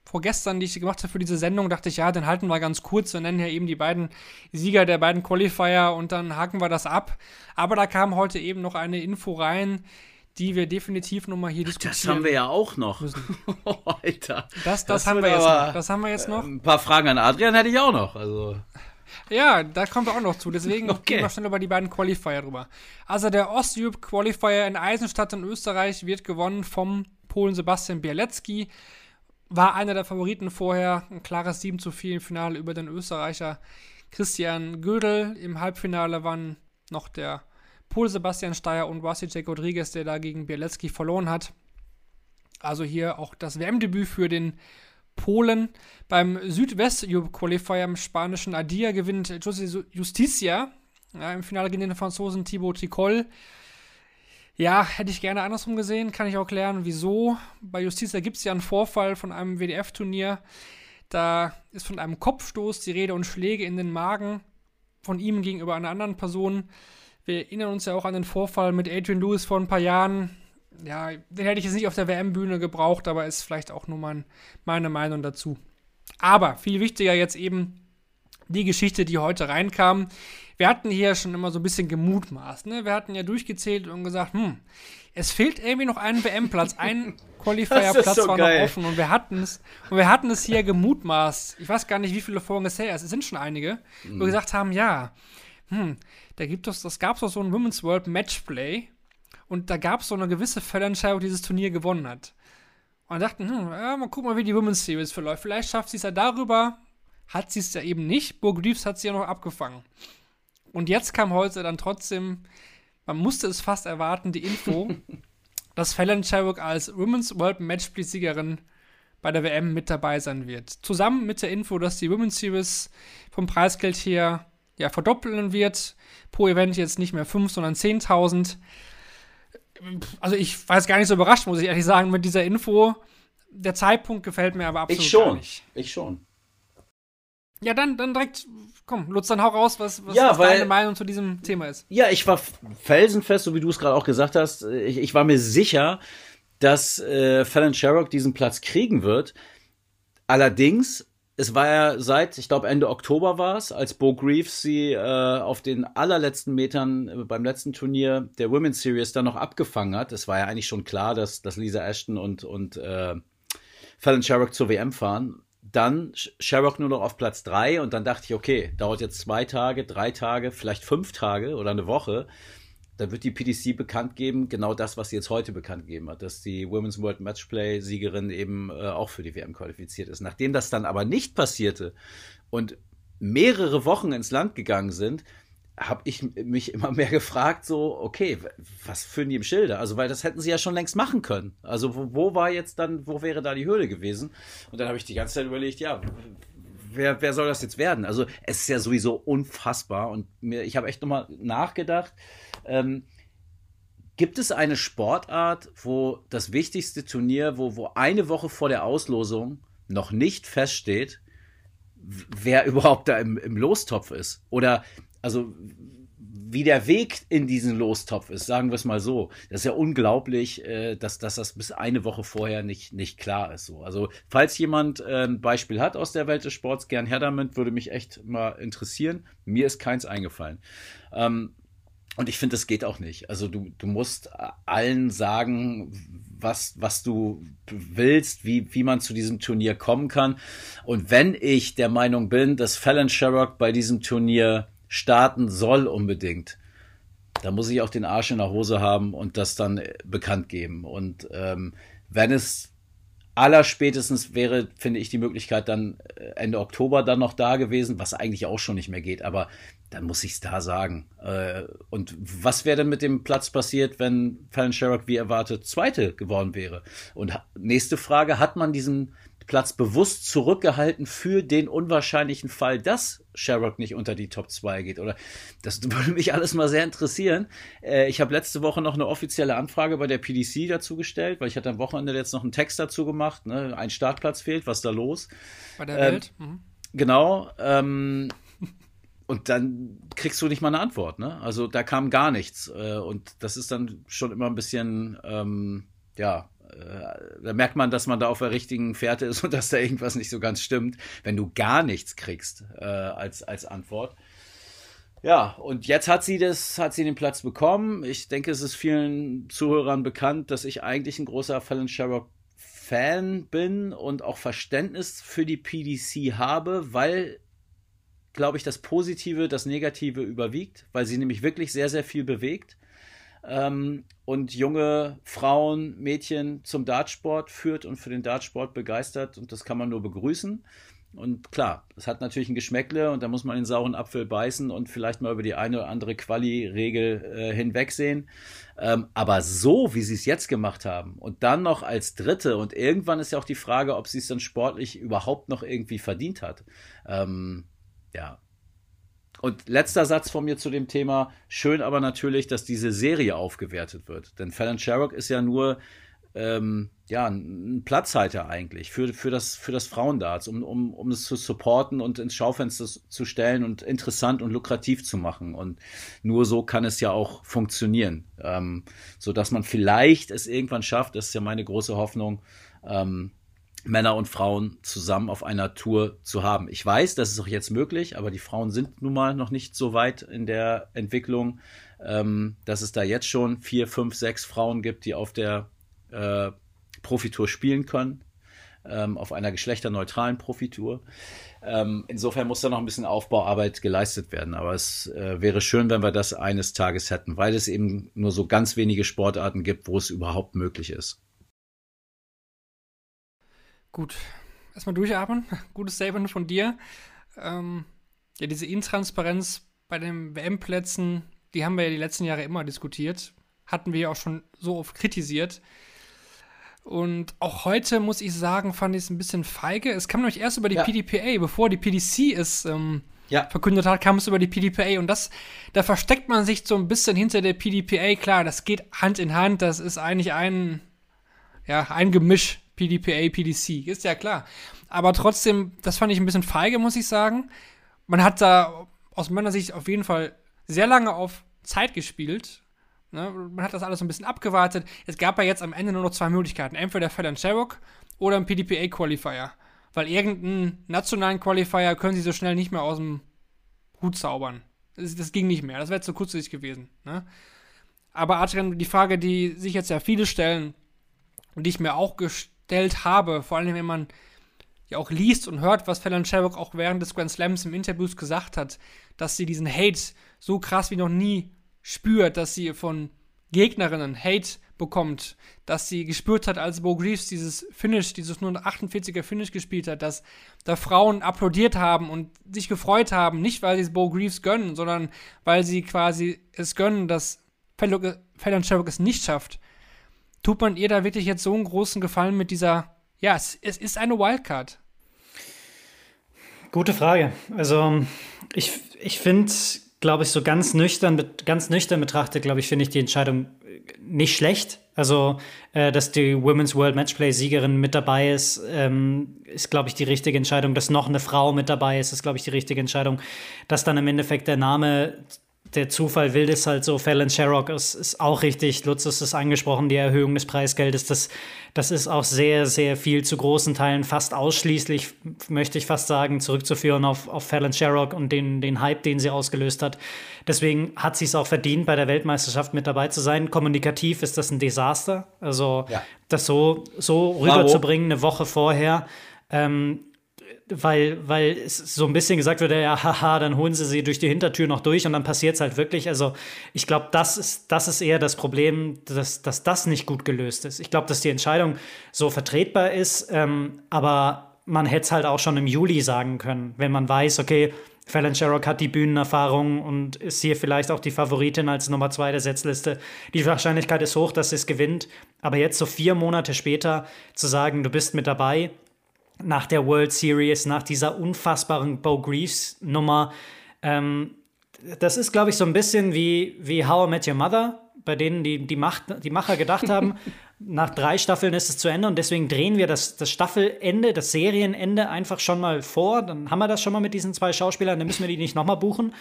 vorgestern, die ich gemacht habe für diese Sendung, dachte ich, ja, den halten wir ganz kurz. Wir nennen ja eben die beiden Sieger der beiden Qualifier und dann haken wir das ab. Aber da kam heute eben noch eine Info rein, die wir definitiv nochmal hier diskutieren. Das haben wir ja auch noch. oh, Alter. Das, das, das haben wir jetzt noch. Das haben wir jetzt noch. Ein paar Fragen an Adrian hätte ich auch noch. Also. Ja, da kommen wir auch noch zu. Deswegen okay. gehen wir schnell über die beiden Qualifier drüber. Also der Osteurope Qualifier in Eisenstadt in Österreich wird gewonnen vom Polen Sebastian Bielecki. War einer der Favoriten vorher. Ein klares 7 zu 4 im Finale über den Österreicher Christian Gödel. Im Halbfinale waren noch der Pol Sebastian Steyer und Wasicek Rodriguez, der da gegen Bielecki verloren hat. Also hier auch das WM-Debüt für den Polen. Beim Südwest-Qualifier im spanischen Adia gewinnt José Justicia. Ja, Im Finale gegen den Franzosen Thibaut Tricol. Ja, hätte ich gerne andersrum gesehen, kann ich auch klären, wieso. Bei Justicia gibt es ja einen Vorfall von einem WDF-Turnier. Da ist von einem Kopfstoß die Rede und Schläge in den Magen von ihm gegenüber einer anderen Person. Wir erinnern uns ja auch an den Vorfall mit Adrian Lewis vor ein paar Jahren. Ja, den hätte ich jetzt nicht auf der WM-Bühne gebraucht, aber ist vielleicht auch nur mein, meine Meinung dazu. Aber viel wichtiger jetzt eben die Geschichte, die heute reinkam. Wir hatten hier schon immer so ein bisschen gemutmaßt. Ne? Wir hatten ja durchgezählt und gesagt, hm, es fehlt irgendwie noch ein WM-Platz, ein Qualifier-Platz so war geil. noch offen und wir hatten es und wir hatten es hier gemutmaßt. Ich weiß gar nicht, wie viele Folgen es her ist. Es sind schon einige, mhm. wo wir gesagt haben, ja, hm, da gibt es, das gab es doch so ein Women's World Matchplay und da gab es so eine gewisse Fallentscheidung, die dieses Turnier gewonnen hat. Und dachten, hm, ja, mal gucken mal, wie die Women's Series verläuft. Vielleicht schafft sie es ja darüber, hat sie es ja eben nicht. Burg Reeves hat sie ja noch abgefangen. Und jetzt kam heute dann trotzdem, man musste es fast erwarten, die Info, dass Fallon Sherrock als Women's World Matchplay-Siegerin bei der WM mit dabei sein wird. Zusammen mit der Info, dass die Women's Series vom Preisgeld her ja, verdoppeln wird. Pro Event jetzt nicht mehr 5, sondern 10.000. Also ich war jetzt gar nicht so überrascht, muss ich ehrlich sagen, mit dieser Info. Der Zeitpunkt gefällt mir aber absolut ich schon. gar nicht. Ich schon. Ja, dann, dann direkt, komm, Lutz, dann hau raus, was, was, ja, was weil, deine Meinung zu diesem Thema ist. Ja, ich war felsenfest, so wie du es gerade auch gesagt hast. Ich, ich war mir sicher, dass äh, Fallon Sherrock diesen Platz kriegen wird. Allerdings es war ja seit, ich glaube Ende Oktober war es, als Bo Greaves sie äh, auf den allerletzten Metern äh, beim letzten Turnier der Women's Series dann noch abgefangen hat. Es war ja eigentlich schon klar, dass, dass Lisa Ashton und, und äh, Fallon Sherrock zur WM fahren. Dann Sherrock nur noch auf Platz drei und dann dachte ich, okay, dauert jetzt zwei Tage, drei Tage, vielleicht fünf Tage oder eine Woche da wird die PDC bekannt geben, genau das, was sie jetzt heute bekannt gegeben hat, dass die Women's World Matchplay-Siegerin eben äh, auch für die WM qualifiziert ist. Nachdem das dann aber nicht passierte und mehrere Wochen ins Land gegangen sind, habe ich mich immer mehr gefragt, so, okay, was führen die im Schilde? Also, weil das hätten sie ja schon längst machen können. Also, wo, wo war jetzt dann, wo wäre da die Höhle gewesen? Und dann habe ich die ganze Zeit überlegt, ja, wer, wer soll das jetzt werden? Also, es ist ja sowieso unfassbar und mir, ich habe echt nochmal nachgedacht, ähm, Gibt es eine Sportart, wo das wichtigste Turnier, wo, wo eine Woche vor der Auslosung noch nicht feststeht, wer überhaupt da im, im Lostopf ist? Oder also wie der Weg in diesen Lostopf ist, sagen wir es mal so. Das ist ja unglaublich, äh, dass, dass das bis eine Woche vorher nicht, nicht klar ist. So. Also, falls jemand äh, ein Beispiel hat aus der Welt des Sports, gern her damit, würde mich echt mal interessieren. Mir ist keins eingefallen. Ähm, und ich finde, das geht auch nicht. Also du, du musst allen sagen, was, was du willst, wie, wie man zu diesem Turnier kommen kann. Und wenn ich der Meinung bin, dass Fallon Sherrock bei diesem Turnier starten soll unbedingt, dann muss ich auch den Arsch in der Hose haben und das dann bekannt geben. Und ähm, wenn es allerspätestens wäre, finde ich, die Möglichkeit dann äh, Ende Oktober dann noch da gewesen, was eigentlich auch schon nicht mehr geht. Aber dann muss ich es da sagen. Äh, und was wäre denn mit dem Platz passiert, wenn Fallon Sherrock wie erwartet Zweite geworden wäre? Und nächste Frage, hat man diesen Platz bewusst zurückgehalten für den unwahrscheinlichen Fall, dass Sherrock nicht unter die Top 2 geht? Oder das würde mich alles mal sehr interessieren. Äh, ich habe letzte Woche noch eine offizielle Anfrage bei der PDC dazu gestellt, weil ich hatte am Wochenende jetzt noch einen Text dazu gemacht. Ne? Ein Startplatz fehlt, was da los? Bei der ähm, Welt? Mhm. Genau. Ähm, und dann kriegst du nicht mal eine Antwort, ne? Also da kam gar nichts. Äh, und das ist dann schon immer ein bisschen, ähm, ja, da merkt man, dass man da auf der richtigen Fährte ist und dass da irgendwas nicht so ganz stimmt, wenn du gar nichts kriegst äh, als, als Antwort. Ja, und jetzt hat sie das, hat sie den Platz bekommen. Ich denke, es ist vielen Zuhörern bekannt, dass ich eigentlich ein großer Fallon Sherrock Fan bin und auch Verständnis für die PDC habe, weil glaube ich, das Positive, das Negative überwiegt, weil sie nämlich wirklich sehr, sehr viel bewegt ähm, und junge Frauen, Mädchen zum Dartsport führt und für den Dartsport begeistert und das kann man nur begrüßen. Und klar, es hat natürlich ein Geschmäckle und da muss man den sauren Apfel beißen und vielleicht mal über die eine oder andere Quali-Regel äh, hinwegsehen. Ähm, aber so, wie sie es jetzt gemacht haben und dann noch als Dritte und irgendwann ist ja auch die Frage, ob sie es dann sportlich überhaupt noch irgendwie verdient hat. Ähm, ja. Und letzter Satz von mir zu dem Thema. Schön aber natürlich, dass diese Serie aufgewertet wird. Denn Fallon Sherrock ist ja nur ähm, ja, ein Platzhalter eigentlich für, für das, für das Frauendarts, um, um, um es zu supporten und ins Schaufenster zu stellen und interessant und lukrativ zu machen. Und nur so kann es ja auch funktionieren. Ähm, so dass man vielleicht es irgendwann schafft, das ist ja meine große Hoffnung, ähm, Männer und Frauen zusammen auf einer Tour zu haben. Ich weiß, das ist auch jetzt möglich, aber die Frauen sind nun mal noch nicht so weit in der Entwicklung, ähm, dass es da jetzt schon vier, fünf, sechs Frauen gibt, die auf der äh, Profitour spielen können, ähm, auf einer geschlechterneutralen Profitour. Ähm, insofern muss da noch ein bisschen Aufbauarbeit geleistet werden, aber es äh, wäre schön, wenn wir das eines Tages hätten, weil es eben nur so ganz wenige Sportarten gibt, wo es überhaupt möglich ist. Gut, erstmal durchatmen. Gutes Statement von dir. Ähm, ja, diese Intransparenz bei den WM-Plätzen, die haben wir ja die letzten Jahre immer diskutiert. Hatten wir ja auch schon so oft kritisiert. Und auch heute, muss ich sagen, fand ich es ein bisschen feige. Es kam nämlich erst über die ja. PDPA, bevor die PDC es ähm, ja. verkündet hat, kam es über die PDPA. Und das, da versteckt man sich so ein bisschen hinter der PDPA. Klar, das geht Hand in Hand. Das ist eigentlich ein, ja, ein Gemisch PDPA, PDC, ist ja klar. Aber trotzdem, das fand ich ein bisschen feige, muss ich sagen. Man hat da aus meiner Sicht auf jeden Fall sehr lange auf Zeit gespielt. Ne? Man hat das alles so ein bisschen abgewartet. Es gab ja jetzt am Ende nur noch zwei Möglichkeiten. Entweder Fed Sherrock oder ein PDPA-Qualifier. Weil irgendeinen nationalen Qualifier können sie so schnell nicht mehr aus dem Hut zaubern. Das, das ging nicht mehr. Das wäre zu kurzsichtig gewesen. Ne? Aber Adrian, die Frage, die sich jetzt ja viele stellen und die ich mir auch gestellt gestellt habe, vor allem wenn man ja auch liest und hört, was Fallon Sherrock auch während des Grand Slams im Interviews gesagt hat, dass sie diesen Hate so krass wie noch nie spürt, dass sie von Gegnerinnen Hate bekommt, dass sie gespürt hat, als Bo Greaves dieses Finish, dieses nur 48er Finish gespielt hat, dass da Frauen applaudiert haben und sich gefreut haben, nicht weil sie es Bo Greaves gönnen, sondern weil sie quasi es gönnen, dass Fallon Sherrock es nicht schafft. Tut man ihr da wirklich jetzt so einen großen Gefallen mit dieser, ja, es, es ist eine Wildcard. Gute Frage. Also ich, ich finde, glaube ich, so ganz nüchtern, ganz nüchtern betrachtet, glaube ich, finde ich die Entscheidung nicht schlecht. Also, äh, dass die Women's World Matchplay-Siegerin mit dabei ist, ähm, ist, glaube ich, die richtige Entscheidung. Dass noch eine Frau mit dabei ist, ist, glaube ich, die richtige Entscheidung. Dass dann im Endeffekt der Name der Zufall will das halt so. Fallon Sherrock ist, ist auch richtig. Lutz ist es angesprochen, die Erhöhung des Preisgeldes. Das, das ist auch sehr, sehr viel zu großen Teilen, fast ausschließlich, möchte ich fast sagen, zurückzuführen auf, auf Fallon Sherrock und den, den Hype, den sie ausgelöst hat. Deswegen hat sie es auch verdient, bei der Weltmeisterschaft mit dabei zu sein. Kommunikativ ist das ein Desaster. Also, ja. das so, so rüberzubringen, eine Woche vorher. Ähm, weil, weil es so ein bisschen gesagt wird, ja, haha, dann holen sie sie durch die Hintertür noch durch und dann passiert es halt wirklich. Also ich glaube, das ist, das ist eher das Problem, dass, dass das nicht gut gelöst ist. Ich glaube, dass die Entscheidung so vertretbar ist, ähm, aber man hätte es halt auch schon im Juli sagen können, wenn man weiß, okay, Fallon Sherrock hat die Bühnenerfahrung und ist hier vielleicht auch die Favoritin als Nummer zwei der Setzliste. Die Wahrscheinlichkeit ist hoch, dass sie es gewinnt. Aber jetzt so vier Monate später zu sagen, du bist mit dabei, nach der World Series, nach dieser unfassbaren Bo Greaves Nummer. Ähm, das ist, glaube ich, so ein bisschen wie, wie How I Met Your Mother, bei denen die, die, Macht, die Macher gedacht haben, nach drei Staffeln ist es zu Ende und deswegen drehen wir das, das Staffelende, das Serienende einfach schon mal vor. Dann haben wir das schon mal mit diesen zwei Schauspielern, dann müssen wir die nicht nochmal buchen.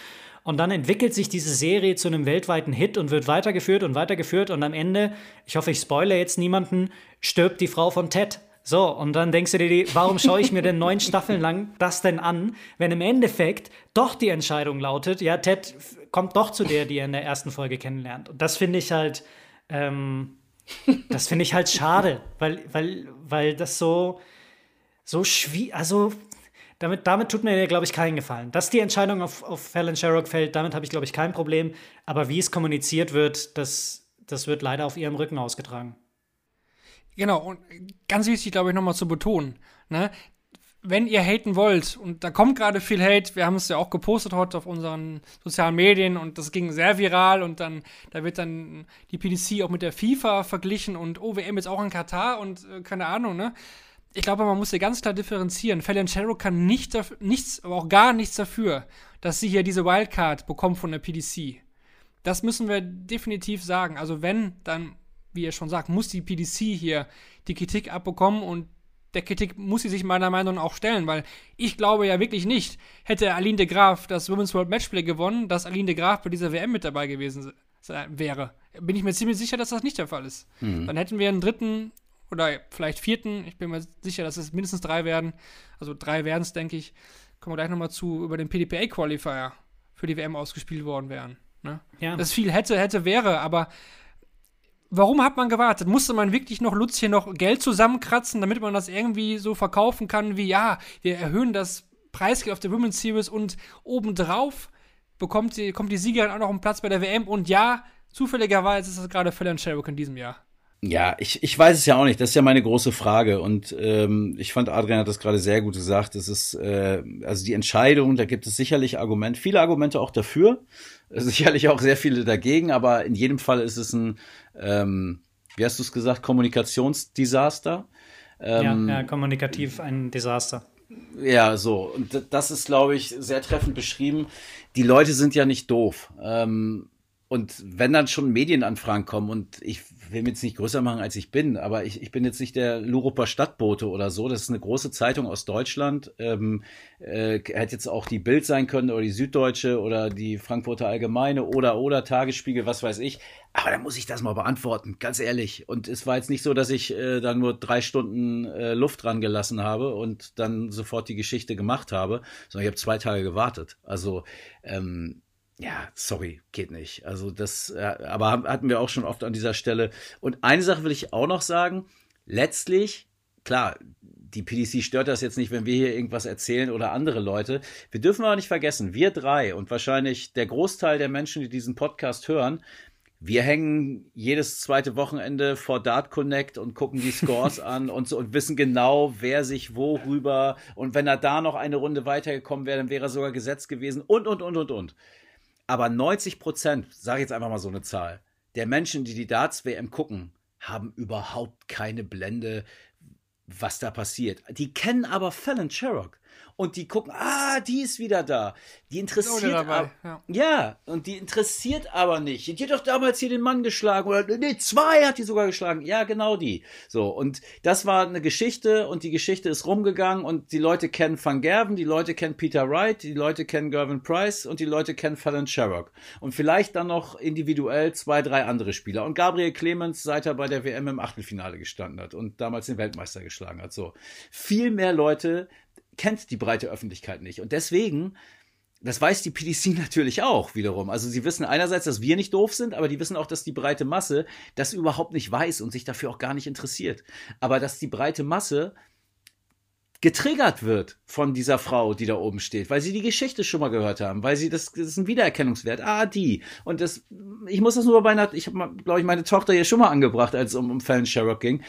Und dann entwickelt sich diese Serie zu einem weltweiten Hit und wird weitergeführt und weitergeführt. Und am Ende, ich hoffe, ich spoilere jetzt niemanden, stirbt die Frau von Ted. So, und dann denkst du dir, warum schaue ich mir denn neun Staffeln lang das denn an, wenn im Endeffekt doch die Entscheidung lautet, ja, Ted kommt doch zu der, die er in der ersten Folge kennenlernt. Und das finde ich halt, ähm, das finde ich halt schade, weil, weil, weil das so, so schwierig, also damit, damit tut mir, glaube ich, keinen Gefallen. Dass die Entscheidung auf, auf Fallon Sherrock fällt, damit habe ich, glaube ich, kein Problem. Aber wie es kommuniziert wird, das, das wird leider auf ihrem Rücken ausgetragen. Genau, und ganz wichtig, glaube ich, nochmal zu betonen, ne? wenn ihr haten wollt, und da kommt gerade viel Hate, wir haben es ja auch gepostet heute auf unseren sozialen Medien und das ging sehr viral und dann, da wird dann die PDC auch mit der FIFA verglichen und OWM jetzt auch in Katar und äh, keine Ahnung, ne? Ich glaube, man muss hier ganz klar differenzieren. Fallon Sherrock kann nicht nichts, aber auch gar nichts dafür, dass sie hier diese Wildcard bekommt von der PDC. Das müssen wir definitiv sagen. Also wenn, dann wie ihr schon sagt, muss die PDC hier die Kritik abbekommen und der Kritik muss sie sich meiner Meinung nach auch stellen, weil ich glaube ja wirklich nicht, hätte Aline de Graaf das Women's World Matchplay gewonnen, dass Aline de Graaf bei dieser WM mit dabei gewesen wäre. Bin ich mir ziemlich sicher, dass das nicht der Fall ist. Mhm. Dann hätten wir einen dritten oder vielleicht vierten, ich bin mir sicher, dass es mindestens drei werden, also drei werden es, denke ich, kommen wir gleich nochmal zu, über den PDPA-Qualifier für die WM ausgespielt worden wären. Ne? Ja. Das viel hätte, hätte, wäre, aber warum hat man gewartet? Musste man wirklich noch Lutz hier noch Geld zusammenkratzen, damit man das irgendwie so verkaufen kann, wie ja, wir erhöhen das Preisgeld auf der Women's Series und obendrauf bekommt die, kommt die Siegerin auch noch einen Platz bei der WM und ja, zufälligerweise ist das gerade Fallon Sherrock in diesem Jahr. Ja, ich, ich weiß es ja auch nicht. Das ist ja meine große Frage. Und ähm, ich fand, Adrian hat das gerade sehr gut gesagt. Es ist, äh, also die Entscheidung, da gibt es sicherlich Argumente, viele Argumente auch dafür, sicherlich auch sehr viele dagegen, aber in jedem Fall ist es ein, ähm, wie hast du es gesagt, Kommunikationsdesaster. Ähm, ja, ja, kommunikativ ein Desaster. Ja, so. Und das ist, glaube ich, sehr treffend beschrieben. Die Leute sind ja nicht doof. Ähm, und wenn dann schon Medienanfragen kommen und ich will mich jetzt nicht größer machen, als ich bin, aber ich, ich bin jetzt nicht der Luruper Stadtbote oder so. Das ist eine große Zeitung aus Deutschland. Ähm, äh, hätte jetzt auch die Bild sein können oder die Süddeutsche oder die Frankfurter Allgemeine oder oder Tagesspiegel, was weiß ich. Aber da muss ich das mal beantworten, ganz ehrlich. Und es war jetzt nicht so, dass ich äh, dann nur drei Stunden äh, Luft dran gelassen habe und dann sofort die Geschichte gemacht habe, sondern ich habe zwei Tage gewartet. Also ähm, ja, sorry, geht nicht. Also das, aber hatten wir auch schon oft an dieser Stelle. Und eine Sache will ich auch noch sagen. Letztlich, klar, die PDC stört das jetzt nicht, wenn wir hier irgendwas erzählen oder andere Leute. Wir dürfen aber nicht vergessen, wir drei und wahrscheinlich der Großteil der Menschen, die diesen Podcast hören, Wir hängen jedes zweite Wochenende vor Dart Connect und gucken die Scores an und so und wissen genau, wer sich worüber und wenn er da noch eine Runde weitergekommen wäre, dann wäre er sogar gesetzt gewesen und und und und und. Aber 90 Prozent, sage ich jetzt einfach mal so eine Zahl, der Menschen, die die Darts WM gucken, haben überhaupt keine Blende, was da passiert. Die kennen aber Fallon Sherrock und die gucken, ah, die ist wieder da. Die interessiert dabei, aber, ja. ja. und die interessiert aber nicht. Die hat doch damals hier den Mann geschlagen oder nee, zwei hat die sogar geschlagen. Ja, genau die. So und das war eine Geschichte und die Geschichte ist rumgegangen und die Leute kennen Van Gerven, die Leute kennen Peter Wright, die Leute kennen Gervin Price und die Leute kennen Fallon Sherrock und vielleicht dann noch individuell zwei, drei andere Spieler und Gabriel Clemens, seit er bei der WM im Achtelfinale gestanden hat und damals den Weltmeister geschlagen hat. So viel mehr Leute kennt die breite Öffentlichkeit nicht. Und deswegen, das weiß die PDC natürlich auch wiederum. Also sie wissen einerseits, dass wir nicht doof sind, aber die wissen auch, dass die breite Masse das überhaupt nicht weiß und sich dafür auch gar nicht interessiert. Aber dass die breite Masse getriggert wird von dieser Frau, die da oben steht, weil sie die Geschichte schon mal gehört haben, weil sie das, das ist ein Wiedererkennungswert. Ah, die. Und das, ich muss das nur bei einer, ich habe, glaube ich, meine Tochter hier schon mal angebracht, als es um, um Fallon Sherrock ging.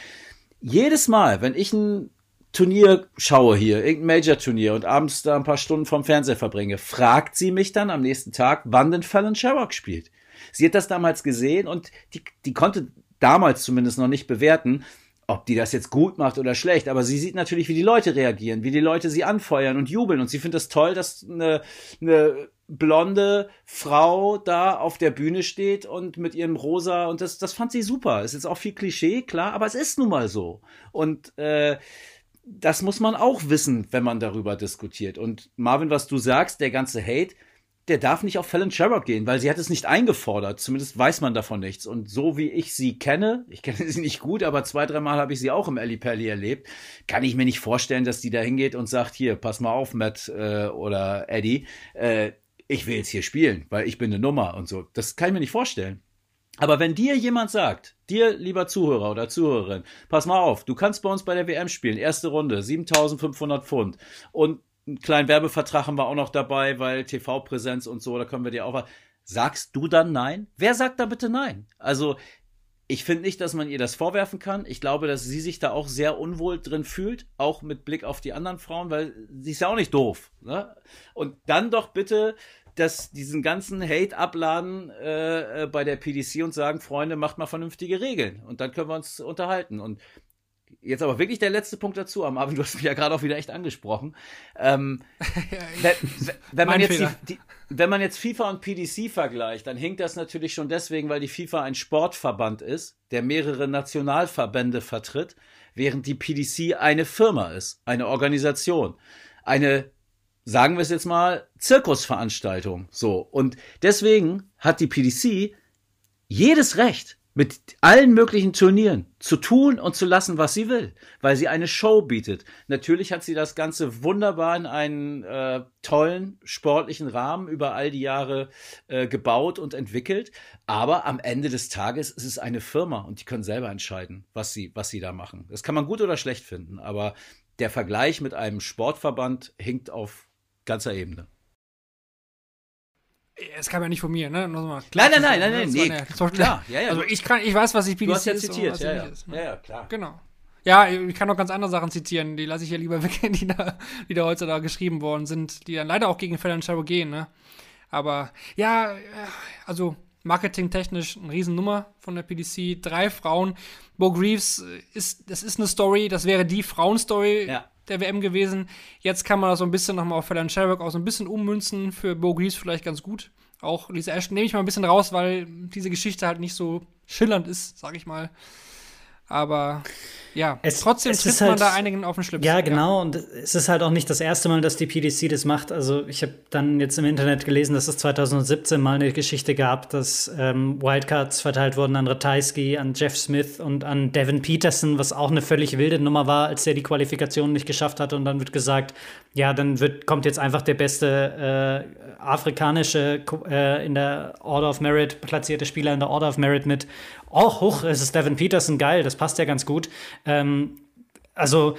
Jedes Mal, wenn ich ein Turnier schaue hier, irgendein Major-Turnier und abends da ein paar Stunden vom Fernseher verbringe, fragt sie mich dann am nächsten Tag, wann denn Fallon Sherrock spielt. Sie hat das damals gesehen und die, die konnte damals zumindest noch nicht bewerten, ob die das jetzt gut macht oder schlecht, aber sie sieht natürlich, wie die Leute reagieren, wie die Leute sie anfeuern und jubeln und sie findet es das toll, dass eine, eine blonde Frau da auf der Bühne steht und mit ihrem rosa und das, das fand sie super. Ist jetzt auch viel Klischee, klar, aber es ist nun mal so. Und äh, das muss man auch wissen, wenn man darüber diskutiert. Und Marvin, was du sagst, der ganze Hate, der darf nicht auf Fallon Sherrock gehen, weil sie hat es nicht eingefordert. Zumindest weiß man davon nichts. Und so wie ich sie kenne, ich kenne sie nicht gut, aber zwei, dreimal habe ich sie auch im Ali Pelli erlebt, kann ich mir nicht vorstellen, dass die da hingeht und sagt, hier, pass mal auf, Matt äh, oder Eddie, äh, ich will jetzt hier spielen, weil ich bin eine Nummer und so. Das kann ich mir nicht vorstellen. Aber wenn dir jemand sagt, dir lieber Zuhörer oder Zuhörerin, pass mal auf, du kannst bei uns bei der WM spielen, erste Runde, 7500 Pfund und einen kleinen Werbevertrag haben wir auch noch dabei, weil TV-Präsenz und so, da können wir dir auch. Sagst du dann nein? Wer sagt da bitte nein? Also, ich finde nicht, dass man ihr das vorwerfen kann. Ich glaube, dass sie sich da auch sehr unwohl drin fühlt, auch mit Blick auf die anderen Frauen, weil sie ist ja auch nicht doof. Ne? Und dann doch bitte das, diesen ganzen Hate abladen äh, äh bei der PDC und sagen, Freunde, macht mal vernünftige Regeln und dann können wir uns unterhalten. Und jetzt aber wirklich der letzte Punkt dazu, am Abend, du hast mich ja gerade auch wieder echt angesprochen. Ähm, wenn, wenn, man jetzt die, die, wenn man jetzt FIFA und PDC vergleicht, dann hinkt das natürlich schon deswegen, weil die FIFA ein Sportverband ist, der mehrere Nationalverbände vertritt, während die PDC eine Firma ist, eine Organisation, eine sagen wir es jetzt mal, Zirkusveranstaltung. So. Und deswegen hat die PDC jedes Recht, mit allen möglichen Turnieren zu tun und zu lassen, was sie will, weil sie eine Show bietet. Natürlich hat sie das Ganze wunderbar in einen äh, tollen sportlichen Rahmen über all die Jahre äh, gebaut und entwickelt, aber am Ende des Tages ist es eine Firma und die können selber entscheiden, was sie, was sie da machen. Das kann man gut oder schlecht finden, aber der Vergleich mit einem Sportverband hinkt auf ganzer Ebene. Es kam ja nicht von mir, ne? Nein, nein, nein, nein, nein, nee, klar, ja, ja. Also ich kann, ich weiß, was ich PDC Du hast ja zitiert, ja, ja. Ist, ne? ja, ja, klar. Genau. Ja, ich kann auch ganz andere Sachen zitieren, die lasse ich ja lieber weg, die da, die da heute da geschrieben worden sind, die dann leider auch gegen Fallon Sherrock gehen, ne? Aber ja, äh, also marketingtechnisch eine Riesennummer von der PDC. Drei Frauen. Bo Greaves ist, das ist eine Story, das wäre die Frauenstory ja der WM gewesen. Jetzt kann man das so ein bisschen nochmal auf Fallon Sherrock auch so ein bisschen ummünzen. Für Bo Greaves vielleicht ganz gut. Auch Lisa Ashton nehme ich mal ein bisschen raus, weil diese Geschichte halt nicht so schillernd ist, sag ich mal. Aber ja, es, trotzdem es trifft man halt, da einigen auf den Schlips. Ja, genau. Ja. Und es ist halt auch nicht das erste Mal, dass die PDC das macht. Also ich habe dann jetzt im Internet gelesen, dass es 2017 mal eine Geschichte gab, dass ähm, Wildcards verteilt wurden an Ratajski, an Jeff Smith und an Devin Peterson, was auch eine völlig wilde Nummer war, als er die Qualifikation nicht geschafft hat. Und dann wird gesagt, ja, dann wird, kommt jetzt einfach der beste äh, afrikanische äh, in der Order of Merit platzierte Spieler in der Order of Merit mit. Oh, hoch, es ist Devin Peterson, geil, das passt ja ganz gut. Ähm, also,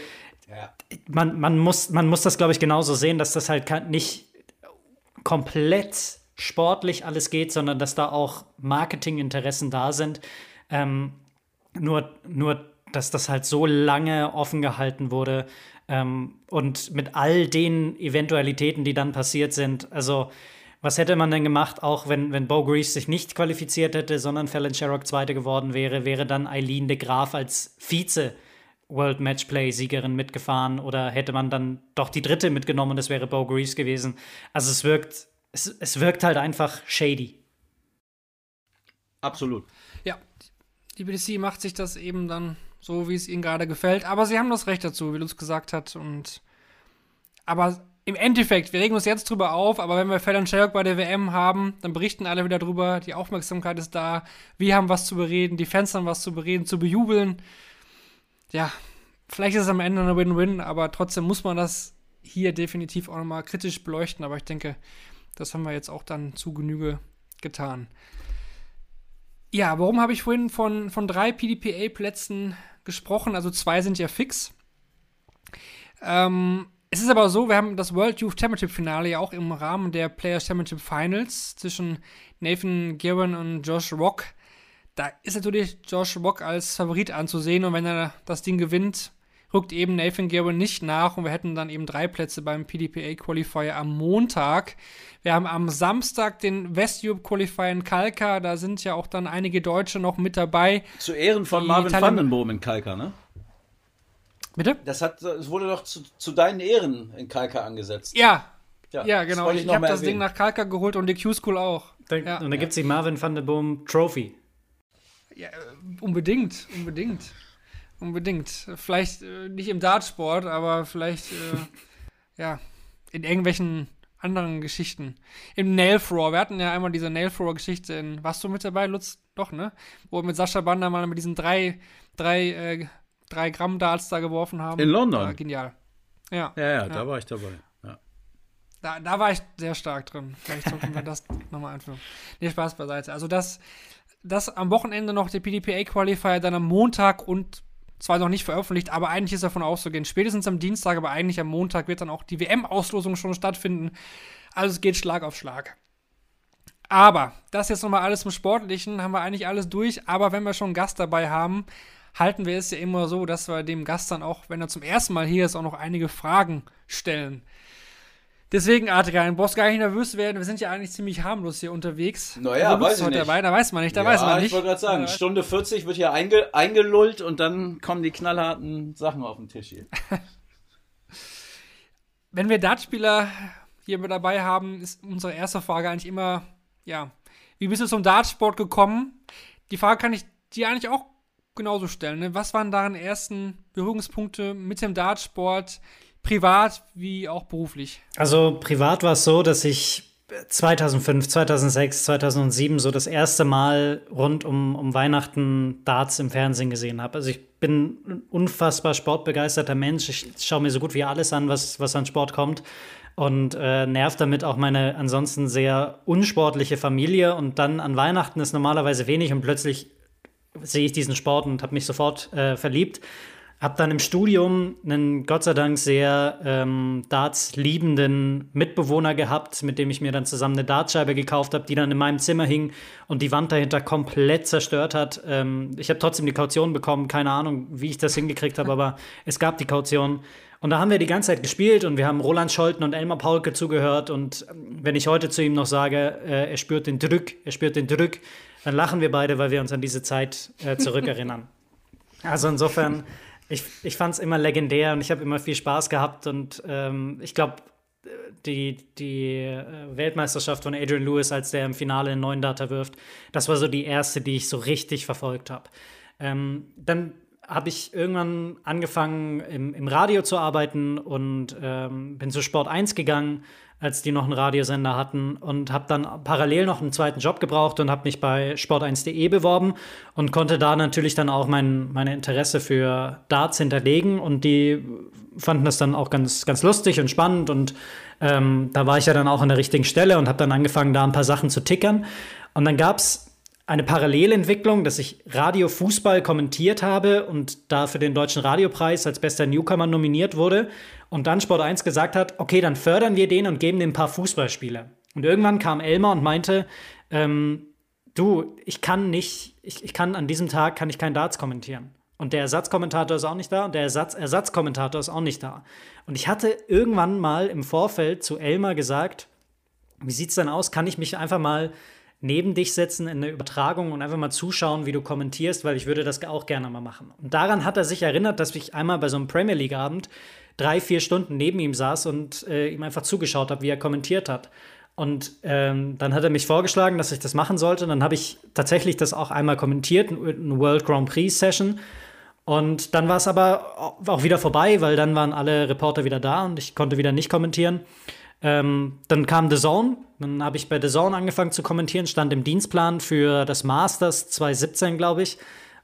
ja. man, man, muss, man muss das, glaube ich, genauso sehen, dass das halt nicht komplett sportlich alles geht, sondern dass da auch Marketinginteressen da sind. Ähm, nur, nur, dass das halt so lange offen gehalten wurde ähm, und mit all den Eventualitäten, die dann passiert sind. Also, was hätte man denn gemacht, auch wenn, wenn Bo Grease sich nicht qualifiziert hätte, sondern Fallon Sherrock Zweite geworden wäre? Wäre dann Eileen de Graaf als Vize World Matchplay-Siegerin mitgefahren oder hätte man dann doch die dritte mitgenommen und es wäre Bo Grease gewesen? Also, es wirkt, es, es wirkt halt einfach shady. Absolut. Ja, die BDC macht sich das eben dann so, wie es ihnen gerade gefällt. Aber sie haben das Recht dazu, wie du es gesagt hast. Und aber im Endeffekt, wir regen uns jetzt drüber auf, aber wenn wir Fallon Sherrock bei der WM haben, dann berichten alle wieder drüber, die Aufmerksamkeit ist da, wir haben was zu bereden, die Fans haben was zu bereden, zu bejubeln. Ja, vielleicht ist es am Ende eine Win-Win, aber trotzdem muss man das hier definitiv auch nochmal kritisch beleuchten, aber ich denke, das haben wir jetzt auch dann zu Genüge getan. Ja, warum habe ich vorhin von, von drei PDPA-Plätzen gesprochen? Also zwei sind ja fix. Ähm, es ist aber so, wir haben das World Youth Championship Finale ja auch im Rahmen der Players Championship Finals zwischen Nathan Guerin und Josh Rock. Da ist natürlich Josh Rock als Favorit anzusehen und wenn er das Ding gewinnt, rückt eben Nathan Guerin nicht nach und wir hätten dann eben drei Plätze beim PDPA Qualifier am Montag. Wir haben am Samstag den West Europe Qualifier in Kalka, da sind ja auch dann einige Deutsche noch mit dabei. Zu Ehren von Die Marvin Vandenboom in Kalka, ne? Bitte? Das, hat, das wurde doch zu, zu deinen Ehren in Kalka angesetzt. Ja, Ja, ja, genau. Ich, ich habe das Ding nach Kalka geholt und die Q-School auch. Ja. Und da gibt es die Marvin van der Boom Trophy. Ja, äh, unbedingt, unbedingt. Unbedingt. Vielleicht äh, nicht im Dartsport, aber vielleicht, äh, ja, in irgendwelchen anderen Geschichten. Im Nail Thrower. Wir hatten ja einmal diese Nail Thrower Geschichte in, warst du mit dabei, Lutz? Doch, ne? Wo mit Sascha Bander mal mit diesen drei, drei, äh, drei Gramm Darts da geworfen haben. In London? War genial. Ja. Ja, ja, da war ich dabei. Ja. Da, da war ich sehr stark drin. Vielleicht sollten wir das nochmal einführen. Nee, Spaß beiseite. Also das, das am Wochenende noch der PDPA Qualifier, dann am Montag und zwar noch nicht veröffentlicht, aber eigentlich ist davon auszugehen. Spätestens am Dienstag, aber eigentlich am Montag wird dann auch die WM-Auslosung schon stattfinden. Also es geht Schlag auf Schlag. Aber das jetzt nochmal alles im Sportlichen, haben wir eigentlich alles durch. Aber wenn wir schon einen Gast dabei haben, halten wir es ja immer so, dass wir dem Gast dann auch, wenn er zum ersten Mal hier ist, auch noch einige Fragen stellen. Deswegen, Adrian, brauchst gar nicht nervös werden. Wir sind ja eigentlich ziemlich harmlos hier unterwegs. Naja, weiß ich nicht. dabei, da weiß man nicht, da ja, weiß man ich nicht. wollte gerade sagen, Ja, Stunde 40 wird hier einge eingelullt und dann kommen die knallharten Sachen auf den Tisch hier. Wenn wir Dartspieler hier mit dabei haben, ist unsere erste Frage eigentlich immer, ja, wie bist du zum Dartsport gekommen? Die Frage kann ich dir eigentlich auch genauso stellen. Ne? Was waren deine ersten Berührungspunkte mit dem Dartsport, privat wie auch beruflich? Also privat war es so, dass ich 2005, 2006, 2007 so das erste Mal rund um, um Weihnachten Darts im Fernsehen gesehen habe. Also ich bin ein unfassbar sportbegeisterter Mensch. Ich schaue mir so gut wie alles an, was, was an Sport kommt. Und äh, nervt damit auch meine ansonsten sehr unsportliche Familie. Und dann an Weihnachten ist normalerweise wenig und plötzlich sehe ich diesen Sport und habe mich sofort äh, verliebt. Hab dann im Studium einen Gott sei Dank sehr ähm, Darts liebenden Mitbewohner gehabt, mit dem ich mir dann zusammen eine Dartscheibe gekauft habe, die dann in meinem Zimmer hing und die Wand dahinter komplett zerstört hat. Ähm, ich habe trotzdem die Kaution bekommen, keine Ahnung, wie ich das hingekriegt habe, aber es gab die Kaution. Und da haben wir die ganze Zeit gespielt und wir haben Roland Scholten und Elmar Paulke zugehört. Und ähm, wenn ich heute zu ihm noch sage, äh, er spürt den Drück, er spürt den Drück, dann lachen wir beide, weil wir uns an diese Zeit äh, zurückerinnern. Also insofern, ich, ich fand es immer legendär und ich habe immer viel Spaß gehabt. Und ähm, ich glaube, die, die äh, Weltmeisterschaft von Adrian Lewis, als der im Finale einen neuen Data wirft, das war so die erste, die ich so richtig verfolgt habe. Ähm, dann habe ich irgendwann angefangen, im, im Radio zu arbeiten und ähm, bin zu Sport 1 gegangen, als die noch einen Radiosender hatten und habe dann parallel noch einen zweiten Job gebraucht und habe mich bei sport1.de beworben und konnte da natürlich dann auch mein meine Interesse für Darts hinterlegen und die fanden das dann auch ganz, ganz lustig und spannend und ähm, da war ich ja dann auch an der richtigen Stelle und habe dann angefangen, da ein paar Sachen zu tickern. Und dann gab es eine Parallelentwicklung, dass ich Radio Fußball kommentiert habe und da für den Deutschen Radiopreis als bester Newcomer nominiert wurde und dann Sport 1 gesagt hat, okay, dann fördern wir den und geben dem ein paar Fußballspieler. Und irgendwann kam Elmar und meinte, ähm, du, ich kann nicht, ich, ich kann an diesem Tag kann ich kein Darts kommentieren. Und der Ersatzkommentator ist auch nicht da und der Ersatz Ersatzkommentator ist auch nicht da. Und ich hatte irgendwann mal im Vorfeld zu Elmar gesagt, wie sieht's denn aus? Kann ich mich einfach mal neben dich setzen in der Übertragung und einfach mal zuschauen, wie du kommentierst, weil ich würde das auch gerne mal machen. Und daran hat er sich erinnert, dass ich einmal bei so einem Premier League Abend drei, vier Stunden neben ihm saß und äh, ihm einfach zugeschaut habe, wie er kommentiert hat. Und ähm, dann hat er mich vorgeschlagen, dass ich das machen sollte. Und dann habe ich tatsächlich das auch einmal kommentiert, eine World Grand Prix Session. Und dann war es aber auch wieder vorbei, weil dann waren alle Reporter wieder da und ich konnte wieder nicht kommentieren. Ähm, dann kam The Zone, dann habe ich bei The Zone angefangen zu kommentieren, stand im Dienstplan für das Masters 2017, glaube ich.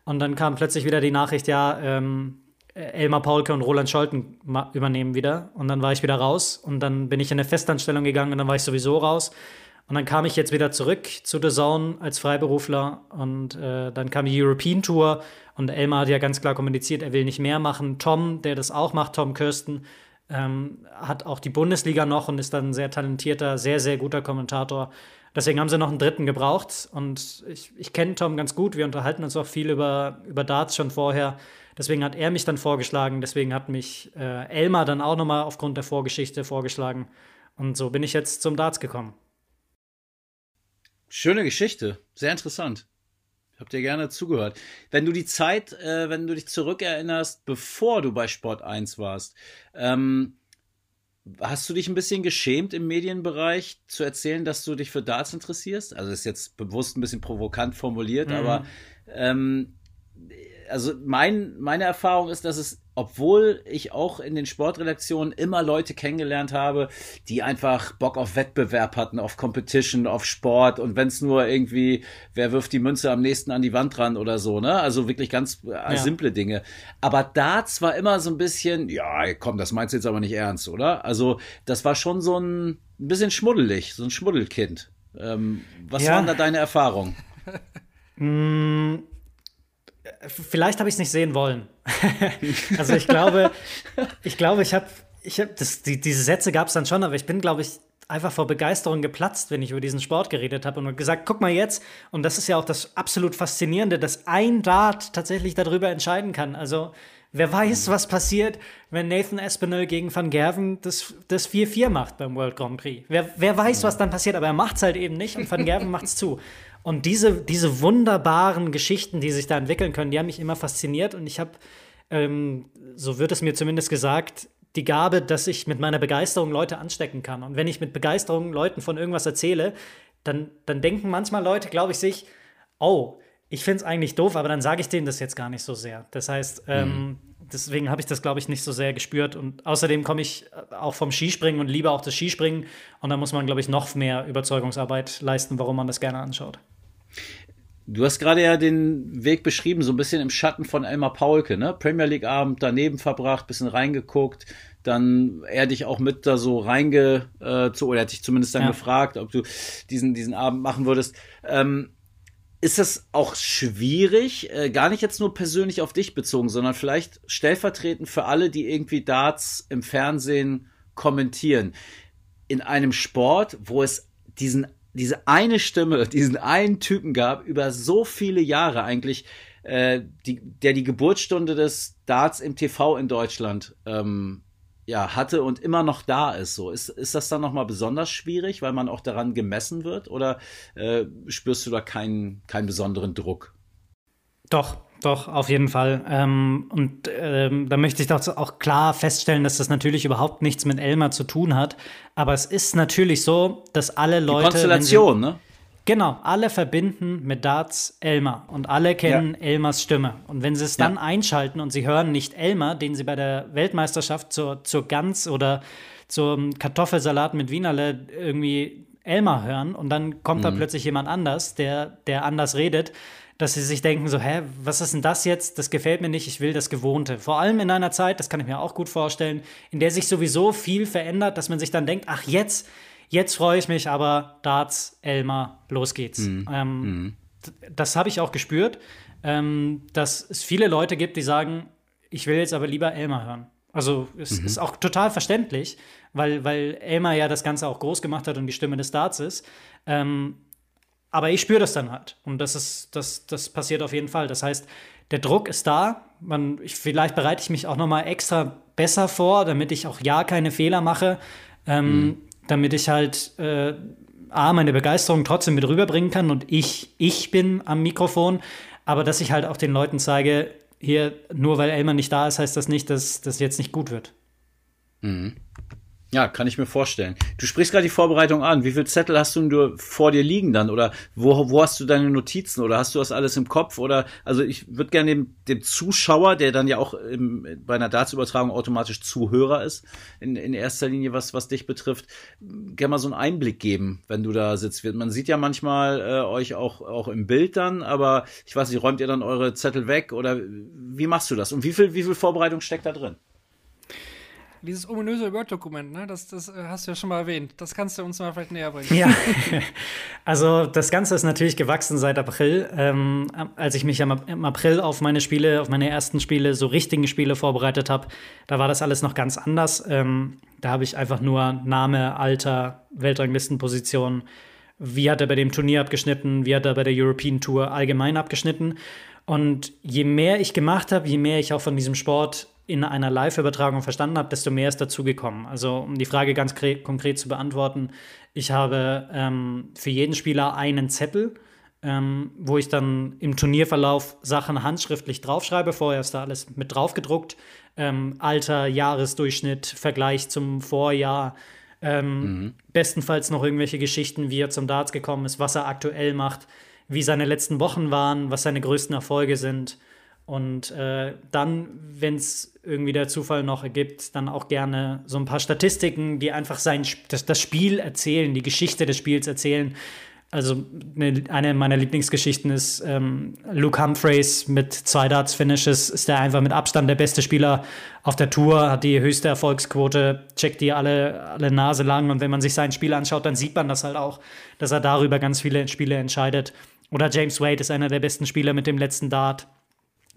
Und dann kam plötzlich wieder die Nachricht, ja, ähm, Elmar Paulke und Roland Scholten übernehmen wieder. Und dann war ich wieder raus und dann bin ich in eine Festanstellung gegangen und dann war ich sowieso raus. Und dann kam ich jetzt wieder zurück zu The Zone als Freiberufler und äh, dann kam die European Tour und Elmar hat ja ganz klar kommuniziert, er will nicht mehr machen. Tom, der das auch macht, Tom Kirsten, ähm, hat auch die Bundesliga noch und ist dann ein sehr talentierter, sehr, sehr guter Kommentator. Deswegen haben sie noch einen dritten gebraucht und ich, ich kenne Tom ganz gut. Wir unterhalten uns auch viel über, über Darts schon vorher. Deswegen hat er mich dann vorgeschlagen. Deswegen hat mich äh, Elmar dann auch nochmal aufgrund der Vorgeschichte vorgeschlagen. Und so bin ich jetzt zum Darts gekommen. Schöne Geschichte, sehr interessant. Habe dir gerne zugehört. Wenn du die Zeit, äh, wenn du dich zurückerinnerst, bevor du bei Sport 1 warst, ähm, hast du dich ein bisschen geschämt im Medienbereich zu erzählen, dass du dich für Darts interessierst? Also ist jetzt bewusst ein bisschen provokant formuliert, mhm. aber ähm, also mein, meine Erfahrung ist, dass es, obwohl ich auch in den Sportredaktionen immer Leute kennengelernt habe, die einfach Bock auf Wettbewerb hatten, auf Competition, auf Sport und wenn es nur irgendwie, wer wirft die Münze am nächsten an die Wand ran oder so, ne? Also wirklich ganz äh, ja. simple Dinge. Aber Darts war immer so ein bisschen, ja, komm, das meinst du jetzt aber nicht ernst, oder? Also das war schon so ein, ein bisschen schmuddelig, so ein Schmuddelkind. Ähm, was ja. waren da deine Erfahrungen? Vielleicht habe ich es nicht sehen wollen. also ich glaube, ich glaube, ich habe, ich habe, die, diese Sätze gab es dann schon, aber ich bin, glaube ich, einfach vor Begeisterung geplatzt, wenn ich über diesen Sport geredet habe und gesagt, guck mal jetzt, und das ist ja auch das absolut Faszinierende, dass ein Dart tatsächlich darüber entscheiden kann. Also wer weiß, was passiert, wenn Nathan Espinel gegen Van Gerven das, das 4-4 macht beim World Grand Prix. Wer, wer weiß, was dann passiert, aber er macht es halt eben nicht und Van Gerven macht es zu. Und diese, diese wunderbaren Geschichten, die sich da entwickeln können, die haben mich immer fasziniert. Und ich habe, ähm, so wird es mir zumindest gesagt, die Gabe, dass ich mit meiner Begeisterung Leute anstecken kann. Und wenn ich mit Begeisterung Leuten von irgendwas erzähle, dann, dann denken manchmal Leute, glaube ich, sich, oh, ich finde es eigentlich doof, aber dann sage ich denen das jetzt gar nicht so sehr. Das heißt, ähm, mhm. Deswegen habe ich das, glaube ich, nicht so sehr gespürt. Und außerdem komme ich äh, auch vom Skispringen und liebe auch das Skispringen. Und da muss man, glaube ich, noch mehr Überzeugungsarbeit leisten, warum man das gerne anschaut. Du hast gerade ja den Weg beschrieben, so ein bisschen im Schatten von Elmar Paulke, ne? Premier League Abend daneben verbracht, bisschen reingeguckt, dann er dich auch mit da so reinge, äh, zu, oder er hat dich zumindest dann ja. gefragt, ob du diesen, diesen Abend machen würdest. Ähm, ist das auch schwierig, äh, gar nicht jetzt nur persönlich auf dich bezogen, sondern vielleicht stellvertretend für alle, die irgendwie Darts im Fernsehen kommentieren. In einem Sport, wo es diesen diese eine Stimme, diesen einen Typen gab, über so viele Jahre eigentlich, äh, die, der die Geburtsstunde des Darts im TV in Deutschland ähm, ja, hatte und immer noch da ist. So ist, ist das dann nochmal besonders schwierig, weil man auch daran gemessen wird, oder äh, spürst du da keinen, keinen besonderen Druck? Doch, doch, auf jeden Fall. Ähm, und ähm, da möchte ich doch auch klar feststellen, dass das natürlich überhaupt nichts mit Elmar zu tun hat. Aber es ist natürlich so, dass alle Leute. Die Konstellation, sie, ne? Genau, alle verbinden mit Darts Elmar und alle kennen ja. Elmars Stimme. Und wenn sie es dann ja. einschalten und sie hören nicht Elmar, den sie bei der Weltmeisterschaft zur, zur Gans oder zum Kartoffelsalat mit Wienerle irgendwie Elmar hören und dann kommt mhm. da plötzlich jemand anders, der, der anders redet, dass sie sich denken so, hä, was ist denn das jetzt? Das gefällt mir nicht, ich will das Gewohnte. Vor allem in einer Zeit, das kann ich mir auch gut vorstellen, in der sich sowieso viel verändert, dass man sich dann denkt, ach jetzt, jetzt freue ich mich, aber Darts, Elmar, los geht's. Mhm. Ähm, mhm. Das habe ich auch gespürt, ähm, dass es viele Leute gibt, die sagen, ich will jetzt aber lieber Elmar hören. Also es ist auch total verständlich, weil, weil Elmar ja das Ganze auch groß gemacht hat und die Stimme des Darts ist. Ähm, aber ich spüre das dann halt. Und das ist, das, das passiert auf jeden Fall. Das heißt, der Druck ist da. Man, ich, vielleicht bereite ich mich auch noch mal extra besser vor, damit ich auch ja keine Fehler mache, ähm, damit ich halt äh, A, meine Begeisterung trotzdem mit rüberbringen kann und ich, ich bin am Mikrofon, aber dass ich halt auch den Leuten zeige, hier, nur weil Elmar nicht da ist, heißt das nicht, dass das jetzt nicht gut wird. Ja, kann ich mir vorstellen. Du sprichst gerade die Vorbereitung an. Wie viel Zettel hast du denn vor dir liegen dann? Oder wo, wo hast du deine Notizen? Oder hast du das alles im Kopf? Oder also ich würde gerne dem, dem Zuschauer, der dann ja auch im, bei einer Dartsübertragung automatisch Zuhörer ist, in, in erster Linie, was, was dich betrifft, gerne mal so einen Einblick geben, wenn du da sitzt. Man sieht ja manchmal äh, euch auch, auch im Bild dann, aber ich weiß nicht, räumt ihr dann eure Zettel weg oder wie machst du das? Und wie viel, wie viel Vorbereitung steckt da drin? Dieses ominöse Word-Dokument, ne? das, das äh, hast du ja schon mal erwähnt. Das kannst du uns mal vielleicht näher bringen. Ja, also das Ganze ist natürlich gewachsen seit April. Ähm, als ich mich im, im April auf meine Spiele, auf meine ersten Spiele, so richtigen Spiele vorbereitet habe, da war das alles noch ganz anders. Ähm, da habe ich einfach nur Name, Alter, Weltranglistenposition, wie hat er bei dem Turnier abgeschnitten, wie hat er bei der European Tour allgemein abgeschnitten. Und je mehr ich gemacht habe, je mehr ich auch von diesem Sport in einer Live-Übertragung verstanden habe, desto mehr ist dazugekommen. Also um die Frage ganz konkret zu beantworten, ich habe ähm, für jeden Spieler einen Zettel, ähm, wo ich dann im Turnierverlauf Sachen handschriftlich draufschreibe. Vorher ist da alles mit draufgedruckt. Ähm, Alter, Jahresdurchschnitt, Vergleich zum Vorjahr. Mhm. Bestenfalls noch irgendwelche Geschichten, wie er zum Darts gekommen ist, was er aktuell macht, wie seine letzten Wochen waren, was seine größten Erfolge sind. Und äh, dann, wenn es irgendwie der Zufall noch ergibt, dann auch gerne so ein paar Statistiken, die einfach sein, das, das Spiel erzählen, die Geschichte des Spiels erzählen. Also ne, eine meiner Lieblingsgeschichten ist ähm, Luke Humphreys mit zwei Darts-Finishes, ist der einfach mit Abstand der beste Spieler auf der Tour, hat die höchste Erfolgsquote, checkt die alle, alle Nase lang und wenn man sich sein Spiel anschaut, dann sieht man das halt auch, dass er darüber ganz viele Spiele entscheidet. Oder James Wade ist einer der besten Spieler mit dem letzten Dart.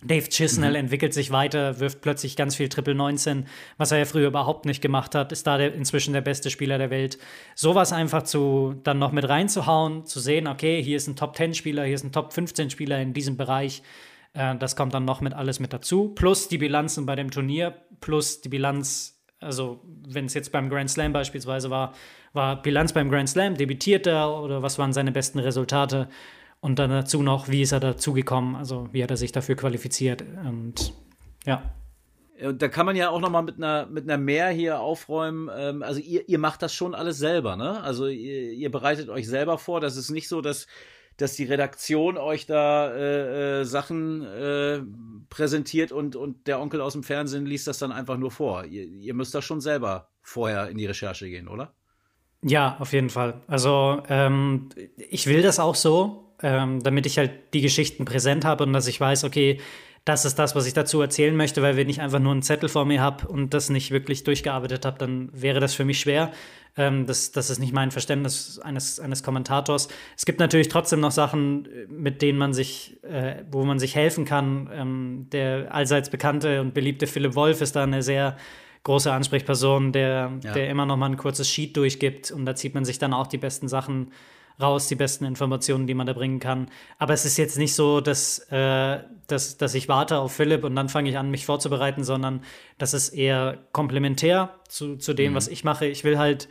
Dave Chisnell mhm. entwickelt sich weiter, wirft plötzlich ganz viel Triple 19, was er ja früher überhaupt nicht gemacht hat, ist da der, inzwischen der beste Spieler der Welt. Sowas einfach zu dann noch mit reinzuhauen, zu sehen, okay, hier ist ein Top 10 Spieler, hier ist ein Top 15 Spieler in diesem Bereich. Äh, das kommt dann noch mit alles mit dazu. Plus die Bilanzen bei dem Turnier, plus die Bilanz, also wenn es jetzt beim Grand Slam beispielsweise war, war Bilanz beim Grand Slam, debütiert er oder was waren seine besten Resultate? Und dann dazu noch, wie ist er dazu gekommen, also wie hat er sich dafür qualifiziert und ja. Und da kann man ja auch noch mal mit einer mit einer mehr hier aufräumen. Ähm, also ihr, ihr macht das schon alles selber, ne? Also ihr, ihr bereitet euch selber vor. Das ist nicht so, dass dass die Redaktion euch da äh, äh, Sachen äh, präsentiert und und der Onkel aus dem Fernsehen liest das dann einfach nur vor. Ihr, ihr müsst da schon selber vorher in die Recherche gehen, oder? Ja, auf jeden Fall. Also ähm, ich will das auch so ähm, damit ich halt die Geschichten präsent habe und dass ich weiß, okay, das ist das, was ich dazu erzählen möchte, weil wenn ich einfach nur einen Zettel vor mir habe und das nicht wirklich durchgearbeitet habe, dann wäre das für mich schwer. Ähm, das, das ist nicht mein Verständnis eines, eines Kommentators. Es gibt natürlich trotzdem noch Sachen, mit denen man sich, äh, wo man sich helfen kann. Ähm, der allseits bekannte und beliebte Philipp Wolf ist da eine sehr große Ansprechperson, der, ja. der immer noch mal ein kurzes Sheet durchgibt und da zieht man sich dann auch die besten Sachen raus, die besten Informationen, die man da bringen kann. Aber es ist jetzt nicht so, dass, äh, dass, dass ich warte auf Philipp und dann fange ich an, mich vorzubereiten, sondern das ist eher komplementär zu, zu dem, mhm. was ich mache. Ich will halt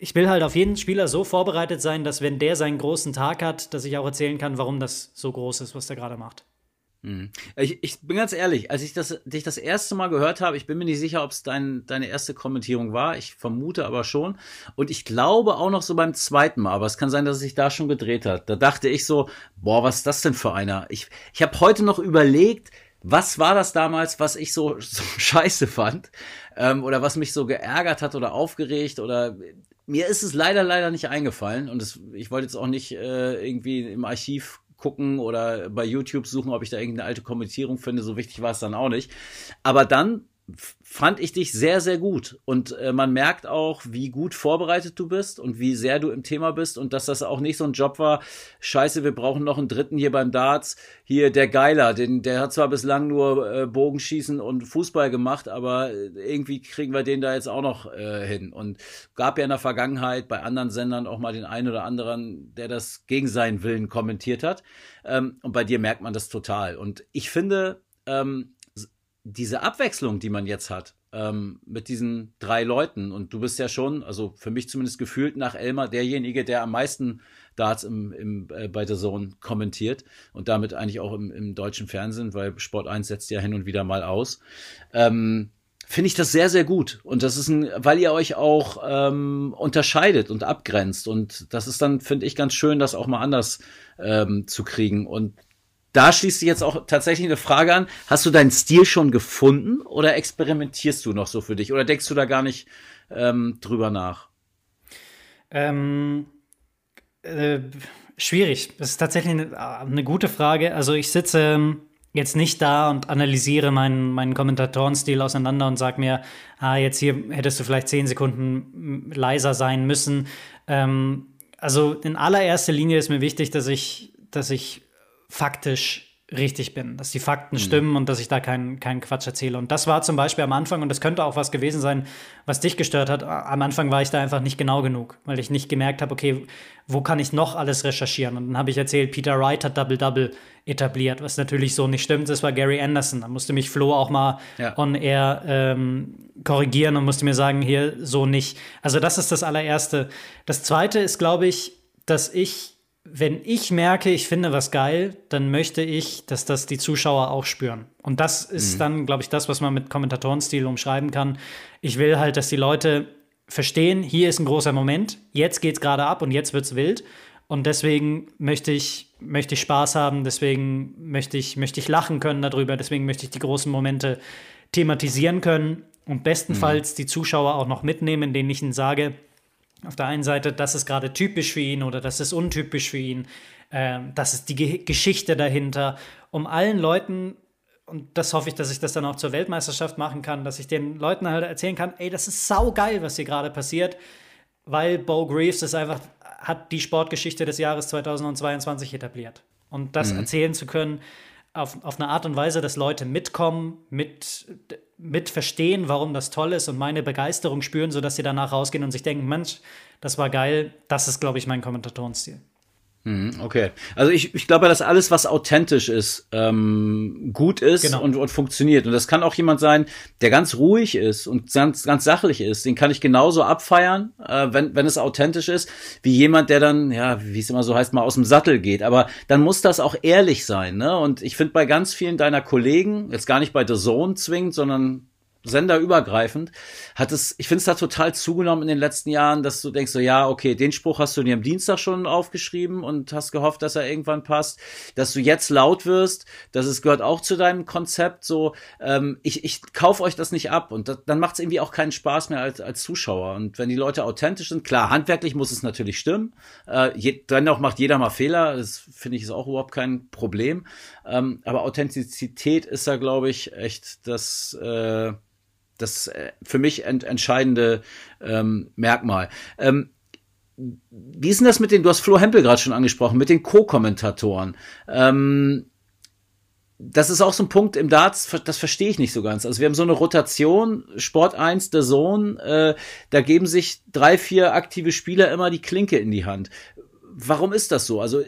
ich will halt auf jeden Spieler so vorbereitet sein, dass wenn der seinen großen Tag hat, dass ich auch erzählen kann, warum das so groß ist, was der gerade macht. Mhm. Ich, ich bin ganz ehrlich, als ich das, dich das erste Mal gehört habe, ich bin mir nicht sicher, ob es dein, deine erste Kommentierung war. Ich vermute aber schon. Und ich glaube auch noch so beim zweiten Mal, aber es kann sein, dass es sich da schon gedreht hat. Da dachte ich so, boah, was ist das denn für einer? Ich, ich habe heute noch überlegt, was war das damals, was ich so, so scheiße fand? Ähm, oder was mich so geärgert hat oder aufgeregt oder mir ist es leider, leider nicht eingefallen. Und das, ich wollte jetzt auch nicht äh, irgendwie im Archiv gucken oder bei YouTube suchen, ob ich da irgendeine alte Kommentierung finde. So wichtig war es dann auch nicht. Aber dann fand ich dich sehr, sehr gut. Und äh, man merkt auch, wie gut vorbereitet du bist und wie sehr du im Thema bist und dass das auch nicht so ein Job war, scheiße, wir brauchen noch einen dritten hier beim Darts. Hier der Geiler, den, der hat zwar bislang nur äh, Bogenschießen und Fußball gemacht, aber äh, irgendwie kriegen wir den da jetzt auch noch äh, hin. Und gab ja in der Vergangenheit bei anderen Sendern auch mal den einen oder anderen, der das gegen seinen Willen kommentiert hat. Ähm, und bei dir merkt man das total. Und ich finde, ähm, diese Abwechslung, die man jetzt hat, ähm, mit diesen drei Leuten, und du bist ja schon, also für mich zumindest gefühlt nach Elmar, derjenige, der am meisten Darts im, im, äh, bei der Zone kommentiert und damit eigentlich auch im, im deutschen Fernsehen, weil Sport 1 setzt ja hin und wieder mal aus. Ähm, finde ich das sehr, sehr gut. Und das ist ein, weil ihr euch auch ähm, unterscheidet und abgrenzt. Und das ist dann, finde ich, ganz schön, das auch mal anders ähm, zu kriegen. Und da schließt sich jetzt auch tatsächlich eine Frage an. Hast du deinen Stil schon gefunden oder experimentierst du noch so für dich? Oder denkst du da gar nicht ähm, drüber nach? Ähm, äh, schwierig. Das ist tatsächlich eine, eine, gute Frage. Also ich sitze ähm, jetzt nicht da und analysiere meinen, meinen Kommentatorenstil auseinander und sage mir, ah, jetzt hier hättest du vielleicht zehn Sekunden leiser sein müssen. Ähm, also in allererster Linie ist mir wichtig, dass ich, dass ich faktisch richtig bin, dass die Fakten mhm. stimmen und dass ich da keinen keinen Quatsch erzähle. Und das war zum Beispiel am Anfang, und das könnte auch was gewesen sein, was dich gestört hat. Am Anfang war ich da einfach nicht genau genug, weil ich nicht gemerkt habe, okay, wo kann ich noch alles recherchieren? Und dann habe ich erzählt, Peter Wright hat Double-Double etabliert, was natürlich so nicht stimmt. Das war Gary Anderson. Da musste mich Flo auch mal ja. on air ähm, korrigieren und musste mir sagen, hier so nicht. Also das ist das allererste. Das zweite ist, glaube ich, dass ich wenn ich merke, ich finde was geil, dann möchte ich, dass das die Zuschauer auch spüren. Und das ist mhm. dann, glaube ich, das, was man mit Kommentatorenstil umschreiben kann. Ich will halt, dass die Leute verstehen, hier ist ein großer Moment, jetzt geht's gerade ab und jetzt wird's wild. Und deswegen möchte ich, möchte ich Spaß haben, deswegen möchte ich, möchte ich lachen können darüber, deswegen möchte ich die großen Momente thematisieren können und bestenfalls mhm. die Zuschauer auch noch mitnehmen, denen ich ihnen sage, auf der einen Seite, das ist gerade typisch für ihn oder das ist untypisch für ihn. Ähm, das ist die Ge Geschichte dahinter. Um allen Leuten, und das hoffe ich, dass ich das dann auch zur Weltmeisterschaft machen kann, dass ich den Leuten halt erzählen kann, ey, das ist saugeil, was hier gerade passiert, weil Bo Greaves ist einfach, hat die Sportgeschichte des Jahres 2022 etabliert. Und das mhm. erzählen zu können, auf, auf eine Art und Weise, dass Leute mitkommen, mit, mit verstehen, warum das toll ist und meine Begeisterung spüren, sodass sie danach rausgehen und sich denken, Mensch, das war geil. Das ist, glaube ich, mein Kommentatorenstil. Mhm, okay. Also ich, ich glaube, dass alles, was authentisch ist, ähm, gut ist genau. und, und funktioniert. Und das kann auch jemand sein, der ganz ruhig ist und ganz, ganz sachlich ist. Den kann ich genauso abfeiern, äh, wenn, wenn es authentisch ist, wie jemand, der dann, ja, wie es immer so heißt, mal aus dem Sattel geht. Aber dann muss das auch ehrlich sein. Ne? Und ich finde bei ganz vielen deiner Kollegen, jetzt gar nicht bei The Zone zwingend, sondern senderübergreifend, hat es, ich finde es da total zugenommen in den letzten Jahren, dass du denkst so, ja, okay, den Spruch hast du dir am Dienstag schon aufgeschrieben und hast gehofft, dass er irgendwann passt, dass du jetzt laut wirst, dass es gehört auch zu deinem Konzept, so, ähm, ich, ich kauf euch das nicht ab und das, dann macht es irgendwie auch keinen Spaß mehr als, als Zuschauer. Und wenn die Leute authentisch sind, klar, handwerklich muss es natürlich stimmen, äh, je, dann auch macht jeder mal Fehler, das finde ich ist auch überhaupt kein Problem, ähm, aber Authentizität ist da, glaube ich, echt das, äh, das äh, für mich ent entscheidende ähm, Merkmal. Ähm, wie ist denn das mit den, du hast Flo Hempel gerade schon angesprochen, mit den Co-Kommentatoren? Ähm, das ist auch so ein Punkt im Darts, das verstehe ich nicht so ganz. Also wir haben so eine Rotation, Sport 1, der Sohn, äh, da geben sich drei, vier aktive Spieler immer die Klinke in die Hand. Warum ist das so? Also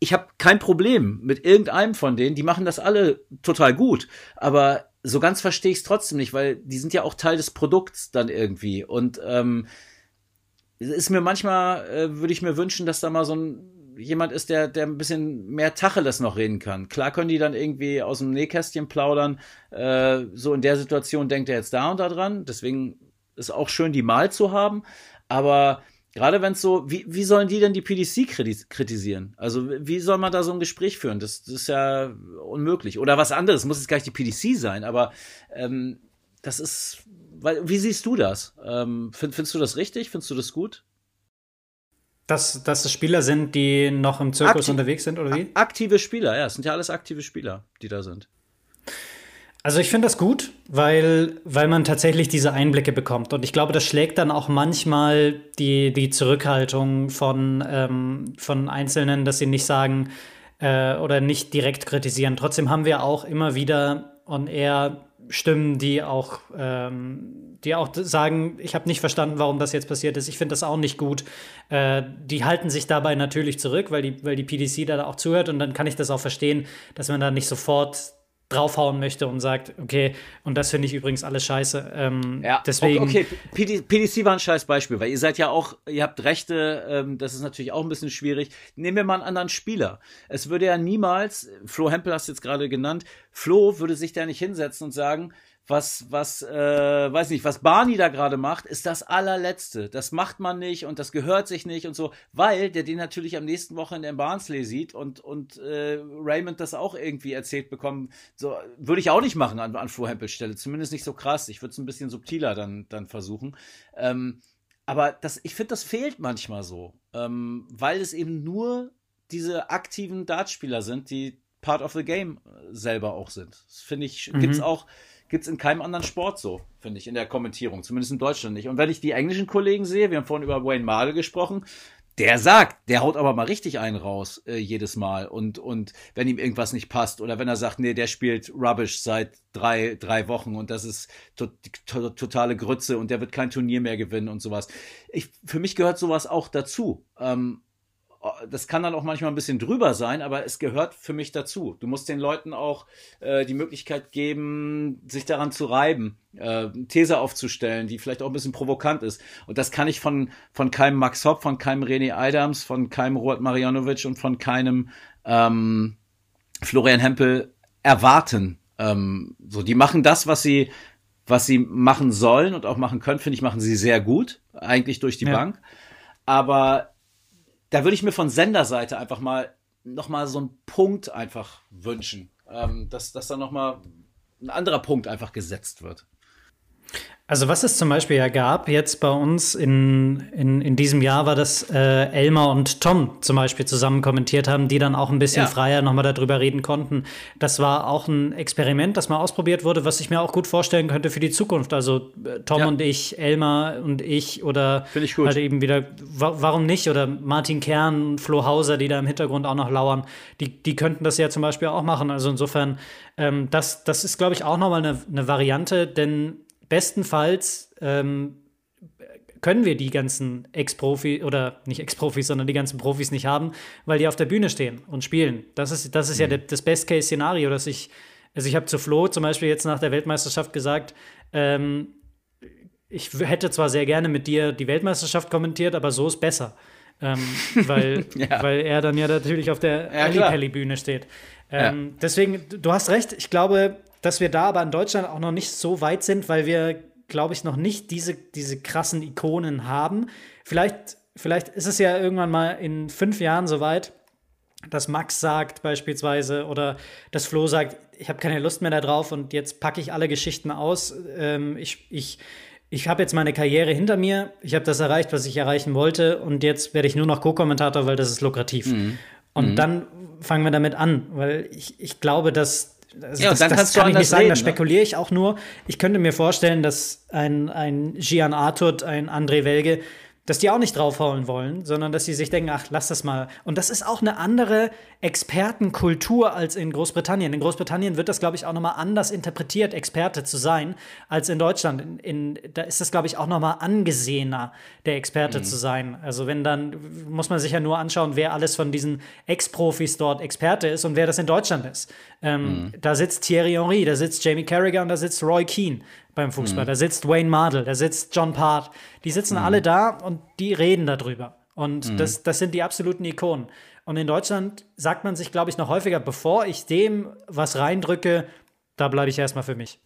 ich habe kein Problem mit irgendeinem von denen, die machen das alle total gut, aber so ganz verstehe ich es trotzdem nicht, weil die sind ja auch Teil des Produkts dann irgendwie. Und ähm, ist mir manchmal, äh, würde ich mir wünschen, dass da mal so ein jemand ist, der, der ein bisschen mehr Tacheles noch reden kann. Klar können die dann irgendwie aus dem Nähkästchen plaudern. Äh, so in der Situation denkt er jetzt da und da dran. Deswegen ist auch schön, die mal zu haben. Aber Gerade wenn es so, wie, wie sollen die denn die PDC kritisieren? Also wie soll man da so ein Gespräch führen? Das, das ist ja unmöglich. Oder was anderes, muss jetzt gar nicht die PDC sein, aber ähm, das ist, weil, wie siehst du das? Ähm, find, findest du das richtig? Findest du das gut? Dass, dass es Spieler sind, die noch im Zirkus Aktiv unterwegs sind, oder wie? Aktive Spieler, ja, es sind ja alles aktive Spieler, die da sind. Also ich finde das gut, weil, weil man tatsächlich diese Einblicke bekommt. Und ich glaube, das schlägt dann auch manchmal die, die Zurückhaltung von, ähm, von Einzelnen, dass sie nicht sagen äh, oder nicht direkt kritisieren. Trotzdem haben wir auch immer wieder on air Stimmen, die auch, ähm, die auch sagen, ich habe nicht verstanden, warum das jetzt passiert ist. Ich finde das auch nicht gut. Äh, die halten sich dabei natürlich zurück, weil die, weil die PDC da auch zuhört und dann kann ich das auch verstehen, dass man da nicht sofort draufhauen möchte und sagt, okay, und das finde ich übrigens alles scheiße. Ähm, ja, deswegen. Okay, PD, PDC war ein scheiß Beispiel, weil ihr seid ja auch, ihr habt Rechte, ähm, das ist natürlich auch ein bisschen schwierig. Nehmen wir mal einen anderen Spieler. Es würde ja niemals, Flo Hempel hast du jetzt gerade genannt, Flo würde sich da nicht hinsetzen und sagen, was, was, äh, weiß nicht, was Barney da gerade macht, ist das allerletzte. Das macht man nicht und das gehört sich nicht und so, weil der den natürlich am nächsten Wochenende in Barnsley sieht und, und äh, Raymond das auch irgendwie erzählt bekommen. So, würde ich auch nicht machen an, an Flo Hempels Stelle. Zumindest nicht so krass. Ich würde es ein bisschen subtiler dann, dann versuchen. Ähm, aber das, ich finde, das fehlt manchmal so, ähm, weil es eben nur diese aktiven Dartspieler sind, die Part of the Game selber auch sind. Das finde ich, mhm. gibt's auch gibt es in keinem anderen Sport so, finde ich, in der Kommentierung. Zumindest in Deutschland nicht. Und wenn ich die englischen Kollegen sehe, wir haben vorhin über Wayne Mardell gesprochen, der sagt, der haut aber mal richtig einen raus äh, jedes Mal und und wenn ihm irgendwas nicht passt oder wenn er sagt, nee, der spielt Rubbish seit drei drei Wochen und das ist to to totale Grütze und der wird kein Turnier mehr gewinnen und sowas. Ich, für mich gehört sowas auch dazu. Ähm, das kann dann auch manchmal ein bisschen drüber sein, aber es gehört für mich dazu. Du musst den Leuten auch äh, die Möglichkeit geben, sich daran zu reiben, äh, These aufzustellen, die vielleicht auch ein bisschen provokant ist. Und das kann ich von, von keinem Max Hopp, von keinem René Adams, von keinem Robert Marianovic und von keinem ähm, Florian Hempel erwarten. Ähm, so, die machen das, was sie, was sie machen sollen und auch machen können, finde ich, machen sie sehr gut, eigentlich durch die ja. Bank. Aber da würde ich mir von Senderseite einfach mal noch mal so einen Punkt einfach wünschen, ähm, dass, dass da noch mal ein anderer Punkt einfach gesetzt wird. Also was es zum Beispiel ja gab, jetzt bei uns in, in, in diesem Jahr war, dass äh, Elmar und Tom zum Beispiel zusammen kommentiert haben, die dann auch ein bisschen ja. freier nochmal darüber reden konnten. Das war auch ein Experiment, das mal ausprobiert wurde, was ich mir auch gut vorstellen könnte für die Zukunft. Also äh, Tom ja. und ich, Elmar und ich oder ich halt eben wieder, wa warum nicht? Oder Martin Kern, Flo Hauser, die da im Hintergrund auch noch lauern, die, die könnten das ja zum Beispiel auch machen. Also insofern, ähm, das, das ist, glaube ich, auch nochmal eine, eine Variante, denn bestenfalls ähm, können wir die ganzen Ex-Profi oder nicht Ex-Profis, sondern die ganzen Profis nicht haben, weil die auf der Bühne stehen und spielen. Das ist, das ist mhm. ja das Best-Case-Szenario, dass ich, also ich habe zu Flo zum Beispiel jetzt nach der Weltmeisterschaft gesagt, ähm, ich hätte zwar sehr gerne mit dir die Weltmeisterschaft kommentiert, aber so ist besser. Ähm, weil, ja. weil er dann ja natürlich auf der ja, Pelli-Bühne steht. Ähm, ja. Deswegen, du hast recht, ich glaube, dass wir da aber in Deutschland auch noch nicht so weit sind, weil wir, glaube ich, noch nicht diese, diese krassen Ikonen haben. Vielleicht, vielleicht ist es ja irgendwann mal in fünf Jahren soweit, dass Max sagt beispielsweise oder dass Flo sagt, ich habe keine Lust mehr darauf und jetzt packe ich alle Geschichten aus. Ähm, ich ich, ich habe jetzt meine Karriere hinter mir, ich habe das erreicht, was ich erreichen wollte und jetzt werde ich nur noch Co-Kommentator, weil das ist lukrativ. Mhm. Und mhm. dann fangen wir damit an, weil ich, ich glaube, dass also ja, das, das kann ich nicht sagen, reden, da ne? spekuliere ich auch nur. Ich könnte mir vorstellen, dass ein, ein Gian Artut, ein André Welge dass die auch nicht draufhauen wollen, sondern dass sie sich denken, ach, lass das mal. Und das ist auch eine andere Expertenkultur als in Großbritannien. In Großbritannien wird das, glaube ich, auch nochmal anders interpretiert, Experte zu sein, als in Deutschland. In, in, da ist das, glaube ich, auch nochmal angesehener, der Experte mhm. zu sein. Also wenn dann, muss man sich ja nur anschauen, wer alles von diesen Ex-Profis dort Experte ist und wer das in Deutschland ist. Ähm, mhm. Da sitzt Thierry Henry, da sitzt Jamie Carragher und da sitzt Roy Keane beim Fußball. Mhm. Da sitzt Wayne Mardell, da sitzt John Part. Die sitzen mhm. alle da und die reden darüber. Und mhm. das, das sind die absoluten Ikonen. Und in Deutschland sagt man sich, glaube ich, noch häufiger, bevor ich dem was reindrücke, da bleibe ich erstmal für mich.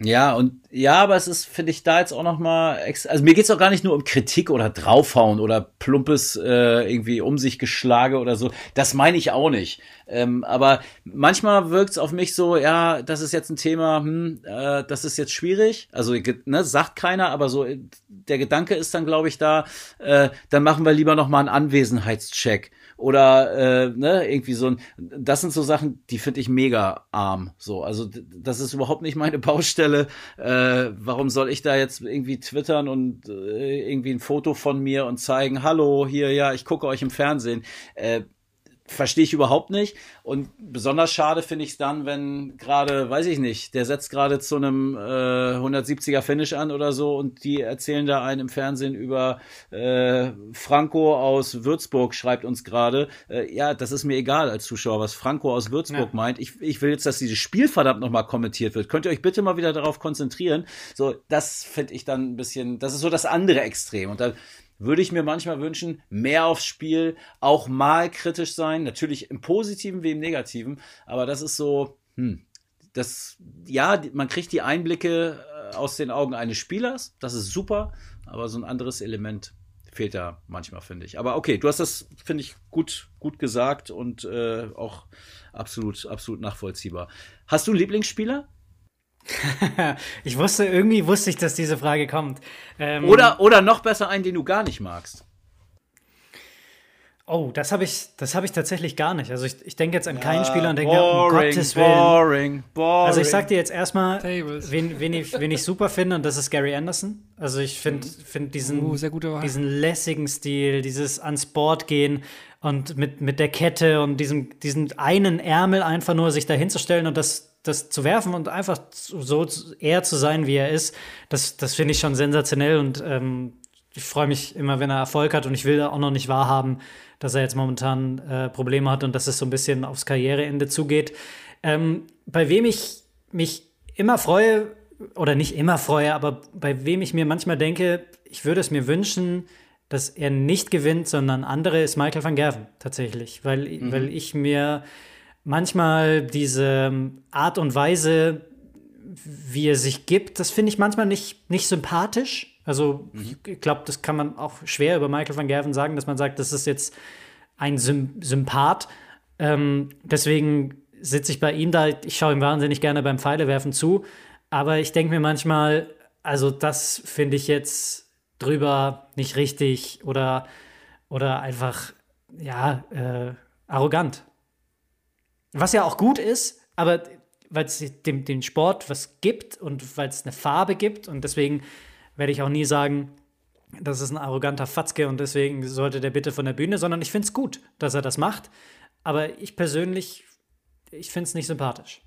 Ja, und ja, aber es ist, finde ich, da jetzt auch nochmal, also mir geht's auch gar nicht nur um Kritik oder draufhauen oder plumpes äh, irgendwie um sich geschlage oder so. Das meine ich auch nicht. Ähm, aber manchmal wirkt's auf mich so, ja, das ist jetzt ein Thema, hm, äh, das ist jetzt schwierig. Also ne, sagt keiner, aber so der Gedanke ist dann, glaube ich, da, äh, dann machen wir lieber nochmal einen Anwesenheitscheck oder äh, ne, irgendwie so ein, das sind so Sachen, die finde ich mega arm. So, also das ist überhaupt nicht meine Baustelle. Äh, warum soll ich da jetzt irgendwie twittern und äh, irgendwie ein Foto von mir und zeigen, hallo, hier, ja, ich gucke euch im Fernsehen. Äh, verstehe ich überhaupt nicht. Und besonders schade finde ich es dann, wenn gerade, weiß ich nicht, der setzt gerade zu einem äh, 170er Finish an oder so und die erzählen da einen im Fernsehen über äh, Franco aus Würzburg, schreibt uns gerade. Äh, ja, das ist mir egal als Zuschauer, was Franco aus Würzburg ja. meint. Ich, ich will jetzt, dass dieses Spiel verdammt nochmal kommentiert wird. Könnt ihr euch bitte mal wieder darauf konzentrieren? So, das finde ich dann ein bisschen, das ist so das andere Extrem. Und da würde ich mir manchmal wünschen, mehr aufs Spiel, auch mal kritisch sein, natürlich im Positiven wie im Negativen, aber das ist so, hm, das, ja, man kriegt die Einblicke äh, aus den Augen eines Spielers, das ist super, aber so ein anderes Element fehlt da manchmal, finde ich. Aber okay, du hast das, finde ich, gut, gut gesagt und äh, auch absolut, absolut nachvollziehbar. Hast du einen Lieblingsspieler? ich wusste, irgendwie wusste ich, dass diese Frage kommt. Ähm, oder, oder noch besser einen, den du gar nicht magst. Oh, das habe ich, das ich tatsächlich gar nicht. Also ich, ich denke jetzt an keinen ja, Spieler und denke, boring, um Gottes Willen. Boring, boring. Also ich sag dir jetzt erstmal, wen, wen, ich, wen ich super finde, und das ist Gary Anderson. Also ich finde find diesen, uh, diesen lässigen Stil, dieses ans Board gehen und mit, mit der Kette und diesem, diesen einen Ärmel einfach nur sich dahinzustellen und das das zu werfen und einfach so eher zu sein, wie er ist, das, das finde ich schon sensationell und ähm, ich freue mich immer, wenn er Erfolg hat und ich will auch noch nicht wahrhaben, dass er jetzt momentan äh, Probleme hat und dass es so ein bisschen aufs Karriereende zugeht. Ähm, bei wem ich mich immer freue, oder nicht immer freue, aber bei wem ich mir manchmal denke, ich würde es mir wünschen, dass er nicht gewinnt, sondern andere, ist Michael van Gerven tatsächlich, weil, mhm. weil ich mir manchmal diese Art und Weise, wie er sich gibt, das finde ich manchmal nicht, nicht sympathisch. Also mhm. ich glaube, das kann man auch schwer über Michael van Gerven sagen, dass man sagt, das ist jetzt ein Sym Sympath. Ähm, deswegen sitze ich bei ihm da, ich schaue ihm wahnsinnig gerne beim Pfeilewerfen zu, aber ich denke mir manchmal, also das finde ich jetzt drüber nicht richtig oder, oder einfach, ja, äh, arrogant. Was ja auch gut ist, aber weil es dem, dem Sport was gibt und weil es eine Farbe gibt und deswegen werde ich auch nie sagen, das ist ein arroganter Fatzke und deswegen sollte der bitte von der Bühne, sondern ich finde es gut, dass er das macht. Aber ich persönlich, ich finde es nicht sympathisch.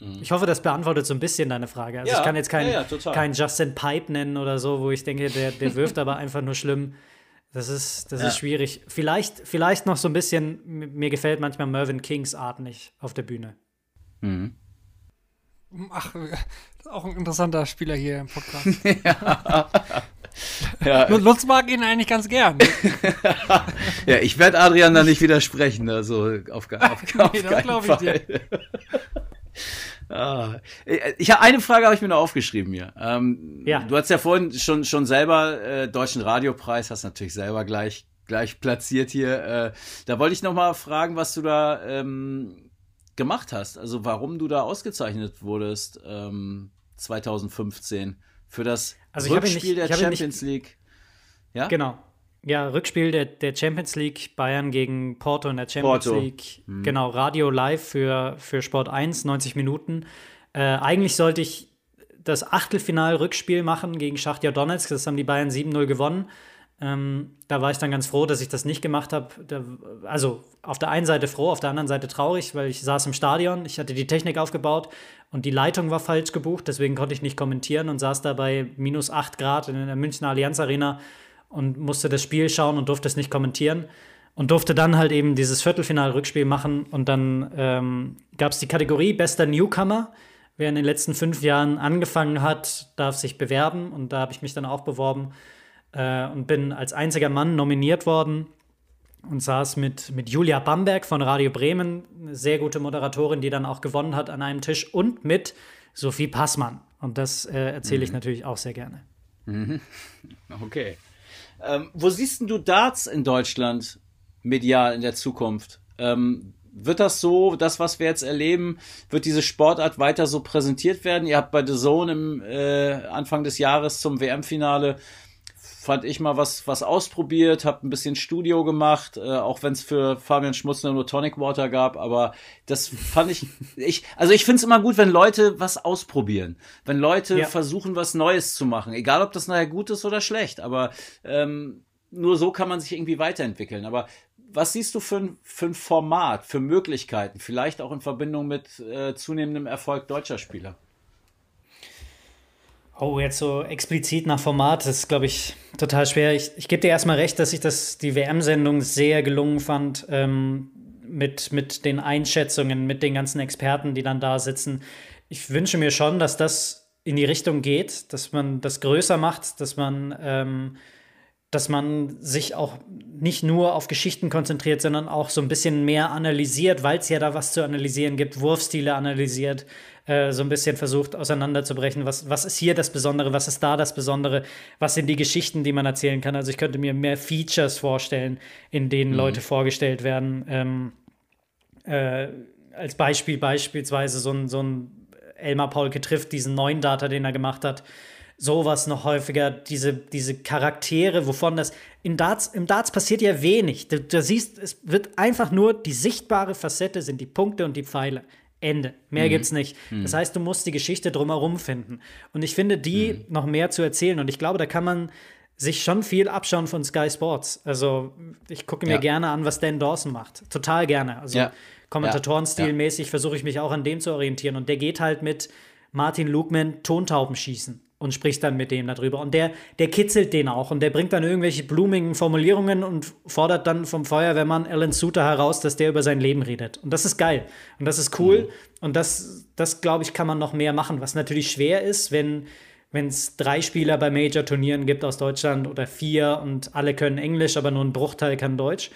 Mhm. Ich hoffe, das beantwortet so ein bisschen deine Frage. Also ja, ich kann jetzt keinen ja, ja, kein Justin Pipe nennen oder so, wo ich denke, der, der wirft aber einfach nur schlimm. Das ist, das ja. ist schwierig. Vielleicht, vielleicht noch so ein bisschen, mir gefällt manchmal Mervyn Kings Art nicht auf der Bühne. Mhm. Ach, auch ein interessanter Spieler hier im Podcast. ja. ja. Lutz mag ihn eigentlich ganz gern. ja, ich werde Adrian da nicht widersprechen, also auf, auf, auf nee, das keinen Fall. Ich dir. Ah, ich habe eine Frage habe ich mir noch aufgeschrieben hier. Ähm, ja. Du hast ja vorhin schon schon selber äh, deutschen Radiopreis, hast natürlich selber gleich gleich platziert hier. Äh, da wollte ich noch mal fragen, was du da ähm, gemacht hast. Also warum du da ausgezeichnet wurdest ähm, 2015 für das also Rückspiel nicht, der Champions League. Ja. Genau. Ja, Rückspiel der, der Champions League, Bayern gegen Porto in der Champions Porto. League. Mhm. Genau, Radio live für, für Sport 1, 90 Minuten. Äh, eigentlich sollte ich das Achtelfinal-Rückspiel machen gegen Schachtja Donetsk. Das haben die Bayern 7-0 gewonnen. Ähm, da war ich dann ganz froh, dass ich das nicht gemacht habe. Also auf der einen Seite froh, auf der anderen Seite traurig, weil ich saß im Stadion, ich hatte die Technik aufgebaut und die Leitung war falsch gebucht, deswegen konnte ich nicht kommentieren und saß da bei minus 8 Grad in der Münchner Allianz Arena und musste das Spiel schauen und durfte es nicht kommentieren. Und durfte dann halt eben dieses Viertelfinal-Rückspiel machen. Und dann ähm, gab es die Kategorie Bester Newcomer. Wer in den letzten fünf Jahren angefangen hat, darf sich bewerben. Und da habe ich mich dann auch beworben äh, und bin als einziger Mann nominiert worden und saß mit, mit Julia Bamberg von Radio Bremen, eine sehr gute Moderatorin, die dann auch gewonnen hat an einem Tisch, und mit Sophie Passmann Und das äh, erzähle ich natürlich auch sehr gerne. Okay. Ähm, wo siehst denn du Darts in Deutschland medial in der Zukunft? Ähm, wird das so, das, was wir jetzt erleben, wird diese Sportart weiter so präsentiert werden? Ihr habt bei The Zone im äh, Anfang des Jahres zum WM-Finale fand ich mal was, was ausprobiert, habe ein bisschen Studio gemacht, äh, auch wenn es für Fabian Schmutzner nur Tonic Water gab, aber das fand ich, ich also ich finde es immer gut, wenn Leute was ausprobieren, wenn Leute Ja. versuchen, was Neues zu machen, egal ob das nachher gut ist oder schlecht, aber ähm, nur so kann man sich irgendwie weiterentwickeln. Aber was siehst du für ein, für ein Format, für Möglichkeiten, vielleicht auch in Verbindung mit äh, zunehmendem Erfolg deutscher Spieler? Oh, jetzt so explizit nach Format, das ist, glaube ich, total schwer. Ich, ich gebe dir erstmal recht, dass ich das, die WM-Sendung sehr gelungen fand, ähm, mit, mit den Einschätzungen, mit den ganzen Experten, die dann da sitzen. Ich wünsche mir schon, dass das in die Richtung geht, dass man das größer macht, dass man, ähm, dass man sich auch nicht nur auf Geschichten konzentriert, sondern auch so ein bisschen mehr analysiert, weil es ja da was zu analysieren gibt, Wurfstile analysiert, äh, so ein bisschen versucht auseinanderzubrechen, was, was ist hier das Besondere, was ist da das Besondere, was sind die Geschichten, die man erzählen kann. Also ich könnte mir mehr Features vorstellen, in denen Leute vorgestellt werden. Ähm, äh, als Beispiel beispielsweise so ein, so ein Elmar Paulke trifft diesen neuen Data, den er gemacht hat. Sowas noch häufiger, diese, diese Charaktere, wovon das in Darts, im Darts passiert ja wenig. Du, du siehst, es wird einfach nur die sichtbare Facette sind die Punkte und die Pfeile. Ende. Mehr gibt's nicht. Das heißt, du musst die Geschichte drumherum finden. Und ich finde, die noch mehr zu erzählen. Und ich glaube, da kann man sich schon viel abschauen von Sky Sports. Also, ich gucke mir Ja. gerne an, was Dan Dawson macht. Total gerne. Also, Ja. Kommentatoren-stilmäßig versuche ich mich auch an dem zu orientieren. Und der geht halt mit Martin Lugman Tontauben schießen und spricht dann mit dem darüber. Und der, der kitzelt den auch und der bringt dann irgendwelche blumigen Formulierungen und fordert dann vom Feuerwehrmann Alan Suter heraus, dass der über sein Leben redet. Und das ist geil. Und das ist cool. Und das, das glaube ich, kann man noch mehr machen. Was natürlich schwer ist, wenn wenn es drei Spieler bei Major-Turnieren gibt aus Deutschland oder vier und alle können Englisch, aber nur ein Bruchteil kann Deutsch.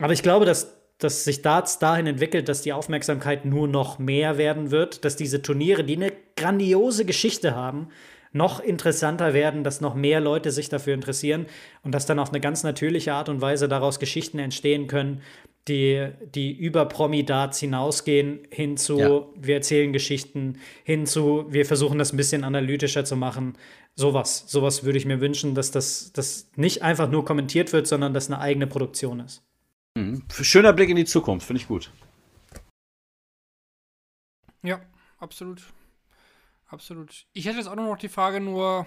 Aber ich glaube, dass, dass sich Darts dahin entwickelt, dass die Aufmerksamkeit nur noch mehr werden wird, dass diese Turniere, die eine grandiose Geschichte haben, noch interessanter werden, dass noch mehr Leute sich dafür interessieren und dass dann auf eine ganz natürliche Art und Weise daraus Geschichten entstehen können, die, die über Promi-Darts hinausgehen, hin zu, Ja. wir erzählen Geschichten, hin zu, wir versuchen das ein bisschen analytischer zu machen. Sowas, sowas würde ich mir wünschen, dass das, das nicht einfach nur kommentiert wird, sondern dass eine eigene Produktion ist. Schöner Blick in die Zukunft, finde ich gut. Ja, absolut. Absolut. Ich hätte jetzt auch noch die Frage nur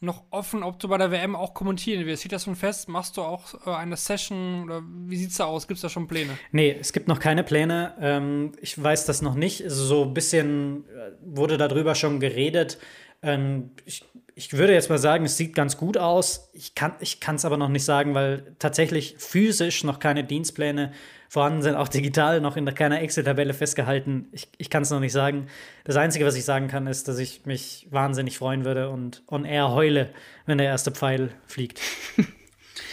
noch offen, ob du bei der WM auch kommentieren willst. Steht das schon fest? Machst du auch äh, eine Session oder wie sieht's da aus? Gibt es da schon Pläne? Nee, es gibt noch keine Pläne. Ähm, ich weiß das noch nicht. So ein bisschen äh, wurde darüber schon geredet. Ähm, ich, ich würde jetzt mal sagen, es sieht ganz gut aus. Ich kann es aber noch nicht sagen, weil tatsächlich physisch noch keine Dienstpläne vorhanden sind, auch digital noch in keiner Excel-Tabelle festgehalten. Ich, ich kann es noch nicht sagen. Das Einzige, was ich sagen kann, ist, dass ich mich wahnsinnig freuen würde und on air heule, wenn der erste Pfeil fliegt.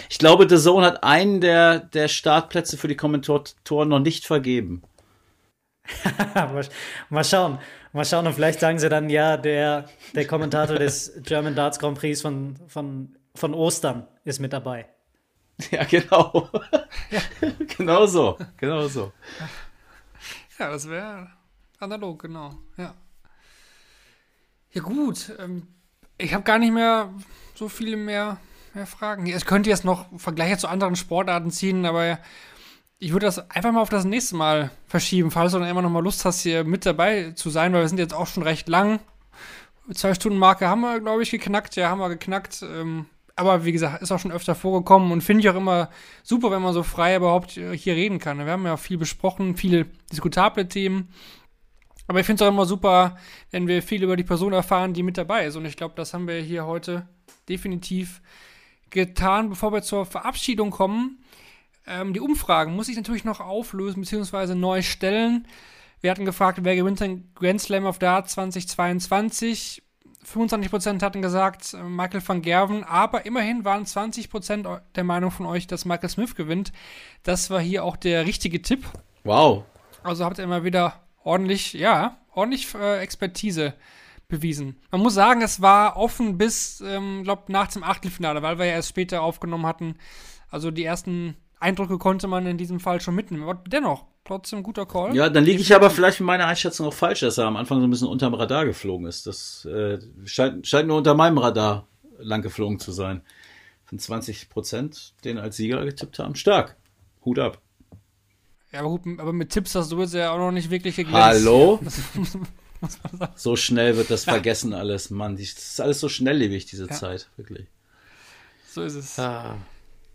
Ich glaube, The Zone hat einen der, der Startplätze für die Kommentatoren noch nicht vergeben. mal, schauen. Mal schauen und vielleicht sagen sie dann, ja, der, der Kommentator des German Darts Grand Prix von, von, von Ostern ist mit dabei. Ja, genau. genau so. Genau so. Ja, das wäre analog, genau. Ja. Ja, gut. Ähm, ich habe gar nicht mehr so viele mehr, mehr Fragen. Es könnte jetzt noch Vergleiche zu anderen Sportarten ziehen, aber ich würde das einfach mal auf das nächste Mal verschieben, falls du dann immer noch mal Lust hast, hier mit dabei zu sein, weil wir sind jetzt auch schon recht lang. Zwei Stunden Marke haben wir, glaube ich, geknackt. Ja, haben wir geknackt. Ähm, aber wie gesagt, ist auch schon öfter vorgekommen und finde ich auch immer super, wenn man so frei überhaupt äh, hier reden kann. Wir haben ja viel besprochen, viele diskutable Themen. Aber ich finde es auch immer super, wenn wir viel über die Person erfahren, die mit dabei ist. Und ich glaube, das haben wir hier heute definitiv getan. Bevor wir zur Verabschiedung kommen, ähm, die Umfragen muss ich natürlich noch auflösen bzw. neu stellen. Wir hatten gefragt, wer gewinnt den Grand Slam of Dart 2022. 25% hatten gesagt äh, Michael van Gerven, aber immerhin waren 20% der Meinung von euch, dass Michael Smith gewinnt. Das war hier auch der richtige Tipp. Wow. Also habt ihr immer wieder ordentlich, ja, ordentlich äh, Expertise bewiesen. Man muss sagen, es war offen bis, ähm, glaube nach dem Achtelfinale, weil wir ja erst später aufgenommen hatten. Also die ersten Eindrücke konnte man in diesem Fall schon mitnehmen. Aber dennoch, trotzdem guter Call. Ja, dann liege ich aber vielleicht mit meiner Einschätzung auch falsch, dass er am Anfang so ein bisschen unterm Radar geflogen ist. Das äh, scheint, scheint nur unter meinem Radar lang geflogen zu sein. Von 20 Prozent, den als Sieger getippt haben. Stark. Hut ab. Ja, aber gut, aber mit Tipps hast du jetzt ja auch noch nicht wirklich geglänzt. Hallo? So schnell wird das vergessen alles, Mann. Das ist alles so schnelllebig, diese Zeit, wirklich. So ist es.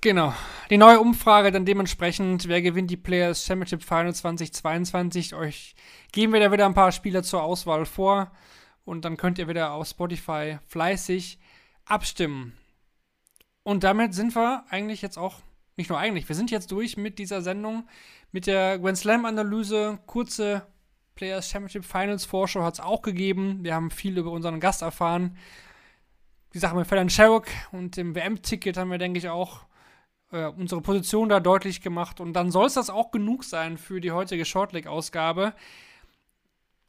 Genau. Die neue Umfrage dann dementsprechend, wer gewinnt die Players Championship Final 2022? Euch geben wir da wieder ein paar Spieler zur Auswahl vor und dann könnt ihr wieder auf Spotify fleißig abstimmen. Und damit sind wir eigentlich jetzt auch, nicht nur eigentlich, wir sind jetzt durch mit dieser Sendung, mit der Grand Slam Analyse, kurze Players Championship Finals Vorschau hat es auch gegeben. Wir haben viel über unseren Gast erfahren. Die Sache mit Fallon Sherrock und dem WM-Ticket haben wir, denke ich, auch äh, unsere Position da deutlich gemacht. Und dann soll es das auch genug sein für die heutige Shortleg-Ausgabe.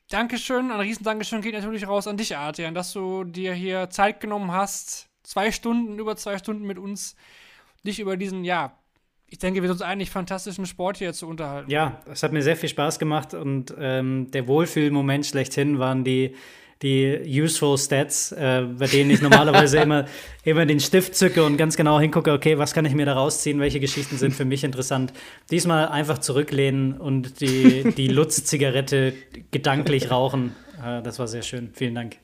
Dankeschön, ein riesen Dankeschön geht natürlich raus an dich, Adrian, dass du dir hier Zeit genommen hast, zwei Stunden, über zwei Stunden mit uns, dich über diesen, ja, ich denke, wir sind uns eigentlich fantastischen Sport hier zu unterhalten. Ja, es hat mir sehr viel Spaß gemacht und ähm, der Wohlfühlmoment schlechthin waren die, die useful Stats, äh, bei denen ich normalerweise immer, immer den Stift zücke und ganz genau hingucke, okay, was kann ich mir da rausziehen, welche Geschichten sind für mich interessant. Diesmal einfach zurücklehnen und die, die Lutz-Zigarette gedanklich rauchen. Äh, das war sehr schön. Vielen Dank.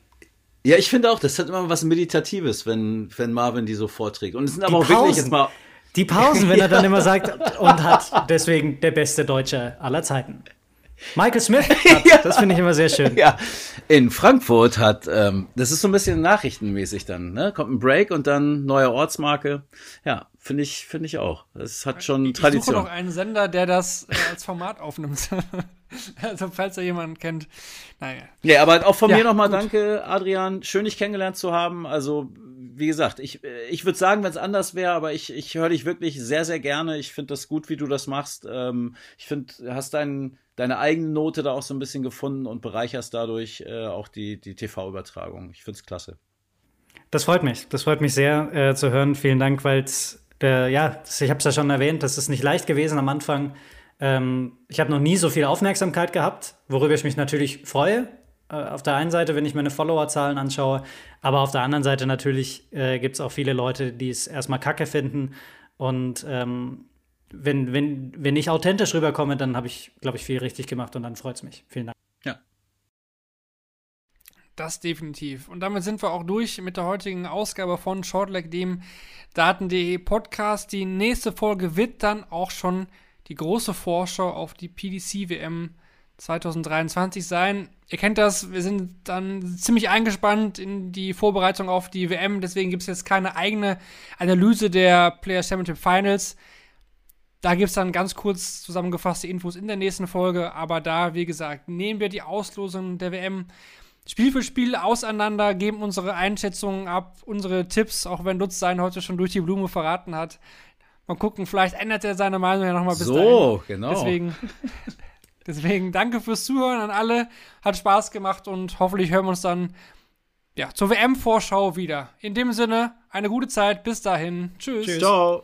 Ja, ich finde auch, das hat immer was Meditatives, wenn, wenn Marvin die so vorträgt. Und es sind aber Die auch wirklich Pausen. jetzt mal. Die Pausen, wenn er dann immer sagt, und hat deswegen der beste Deutsche aller Zeiten. Michael Smith, hat, das finde ich immer sehr schön. Ja, in Frankfurt hat, ähm, das ist so ein bisschen nachrichtenmäßig dann, ne? Kommt ein Break und dann neue Ortsmarke. Ja, finde ich, finde ich auch. Das hat schon Ich suche Tradition. noch einen Sender, der das äh, als Format aufnimmt. also, falls er jemanden kennt. Naja. Ja, aber auch von Ja, mir nochmal danke, Adrian. Schön, dich kennengelernt zu haben. Also, wie gesagt, ich, ich würde sagen, wenn es anders wäre, aber ich, ich höre dich wirklich sehr, sehr gerne. Ich finde das gut, wie du das machst. Ähm, ich finde, du hast dein, deine eigene Note da auch so ein bisschen gefunden und bereicherst dadurch äh, auch die, die TV-Übertragung. Ich finde es klasse. Das freut mich. Das freut mich sehr äh, zu hören. Vielen Dank, weil äh, ja, ich habe es ja schon erwähnt, das ist nicht leicht gewesen am Anfang. Ähm, ich habe noch nie so viel Aufmerksamkeit gehabt, worüber ich mich natürlich freue. Äh, auf der einen Seite, wenn ich meine Followerzahlen anschaue, aber auf der anderen Seite natürlich äh, gibt es auch viele Leute, die es erstmal kacke finden. Und ähm, wenn, wenn, wenn ich authentisch rüberkomme, dann habe ich, glaube ich, viel richtig gemacht und dann freut es mich. Vielen Dank. Ja. Das definitiv. Und damit sind wir auch durch mit der heutigen Ausgabe von Shortleg, dem Daten.de Podcast. Die nächste Folge wird dann auch schon die große Vorschau auf die PDC-WM 2023 sein. Ihr kennt das, wir sind dann ziemlich eingespannt in die Vorbereitung auf die WM, deswegen gibt es jetzt keine eigene Analyse der Player Championship Finals. Da gibt es dann ganz kurz zusammengefasste Infos in der nächsten Folge, aber da, wie gesagt, nehmen wir die Auslosung der WM Spiel für Spiel auseinander, geben unsere Einschätzungen ab, unsere Tipps, auch wenn Lutz sein heute schon durch die Blume verraten hat. Mal gucken, vielleicht ändert er seine Meinung ja nochmal bis So, dahin. genau. Deswegen, deswegen danke fürs Zuhören an alle. Hat Spaß gemacht und hoffentlich hören wir uns dann ja, zur WM-Vorschau wieder. In dem Sinne, eine gute Zeit. Bis dahin. Tschüss. Tschüss. Ciao.